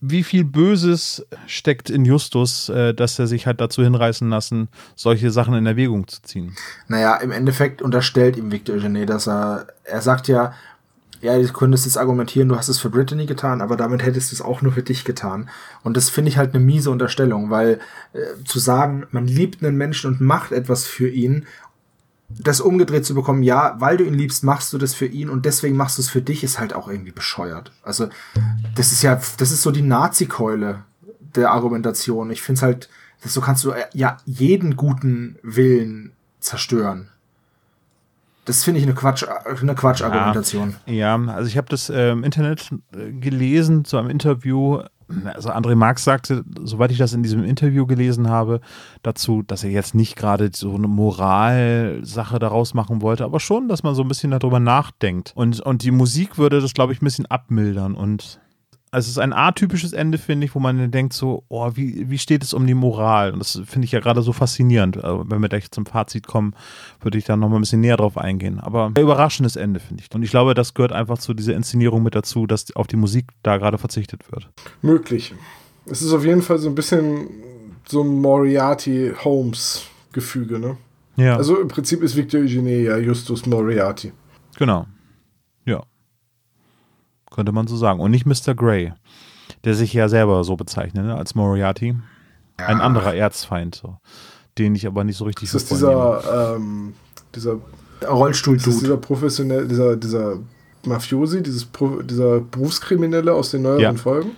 Speaker 2: wie- viel Böses steckt in Justus, äh, dass er sich hat dazu hinreißen lassen, solche Sachen in Erwägung zu ziehen?
Speaker 4: Naja, im Endeffekt unterstellt ihm Victor Eugene, dass er, er sagt ja, ja, du könntest jetzt argumentieren, du hast es für Brittany getan, aber damit hättest du es auch nur für dich getan. Und das finde ich halt eine miese Unterstellung, weil äh, zu sagen, man liebt einen Menschen und macht etwas für ihn, das umgedreht zu bekommen, ja, weil du ihn liebst, machst du das für ihn und deswegen machst du es für dich, ist halt auch irgendwie bescheuert. Also, das ist ja, das ist so die Nazi-Keule der Argumentation. Ich finde es halt, so kannst du äh, ja jeden guten Willen zerstören. Das finde ich eine Quatsch, eine Quatsch-Argumentation.
Speaker 2: Ja, also ich habe das äh, im Internet äh, gelesen zu einem Interview. Also André Marx sagte, soweit ich das in diesem Interview gelesen habe, dazu, dass er jetzt nicht gerade so eine Moralsache daraus machen wollte, aber schon, dass man so ein bisschen darüber nachdenkt. Und, und die Musik würde das, glaube ich, ein bisschen abmildern. Und also es ist ein atypisches Ende, finde ich, wo man denkt so, oh, wie, wie steht es um die Moral? Und das finde ich ja gerade so faszinierend. Also wenn wir gleich zum Fazit kommen, würde ich da noch mal ein bisschen näher drauf eingehen. Aber ein überraschendes Ende, finde ich. Und ich glaube, das gehört einfach zu dieser Inszenierung mit dazu, dass auf die Musik da gerade verzichtet wird.
Speaker 3: Möglich. Es ist auf jeden Fall so ein bisschen so ein Moriarty-Holmes-Gefüge, ne?
Speaker 2: Ja,
Speaker 3: Also im Prinzip ist Victor Eugene ja Justus Moriarty.
Speaker 2: genau. Ja. Könnte man so sagen. Und nicht Mr. Grey, der sich ja selber so bezeichnet, ne, als Moriarty. Ein anderer Erzfeind, so. Den ich aber nicht so richtig
Speaker 3: Das ist dieser, ähm, dieser, das ist dieser professionell, dieser, dieser Mafiosi, dieses Pro, dieser Berufskriminelle aus den neueren
Speaker 2: Ja.
Speaker 3: Folgen.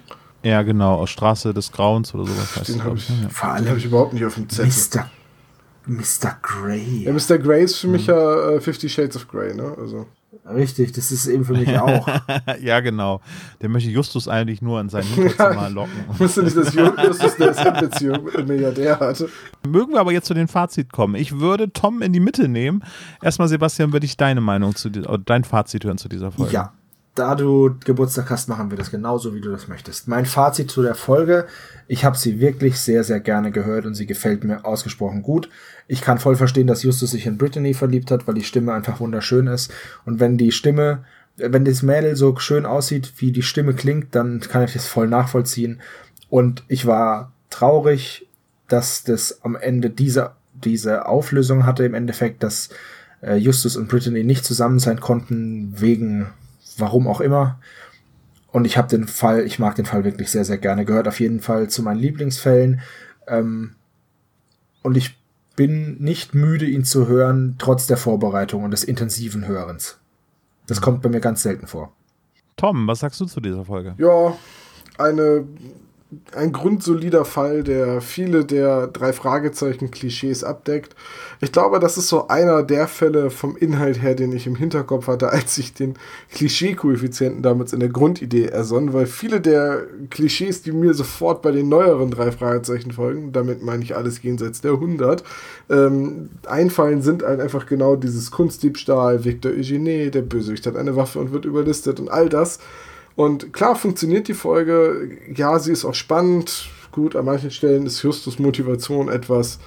Speaker 2: Ja, genau, aus Straße des Grauens oder sowas heißt
Speaker 3: Den habe ich,
Speaker 2: ne? Ja.
Speaker 4: Vor
Speaker 3: den
Speaker 4: allem
Speaker 3: hab ich überhaupt nicht auf dem Zettel.
Speaker 4: Mr. Mr. Grey.
Speaker 3: Ja, Mr. Grey ist für
Speaker 2: Mhm.
Speaker 3: mich ja äh, Fifty Shades of Grey, ne? Also.
Speaker 4: Richtig, das ist eben für mich auch.
Speaker 2: ja, genau. Der möchte Justus eigentlich nur in sein Hinterzimmer locken.
Speaker 3: Ich wusste nicht, dass Justus eine SM-Beziehung mit einem Milliardär hatte.
Speaker 2: Mögen wir aber jetzt zu den Fazit kommen. Ich würde Tom in die Mitte nehmen. Erstmal, Sebastian, würde ich deine Meinung zu dein Fazit hören zu dieser Folge.
Speaker 4: Ja, da du Geburtstag hast, machen wir das genauso, wie du das möchtest. Mein Fazit zu der Folge, ich habe sie wirklich sehr, sehr gerne gehört und sie gefällt mir ausgesprochen gut. Ich kann voll verstehen, dass Justus sich in Brittany verliebt hat, weil die Stimme einfach wunderschön ist. Und wenn die Stimme, wenn das Mädel so schön aussieht, wie die Stimme klingt, dann kann ich das voll nachvollziehen. Und ich war traurig, dass das am Ende diese, diese Auflösung hatte, im Endeffekt, dass äh, Justus und Brittany nicht zusammen sein konnten, wegen warum auch immer. Und ich habe den Fall, ich mag den Fall wirklich sehr, sehr gerne. Gehört auf jeden Fall zu meinen Lieblingsfällen. Ähm, und ich bin nicht müde, ihn zu hören, trotz der Vorbereitung und des intensiven Hörens. Das kommt bei mir ganz selten vor.
Speaker 2: Tom, was sagst du zu dieser Folge?
Speaker 3: Ja, eine, ein grundsolider Fall, der viele der drei Fragezeichen-Klischees abdeckt. Ich glaube, das ist so einer der Fälle vom Inhalt her, den ich im Hinterkopf hatte, als ich den Klischee-Koeffizienten damals in der Grundidee ersonnen, weil viele der Klischees, die mir sofort bei den neueren drei Fragezeichen-Folgen, damit meine ich alles jenseits der 100, ähm, einfallen, sind halt einfach genau dieses Kunstdiebstahl, Victor Eugene, der Bösewicht hat eine Waffe und wird überlistet und all das. Und klar funktioniert die Folge. Ja, sie ist auch spannend. Gut, an manchen Stellen ist Justus Motivation etwas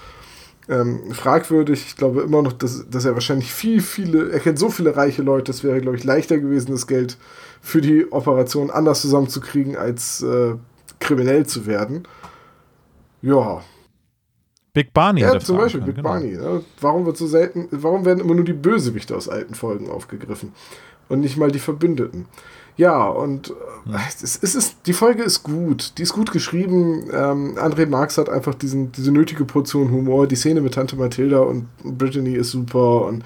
Speaker 3: ähm, fragwürdig. Ich glaube immer noch, dass, dass er wahrscheinlich viel, viele, er kennt so viele reiche Leute, es wäre, glaube ich, leichter gewesen, das Geld für die Operation anders zusammenzukriegen, als äh, kriminell zu werden. Ja,
Speaker 2: Big Barney
Speaker 3: ja zum Beispiel Big
Speaker 2: genau.
Speaker 3: Barney. Ne? Warum wird so selten, warum werden immer nur die Bösewichte aus alten Folgen aufgegriffen und nicht mal die Verbündeten? Ja, und äh, es, es ist, die Folge ist gut. Die ist gut geschrieben. Ähm, André Marx hat einfach diesen, diese nötige Portion Humor. Die Szene mit Tante Mathilda und Brittany ist super und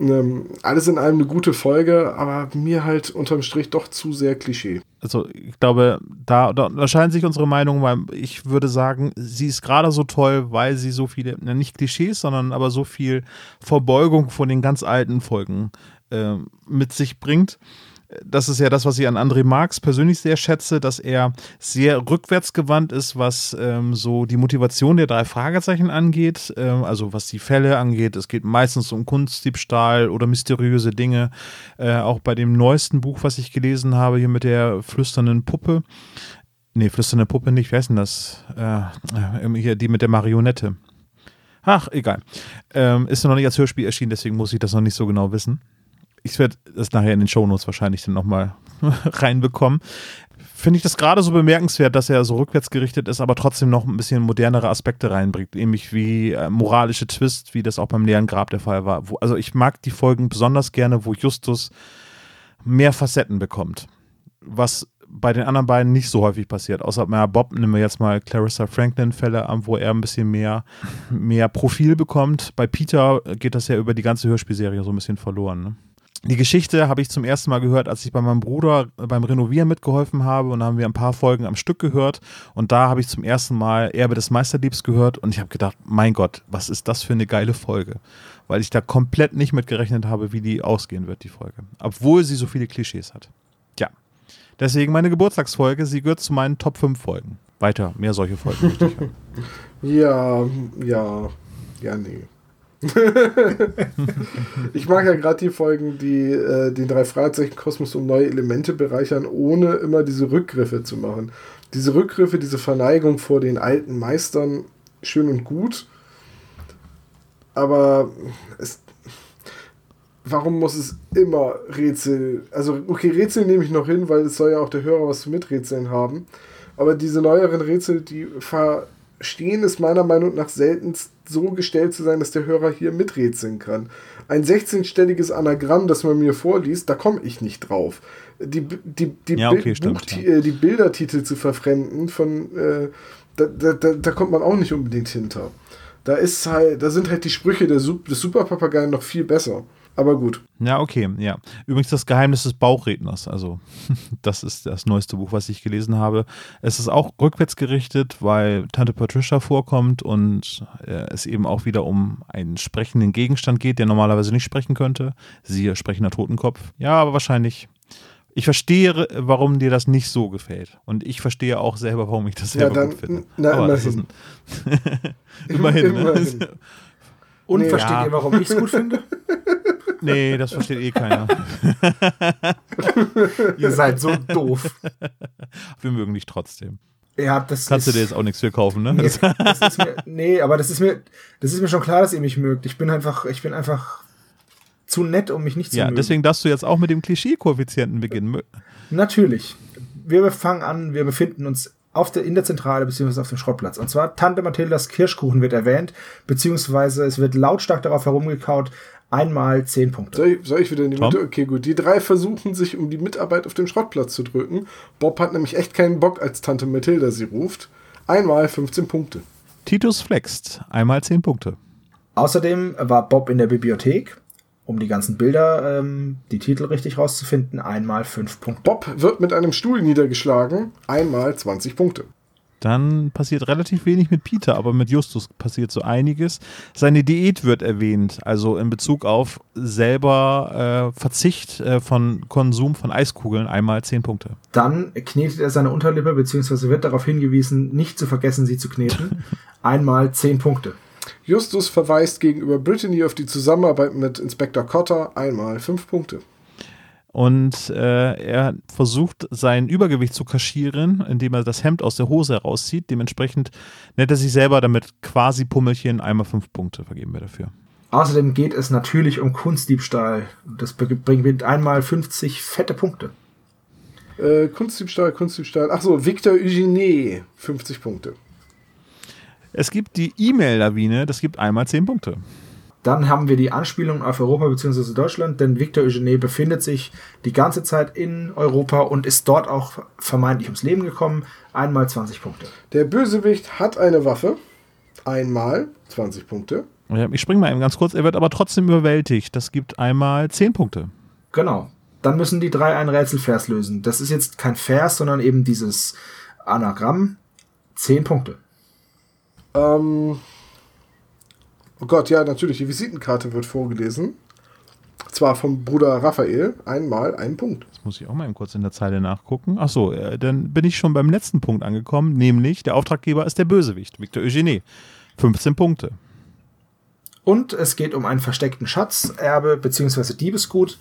Speaker 3: Ähm, alles in allem eine gute Folge, aber mir halt unterm Strich doch zu sehr Klischee.
Speaker 2: Also ich glaube, da, da unterscheiden sich unsere Meinungen, weil ich würde sagen, sie ist gerade so toll, weil sie so viele, nicht Klischees, sondern aber so viel Verbeugung von den ganz alten Folgen äh, mit sich bringt das ist ja das, was ich an André Marx persönlich sehr schätze, dass er sehr rückwärtsgewandt ist, was ähm, so die Motivation der drei Fragezeichen angeht, ähm, also was die Fälle angeht. Es geht meistens um Kunstdiebstahl oder mysteriöse Dinge. Äh, auch bei dem neuesten Buch, was ich gelesen habe, hier mit der flüsternden Puppe. Nee, flüsternde Puppe nicht, wie heißt denn das? Äh, hier die mit der Marionette. Ach, egal. Ähm, ist noch nicht als Hörspiel erschienen, deswegen muss ich das noch nicht so genau wissen ich werde das nachher in den Shownotes wahrscheinlich dann nochmal reinbekommen. Finde ich das gerade so bemerkenswert, dass er so rückwärtsgerichtet ist, aber trotzdem noch ein bisschen modernere Aspekte reinbringt, ähnlich wie äh, moralische Twist, wie das auch beim leeren Grab der Fall war. Wo, also ich mag die Folgen besonders gerne, wo Justus mehr Facetten bekommt. Was bei den anderen beiden nicht so häufig passiert. Außer ja, Bob nehmen wir jetzt mal Clarissa Franklin-Fälle an, wo er ein bisschen mehr, mehr Profil bekommt. Bei Peter geht das ja über die ganze Hörspielserie so ein bisschen verloren. Ne? Die Geschichte habe ich zum ersten Mal gehört, als ich bei meinem Bruder beim Renovieren mitgeholfen habe. Und da haben wir ein paar Folgen am Stück gehört. Und da habe ich zum ersten Mal Erbe des Meisterdiebs gehört. Und ich habe gedacht, mein Gott, was ist das für eine geile Folge, weil ich da komplett nicht mitgerechnet habe, wie die ausgehen wird, die Folge, obwohl sie so viele Klischees hat. Ja, deswegen meine Geburtstagsfolge, sie gehört zu meinen Top 5 Folgen. Weiter, mehr solche Folgen.
Speaker 3: ja, ja, ja, nee. ich mag ja gerade die Folgen, die äh, den drei Fragezeichen Kosmos um neue Elemente bereichern, ohne immer diese Rückgriffe zu machen. Diese Rückgriffe, diese Verneigung vor den alten Meistern, schön und gut. Aber es, warum muss es immer Rätsel? Also, okay, Rätsel nehme ich noch hin, weil es soll ja auch der Hörer was zu miträtseln haben. Aber diese neueren Rätsel, die verstehen es meiner Meinung nach seltenst so gestellt zu sein, dass der Hörer hier miträtseln kann. Ein 16-stelliges Anagramm, das man mir vorliest, da komme ich nicht drauf. Die, die, die,
Speaker 2: ja, okay, stimmt,
Speaker 3: ja. Äh, die Bildertitel zu verfremden, von, äh, da, da, da, da, kommt man auch nicht unbedingt hinter. Da, ist halt, da sind halt die Sprüche des Superpapageien noch viel besser. Aber gut.
Speaker 2: Ja, okay, ja. Übrigens das Geheimnis des Bauchredners. Also, das ist das neueste Buch, was ich gelesen habe. Es ist auch rückwärts gerichtet, weil Tante Patricia vorkommt und äh, es eben auch wieder um einen sprechenden Gegenstand geht, der normalerweise nicht sprechen könnte. Siehe sprechender Totenkopf. Ja, aber wahrscheinlich. Ich verstehe, warum dir das nicht so gefällt. Und ich verstehe auch selber, warum ich das selber ja, dann, gut finde.
Speaker 3: Na, aber immerhin.
Speaker 2: immerhin. immerhin.
Speaker 4: Ne? Und nee, versteht ja. ihr, warum ich es gut finde?
Speaker 2: Nee, das versteht eh keiner.
Speaker 4: ihr seid so doof.
Speaker 2: Wir mögen dich trotzdem.
Speaker 4: Ja, das
Speaker 2: Kannst ist, du dir jetzt auch nichts für kaufen, ne?
Speaker 4: Nee, mir, nee, aber das ist, mir, das ist mir schon klar, dass ihr mich mögt. Ich bin einfach, ich bin einfach zu nett, um mich nicht zu
Speaker 2: ja,
Speaker 4: mögen.
Speaker 2: Ja, deswegen darfst du jetzt auch mit dem Klischee-Koeffizienten beginnen.
Speaker 4: Natürlich. Wir fangen an, wir befinden uns auf der, in der Zentrale beziehungsweise auf dem Schrottplatz. Und zwar Tante Mathildas Kirschkuchen wird erwähnt, beziehungsweise es wird lautstark darauf herumgekaut, einmal zehn Punkte.
Speaker 3: Soll ich, soll ich wieder in die Tom? Mitte? Okay, gut. Die drei versuchen sich um die Mitarbeit auf dem Schrottplatz zu drücken. Bob hat nämlich echt keinen Bock, als Tante Mathilda sie ruft. Einmal 15 Punkte.
Speaker 2: Titus flext. Einmal 10 Punkte.
Speaker 4: Außerdem war Bob in der Bibliothek um die ganzen Bilder, ähm, die Titel richtig rauszufinden, einmal fünf Punkte.
Speaker 3: Bob wird mit einem Stuhl niedergeschlagen, einmal 20 Punkte.
Speaker 2: Dann passiert relativ wenig mit Peter, aber mit Justus passiert so einiges. Seine Diät wird erwähnt, also in Bezug auf selber äh, Verzicht äh, von Konsum von Eiskugeln, einmal 10 Punkte.
Speaker 4: Dann knetet er seine Unterlippe, beziehungsweise wird darauf hingewiesen, nicht zu vergessen, sie zu kneten, einmal 10 Punkte.
Speaker 3: Justus verweist gegenüber Brittany auf die Zusammenarbeit mit Inspektor Cotter einmal fünf Punkte.
Speaker 2: Und äh, er versucht sein Übergewicht zu kaschieren, indem er das Hemd aus der Hose herauszieht. Dementsprechend nennt er sich selber damit quasi Pummelchen einmal fünf Punkte vergeben wir dafür.
Speaker 4: Außerdem geht es natürlich um Kunstdiebstahl. Das bringt einmal 50 fette Punkte.
Speaker 3: Äh, Kunstdiebstahl, Kunstdiebstahl. Achso, Victor Eugenie, 50 Punkte.
Speaker 2: Es gibt die E-Mail-Lawine, das gibt einmal 10 Punkte.
Speaker 4: Dann haben wir die Anspielung auf Europa bzw. Deutschland, denn Victor Eugene befindet sich die ganze Zeit in Europa und ist dort auch vermeintlich ums Leben gekommen. Einmal 20 Punkte.
Speaker 3: Der Bösewicht hat eine Waffe. Einmal 20 Punkte.
Speaker 2: Ich springe mal eben ganz kurz. Er wird aber trotzdem überwältigt. Das gibt einmal 10 Punkte.
Speaker 4: Genau. Dann müssen die drei einen Rätselvers lösen. Das ist jetzt kein Vers, sondern eben dieses Anagramm. 10 Punkte.
Speaker 3: Ähm, oh Gott, ja, natürlich. Die Visitenkarte wird vorgelesen. Zwar vom Bruder Raphael. Einmal ein Punkt.
Speaker 2: Das muss ich auch mal eben kurz in der Zeile nachgucken. Achso, äh, dann bin ich schon beim letzten Punkt angekommen, nämlich der Auftraggeber ist der Bösewicht, Victor Eugenie. 15 Punkte.
Speaker 4: Und es geht um einen versteckten Schatz, Erbe bzw. Diebesgut.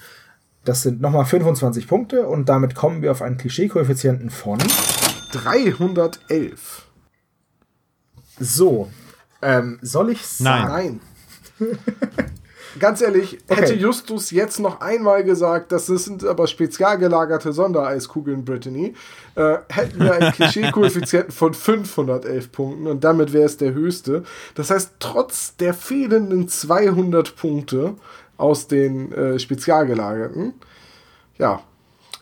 Speaker 4: Das sind nochmal 25 Punkte und damit kommen wir auf einen Klischee-Koeffizienten von
Speaker 3: 311.
Speaker 4: So, ähm, soll ich
Speaker 2: Nein.
Speaker 3: Nein. Ganz ehrlich,
Speaker 4: Okay.
Speaker 3: hätte Justus jetzt noch einmal gesagt, das sind aber spezial gelagerte Sondereiskugeln, Brittany, äh, hätten wir einen Klischee-Koeffizienten von 511 Punkten und damit wäre es der höchste. Das heißt, trotz der fehlenden 200 Punkte aus den äh, spezial gelagerten, ja,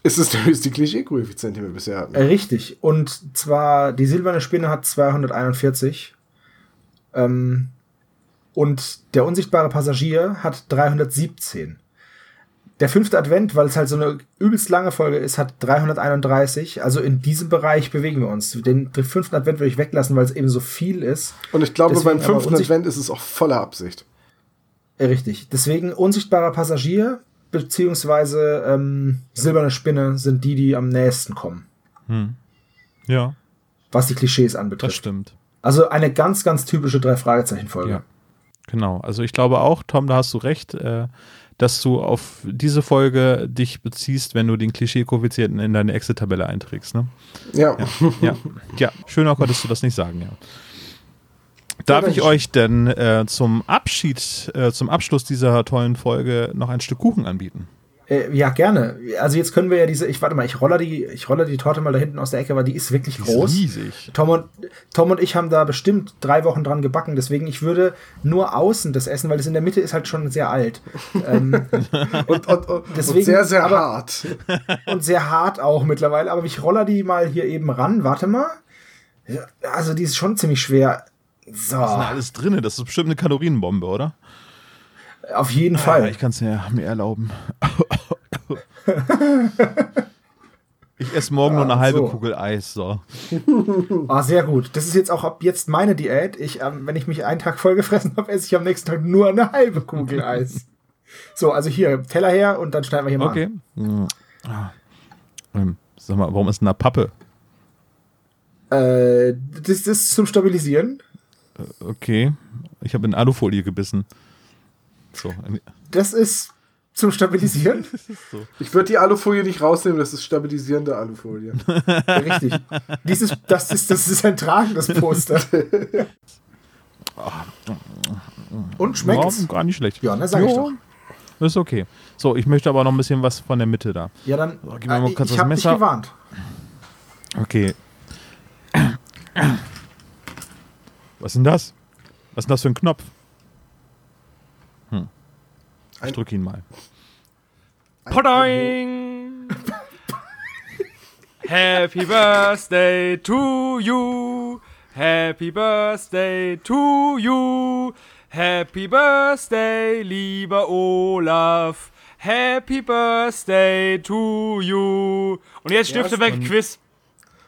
Speaker 3: ist es der höchste Klischee-Koeffizient, den wir bisher hatten.
Speaker 4: Richtig. Und zwar die silberne Spinne hat 241. Ähm, und der unsichtbare Passagier hat 317. Der fünfte Advent, weil es halt so eine übelst lange Folge ist, hat 331. Also in diesem Bereich bewegen wir uns. Den fünften Advent würde ich weglassen, weil es eben so viel ist.
Speaker 3: Und ich glaube,
Speaker 4: Deswegen
Speaker 3: beim fünften Advent ist es auch voller Absicht.
Speaker 4: Richtig. Deswegen unsichtbarer Passagier beziehungsweise ähm, silberne Spinne sind die, die am nächsten kommen,
Speaker 2: Ja,
Speaker 4: was die Klischees
Speaker 2: das
Speaker 4: anbetrifft.
Speaker 2: stimmt.
Speaker 4: Also eine ganz, ganz typische Drei-Fragezeichen-Folge.
Speaker 2: Ja. Genau. Also ich glaube auch, Tom, da hast du recht, äh, dass du auf diese Folge dich beziehst, wenn du den Klischee-Koeffizienten in deine Exit-Tabelle einträgst. Ne?
Speaker 3: Ja.
Speaker 2: Ja. ja, schöner konntest du das nicht sagen, ja. Darf ich euch denn äh, zum Abschied, äh, zum Abschluss dieser tollen Folge noch ein Stück Kuchen anbieten?
Speaker 4: Äh, ja, gerne. Also jetzt können wir ja diese, ich warte mal, ich roller die, ich roller die Torte mal da hinten aus der Ecke, weil die ist wirklich groß.
Speaker 2: riesig.
Speaker 4: Tom und, Tom und ich haben da bestimmt drei Wochen dran gebacken, deswegen ich würde nur außen das essen, weil das in der Mitte ist halt schon sehr alt. ähm,
Speaker 3: Und, und, und,
Speaker 4: Deswegen-
Speaker 3: und sehr, sehr
Speaker 4: aber-
Speaker 3: hart.
Speaker 4: und sehr hart auch mittlerweile, aber ich roller die mal hier eben ran. Warte mal. Also die ist schon ziemlich schwer. So,
Speaker 2: Da ist alles drin, das ist bestimmt eine Kalorienbombe, oder?
Speaker 4: auf jeden
Speaker 2: Ja,
Speaker 4: Fall.
Speaker 2: ich kann es ja mir erlauben. ich esse morgen nur eine
Speaker 4: Ah,
Speaker 2: halbe
Speaker 4: so.
Speaker 2: Kugel Eis. So.
Speaker 4: Ah, sehr gut. Das ist jetzt auch ab jetzt meine Diät. Ich, ähm, wenn ich mich einen Tag voll gefressen habe, esse ich am nächsten Tag nur eine halbe Kugel Eis. So, also hier, Teller her und dann schneiden wir hier mal
Speaker 2: Okay.
Speaker 4: an.
Speaker 2: Mm. Ah. Ähm, sag mal, warum ist denn da Pappe?
Speaker 4: Äh, das, das ist zum Stabilisieren.
Speaker 2: Okay. Ich habe in Alufolie gebissen. So.
Speaker 4: Das ist zum Stabilisieren.
Speaker 3: Ich würde die Alufolie nicht rausnehmen, das ist stabilisierende Alufolie.
Speaker 4: Richtig. Dieses, das, ist, das ist ein tragendes Poster. Und schmeckt's?
Speaker 2: Ja, gar nicht schlecht.
Speaker 4: Ja, na, sag ich
Speaker 2: Ja,
Speaker 4: doch.
Speaker 2: Ist okay. So, ich möchte aber noch ein bisschen was von der Mitte da.
Speaker 4: Ja, dann.
Speaker 2: So, gib mir mal
Speaker 4: äh,
Speaker 2: kurz
Speaker 4: ich
Speaker 2: das
Speaker 4: habe dich
Speaker 2: Messer.
Speaker 4: gewarnt.
Speaker 2: Okay. Was ist denn das? Was ist denn das für ein Knopf? Hm. Ich
Speaker 3: Ein-
Speaker 2: drücke ihn mal.
Speaker 5: Podoing! Happy Birthday to you! Happy Birthday to you! Happy Birthday, lieber Olaf! Happy Birthday to you! Und jetzt Stifte
Speaker 3: Ja,
Speaker 5: weg, Quiz.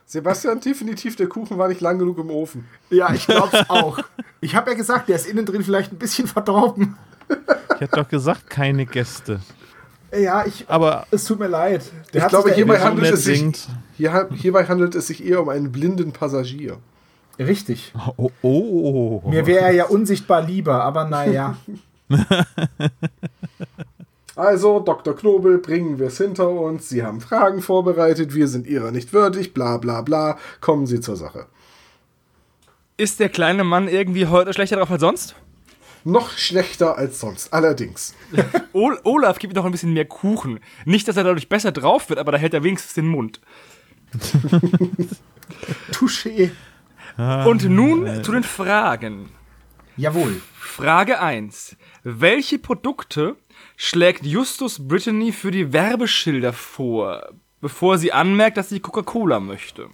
Speaker 3: Sebastian, definitiv, der Kuchen war nicht lang genug im Ofen.
Speaker 4: Ja, ich glaub's auch. Ich habe ja gesagt, der ist innen drin vielleicht ein bisschen verdorben.
Speaker 2: Ich hätte doch gesagt, keine Gäste.
Speaker 4: Ja, ich.
Speaker 2: Aber
Speaker 4: Es tut mir leid. Der
Speaker 3: Ich
Speaker 4: hat
Speaker 3: glaube,
Speaker 4: sich
Speaker 3: hierbei handelt, es sich,
Speaker 2: singt.
Speaker 3: hier, hierbei handelt es sich eher um einen blinden Passagier.
Speaker 4: Richtig.
Speaker 2: Oh, oh.
Speaker 4: Mir wäre er ja unsichtbar lieber, aber naja.
Speaker 3: Also, Dr. Knobel, bringen wir es hinter uns. Sie haben Fragen vorbereitet, wir sind ihrer nicht würdig, bla bla bla. Kommen Sie zur Sache.
Speaker 5: Ist der kleine Mann irgendwie heute schlechter drauf als sonst?
Speaker 3: Noch schlechter als sonst, allerdings.
Speaker 5: Ol Olaf gibt noch ein bisschen mehr Kuchen. Nicht, dass er dadurch besser drauf wird, aber da hält er wenigstens den Mund.
Speaker 4: Touché.
Speaker 5: Und nun zu den Fragen.
Speaker 4: Jawohl.
Speaker 5: Frage 1. Welche Produkte schlägt Justus Brittany für die Werbeschilder vor, bevor sie anmerkt, dass sie Coca-Cola möchte?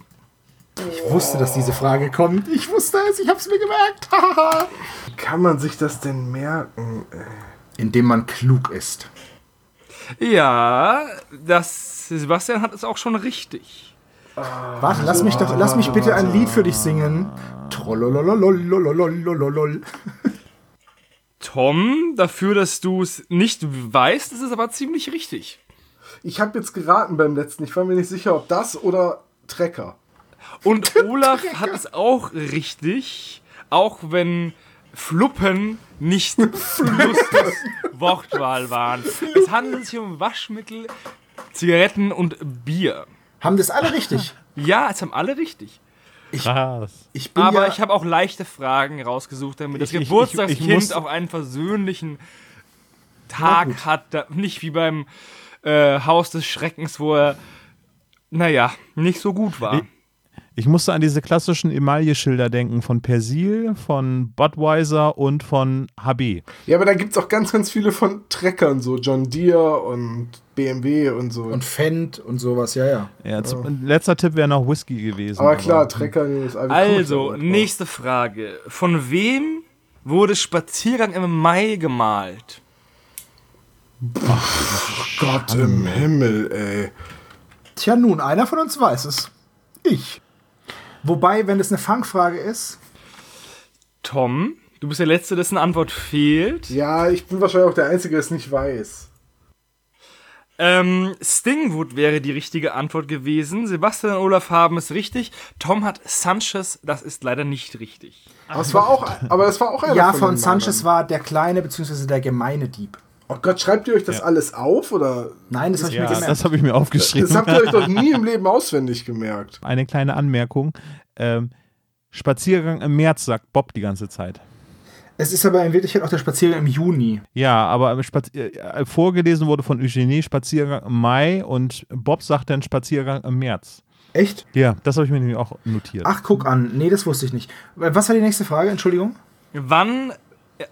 Speaker 4: Ich wusste, dass diese Frage kommt. Ich wusste es, ich hab's mir gemerkt.
Speaker 3: Wie kann man sich das denn merken?
Speaker 4: Indem man klug ist.
Speaker 5: Ja, das Sebastian hat es auch schon richtig.
Speaker 4: Warte, lass mich doch, lass mich bitte ein Lied für dich singen. Trollololololololololol.
Speaker 5: Tom, dafür, dass du es nicht weißt, ist es aber ziemlich richtig.
Speaker 3: Ich habe jetzt geraten beim letzten. Ich war mir nicht sicher, ob das oder Trecker.
Speaker 5: Und Olaf hat es auch richtig, auch wenn Fluppen nicht Flusses Wortwahl waren. Es handelt sich um Waschmittel, Zigaretten und Bier.
Speaker 4: Haben das alle richtig?
Speaker 5: Ja, es haben alle richtig.
Speaker 2: Krass.
Speaker 4: Ich bin
Speaker 5: Aber
Speaker 4: ja,
Speaker 5: ich habe auch leichte Fragen rausgesucht, damit das
Speaker 2: Ich- ich- ich-
Speaker 5: Geburtstagskind
Speaker 2: ich muss-
Speaker 5: auch einen versöhnlichen Tag hat. Da, nicht wie beim äh, Haus des Schreckens, wo er, naja, nicht so gut war.
Speaker 2: Ich musste an diese klassischen Emaille-Schilder denken von Persil, von Budweiser und von HB.
Speaker 3: Ja, aber da gibt es auch ganz, ganz viele von Treckern, so John Deere und BMW und so.
Speaker 4: und Fendt und sowas, ja, ja.
Speaker 2: Ja, zum, Letzter Tipp wäre noch Whisky gewesen.
Speaker 3: aber klar, Trecker ist
Speaker 5: Also, nächste Frage. Von wem wurde Spaziergang im Mai gemalt?
Speaker 3: Gott im Himmel, ey.
Speaker 4: Tja, nun, einer von uns weiß es. Ich. Wobei, wenn es eine Fangfrage ist,
Speaker 5: Tom, du bist der Letzte, dessen Antwort fehlt.
Speaker 3: Ja, ich bin wahrscheinlich auch der Einzige, der es nicht weiß.
Speaker 5: Ähm, Stingwood wäre die richtige Antwort gewesen. Sebastian und Olaf haben es richtig. Tom hat Sanchez, das ist leider nicht richtig.
Speaker 3: Aber, es war auch, aber das war auch einer
Speaker 4: ja,
Speaker 3: von,
Speaker 4: von Sanchez war der kleine bzw. der gemeine Dieb.
Speaker 3: Oh Gott, schreibt ihr euch das alles auf oder?
Speaker 4: Nein, das habe ich
Speaker 2: ja,
Speaker 4: mir gemerkt.
Speaker 2: das habe ich mir aufgeschrieben.
Speaker 3: Das habt ihr euch doch nie im Leben auswendig gemerkt.
Speaker 2: Eine kleine Anmerkung. Ähm, Spaziergang im März, sagt Bob die ganze Zeit.
Speaker 4: Es ist aber in Wirklichkeit auch der Spaziergang im Juni.
Speaker 2: Ja, aber Spaz äh, vorgelesen wurde von Eugenie Spaziergang im Mai und Bob sagt dann Spaziergang im März.
Speaker 4: Echt?
Speaker 2: Ja, das habe ich mir nämlich auch notiert.
Speaker 4: Ach, guck an. Nee, das wusste ich nicht. Was war die nächste Frage? Entschuldigung.
Speaker 5: Wann,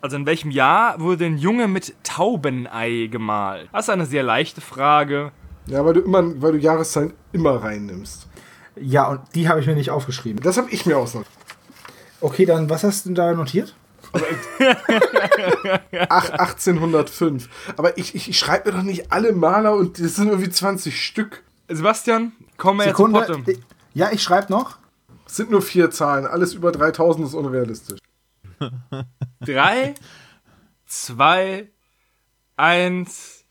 Speaker 5: also in welchem Jahr wurde ein Junge mit Taubenei gemalt? Das ist eine sehr leichte Frage.
Speaker 3: Ja, weil du immer, weil du Jahreszahlen immer reinnimmst.
Speaker 4: Ja, und die habe ich mir nicht aufgeschrieben.
Speaker 3: Das habe ich mir ausnotiert.
Speaker 4: Okay, dann was hast du da notiert?
Speaker 3: Ach, 1805. Aber ich, ich, ich schreibe mir doch nicht alle Maler und das sind irgendwie 20 Stück.
Speaker 5: Sebastian, kommen wir jetzt zu Potte.
Speaker 4: Ja, ich schreibe noch.
Speaker 3: Es sind nur vier Zahlen. Alles über 3000 ist unrealistisch.
Speaker 5: Drei, zwei, eins.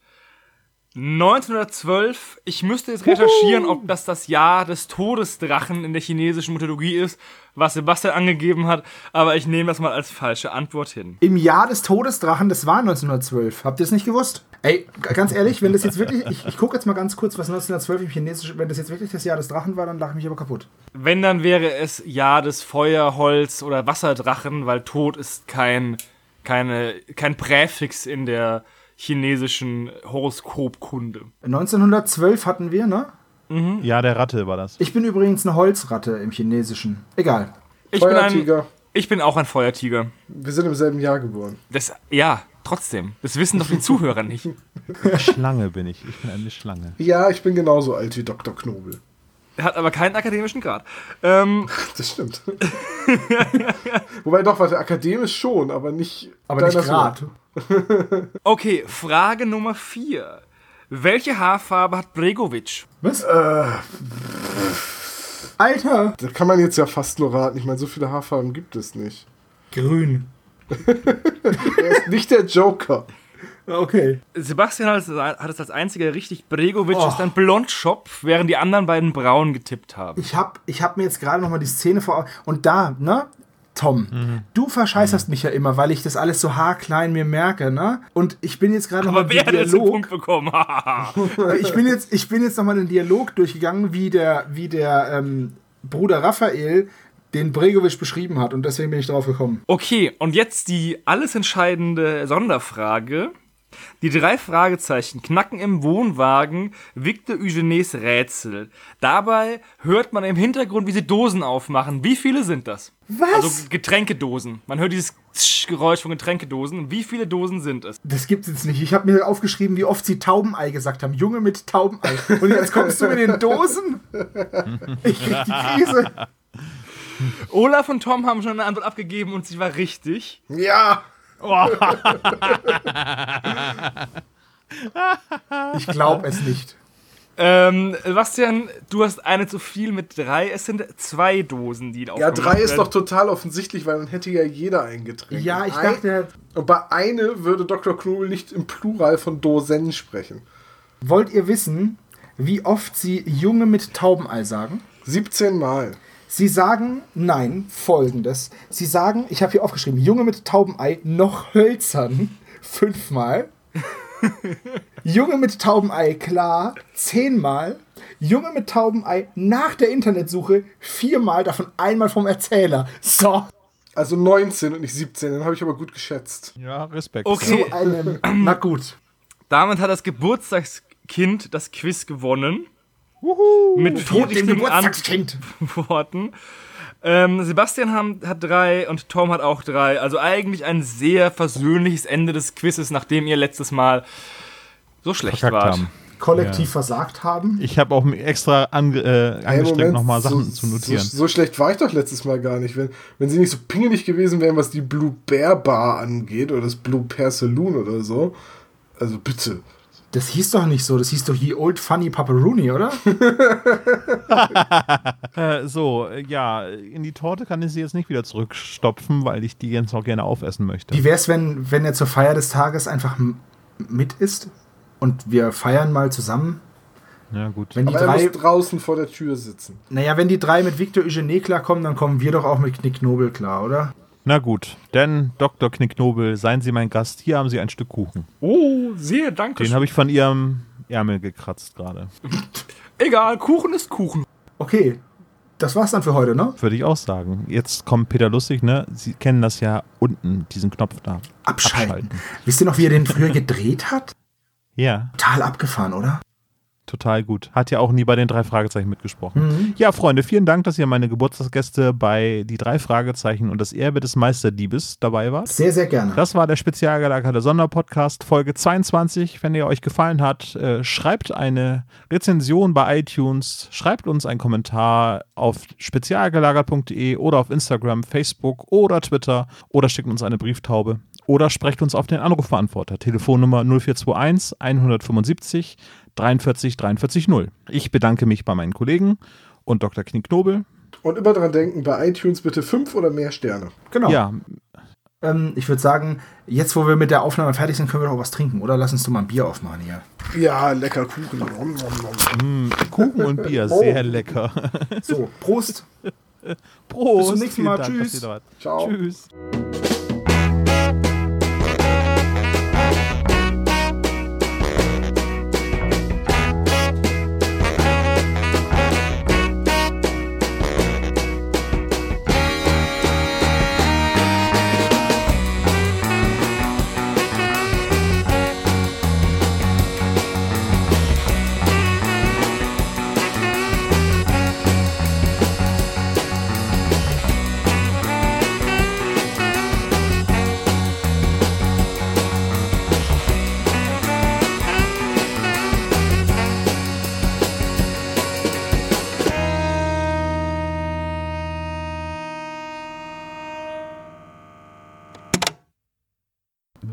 Speaker 5: 1912. Ich müsste jetzt recherchieren, ob das das Jahr des Todesdrachen in der chinesischen Mythologie ist, was Sebastian angegeben hat, aber ich nehme das mal als falsche Antwort hin.
Speaker 4: Im Jahr des Todesdrachen, das war 1912. Habt ihr es nicht gewusst? Ey, ganz ehrlich, wenn das jetzt wirklich, ich, ich gucke jetzt mal ganz kurz, was 1912 im Chinesischen, wenn das jetzt wirklich das Jahr des Drachen war, dann lache ich mich aber kaputt.
Speaker 5: Wenn, dann wäre es Jahr des Feuer, Holz oder Wasserdrachen, weil Tod ist kein, keine, kein Präfix in der chinesischen Horoskopkunde.
Speaker 4: 1912 hatten wir, ne?
Speaker 2: Ja, der Ratte war das.
Speaker 4: Ich bin übrigens eine Holzratte im Chinesischen. Egal.
Speaker 5: Ich bin, ein,
Speaker 3: Feuertiger.
Speaker 5: ich bin auch ein Feuertiger.
Speaker 3: Wir sind im selben Jahr geboren.
Speaker 5: Das, ja, trotzdem. Das wissen doch die Zuhörer nicht.
Speaker 2: Schlange bin ich. Ich bin eine Schlange.
Speaker 3: Ja, ich bin genauso alt wie Dr. Knobel.
Speaker 5: Er hat aber keinen akademischen Grad. Ähm,
Speaker 3: Das stimmt. Wobei doch, warte, akademisch schon, aber nicht.
Speaker 4: Aber nicht Grad.
Speaker 5: okay, Frage Nummer 4. Welche Haarfarbe hat Bregovic?
Speaker 4: Was? Alter!
Speaker 3: Da kann man jetzt ja fast nur raten. Ich meine, so viele Haarfarben gibt es nicht.
Speaker 4: Grün.
Speaker 3: Er ist nicht der Joker.
Speaker 4: Okay.
Speaker 5: Sebastian hat es, hat es als einziger richtig. Bregovic
Speaker 4: Oh.
Speaker 5: ist ein Blondschopf, während die anderen beiden braun getippt haben.
Speaker 4: Ich hab, ich hab mir jetzt gerade noch mal die Szene vor Augen. Und da, ne? Tom, du verscheißerst mich ja immer, weil ich das alles so haarklein mir merke, ne? Und ich bin jetzt gerade noch mal
Speaker 5: Aber wer
Speaker 4: den Dialog.
Speaker 5: Bekommen?
Speaker 4: ich bin jetzt, ich bin jetzt noch mal den Dialog durchgegangen, wie der, wie der ähm, Bruder Raphael den Bregovic beschrieben hat. Und deswegen bin ich drauf gekommen.
Speaker 5: okay, und jetzt die alles entscheidende Sonderfrage. Die drei Fragezeichen knacken im Wohnwagen Victor Eugenies Rätsel. Dabei hört man im Hintergrund, wie sie Dosen aufmachen. Wie viele sind das?
Speaker 4: Was?
Speaker 5: Also Getränkedosen. Man hört dieses Tsch Geräusch von Getränkedosen. Wie viele Dosen sind es?
Speaker 4: Das gibt's jetzt nicht. Ich habe mir aufgeschrieben, wie oft sie Taubenei gesagt haben. Junge mit Taubenei. Und jetzt kommst du mit den Dosen? Ich krieg die Krise.
Speaker 5: Olaf und Tom haben schon eine Antwort abgegeben und sie war richtig.
Speaker 3: Ja!
Speaker 4: Ich glaube es nicht.
Speaker 5: Ähm, Bastian, du hast eine zu viel mit drei. Es sind zwei Dosen, die
Speaker 3: Ja,
Speaker 5: aufgemacht
Speaker 3: drei ist doch total offensichtlich, weil dann hätte ja jeder ein Getränk.
Speaker 4: Ja, ich
Speaker 3: Ein-
Speaker 4: dachte,
Speaker 3: Und bei eine würde Dr. Knobel nicht im Plural von Dosen sprechen.
Speaker 4: wollt ihr wissen, wie oft sie Junge mit Taubenei sagen?
Speaker 3: 17 Mal.
Speaker 4: Sie sagen, nein, folgendes. Sie sagen, ich habe hier aufgeschrieben, Junge mit Taubenei noch hölzern, fünfmal. Junge mit Taubenei, klar, zehnmal. Junge mit Taubenei nach der Internetsuche, viermal, davon einmal vom Erzähler. So,
Speaker 3: Also 19 und nicht 17, dann habe ich aber gut geschätzt.
Speaker 2: Ja, Respekt.
Speaker 5: Okay.
Speaker 4: zu einem. Na gut.
Speaker 5: Damit hat das Geburtstagskind das Quiz gewonnen. Mit
Speaker 4: dem
Speaker 5: richtigen
Speaker 4: Geburtstagskind.
Speaker 5: Antworten. Ähm, Sebastian haben, hat drei und Tom hat auch drei. Also eigentlich ein sehr versöhnliches Ende des Quizzes, nachdem ihr letztes Mal so schlecht
Speaker 2: verkackt
Speaker 5: wart.
Speaker 2: haben.
Speaker 4: Kollektiv versagt haben.
Speaker 2: Ich habe auch extra ange, äh, angestrengt, nochmal Sachen
Speaker 3: so,
Speaker 2: zu notieren.
Speaker 3: So, so schlecht war ich doch letztes Mal gar nicht. Wenn, wenn sie nicht so pingelig gewesen wären, was die Blue Bear Bar angeht oder das Blue Bear Saloon oder so. Also bitte.
Speaker 4: Das hieß doch nicht so, das hieß doch Ye Old Funny Paparoni, oder?
Speaker 2: Äh, so, äh, ja, in die Torte kann ich sie jetzt nicht wieder zurückstopfen, weil ich die jetzt noch gerne aufessen möchte.
Speaker 4: Wie wär's, wenn, wenn er zur Feier des Tages einfach mit isst und wir feiern mal zusammen?
Speaker 2: Ja, gut.
Speaker 4: Wenn die
Speaker 3: Aber er
Speaker 4: drei,
Speaker 3: muss draußen vor der Tür sitzen.
Speaker 4: naja, wenn die drei mit Victor Eugene klarkommen, dann kommen wir doch auch mit Knick Nobel klar, oder?
Speaker 2: Na gut, denn Dr. Knicknobel, seien Sie mein Gast. Hier haben Sie ein Stück Kuchen.
Speaker 5: Oh, sehr danke.
Speaker 2: Den habe ich von Ihrem Ärmel gekratzt gerade.
Speaker 5: Egal, Kuchen ist Kuchen.
Speaker 4: Okay, das war's dann für heute, ne?
Speaker 2: Würde ich auch sagen. Jetzt kommt Peter Lustig, ne? Sie kennen das ja unten, diesen Knopf da.
Speaker 4: Abschalten. Wisst ihr noch, wie er den früher gedreht hat?
Speaker 2: Ja,
Speaker 4: Total abgefahren, oder?
Speaker 2: Total gut. Hat ja auch nie bei den drei Fragezeichen mitgesprochen. Ja, Freunde, vielen Dank, dass ihr meine Geburtstagsgäste bei die drei Fragezeichen und das Erbe des Meisterdiebes dabei wart.
Speaker 4: Sehr, sehr gerne.
Speaker 2: Das war der spezial gelagerte Sonderpodcast Folge 22. Wenn er euch gefallen hat, äh, schreibt eine Rezension bei iTunes, schreibt uns einen Kommentar auf spezialgelagert.de oder auf Instagram, Facebook oder Twitter oder schickt uns eine Brieftaube oder sprecht uns auf den Anrufbeantworter. Telefonnummer 0421 175 43 43 0. Ich bedanke mich bei meinen Kollegen und Dr. Knicknobel.
Speaker 3: Und immer dran denken, bei iTunes bitte fünf oder mehr Sterne.
Speaker 4: Genau.
Speaker 2: Ja,
Speaker 4: Ähm, ich würde sagen, jetzt wo wir mit der Aufnahme fertig sind, können wir doch was trinken, oder? Lass uns doch mal ein Bier aufmachen hier.
Speaker 3: Ja, lecker Kuchen. Nom, nom, nom.
Speaker 2: Kuchen und Bier, sehr lecker.
Speaker 4: So, Prost.
Speaker 2: Prost.
Speaker 4: Bis zum nächsten Mal.
Speaker 2: Dank,
Speaker 4: Tschüss.
Speaker 3: Ciao.
Speaker 2: Tschüss.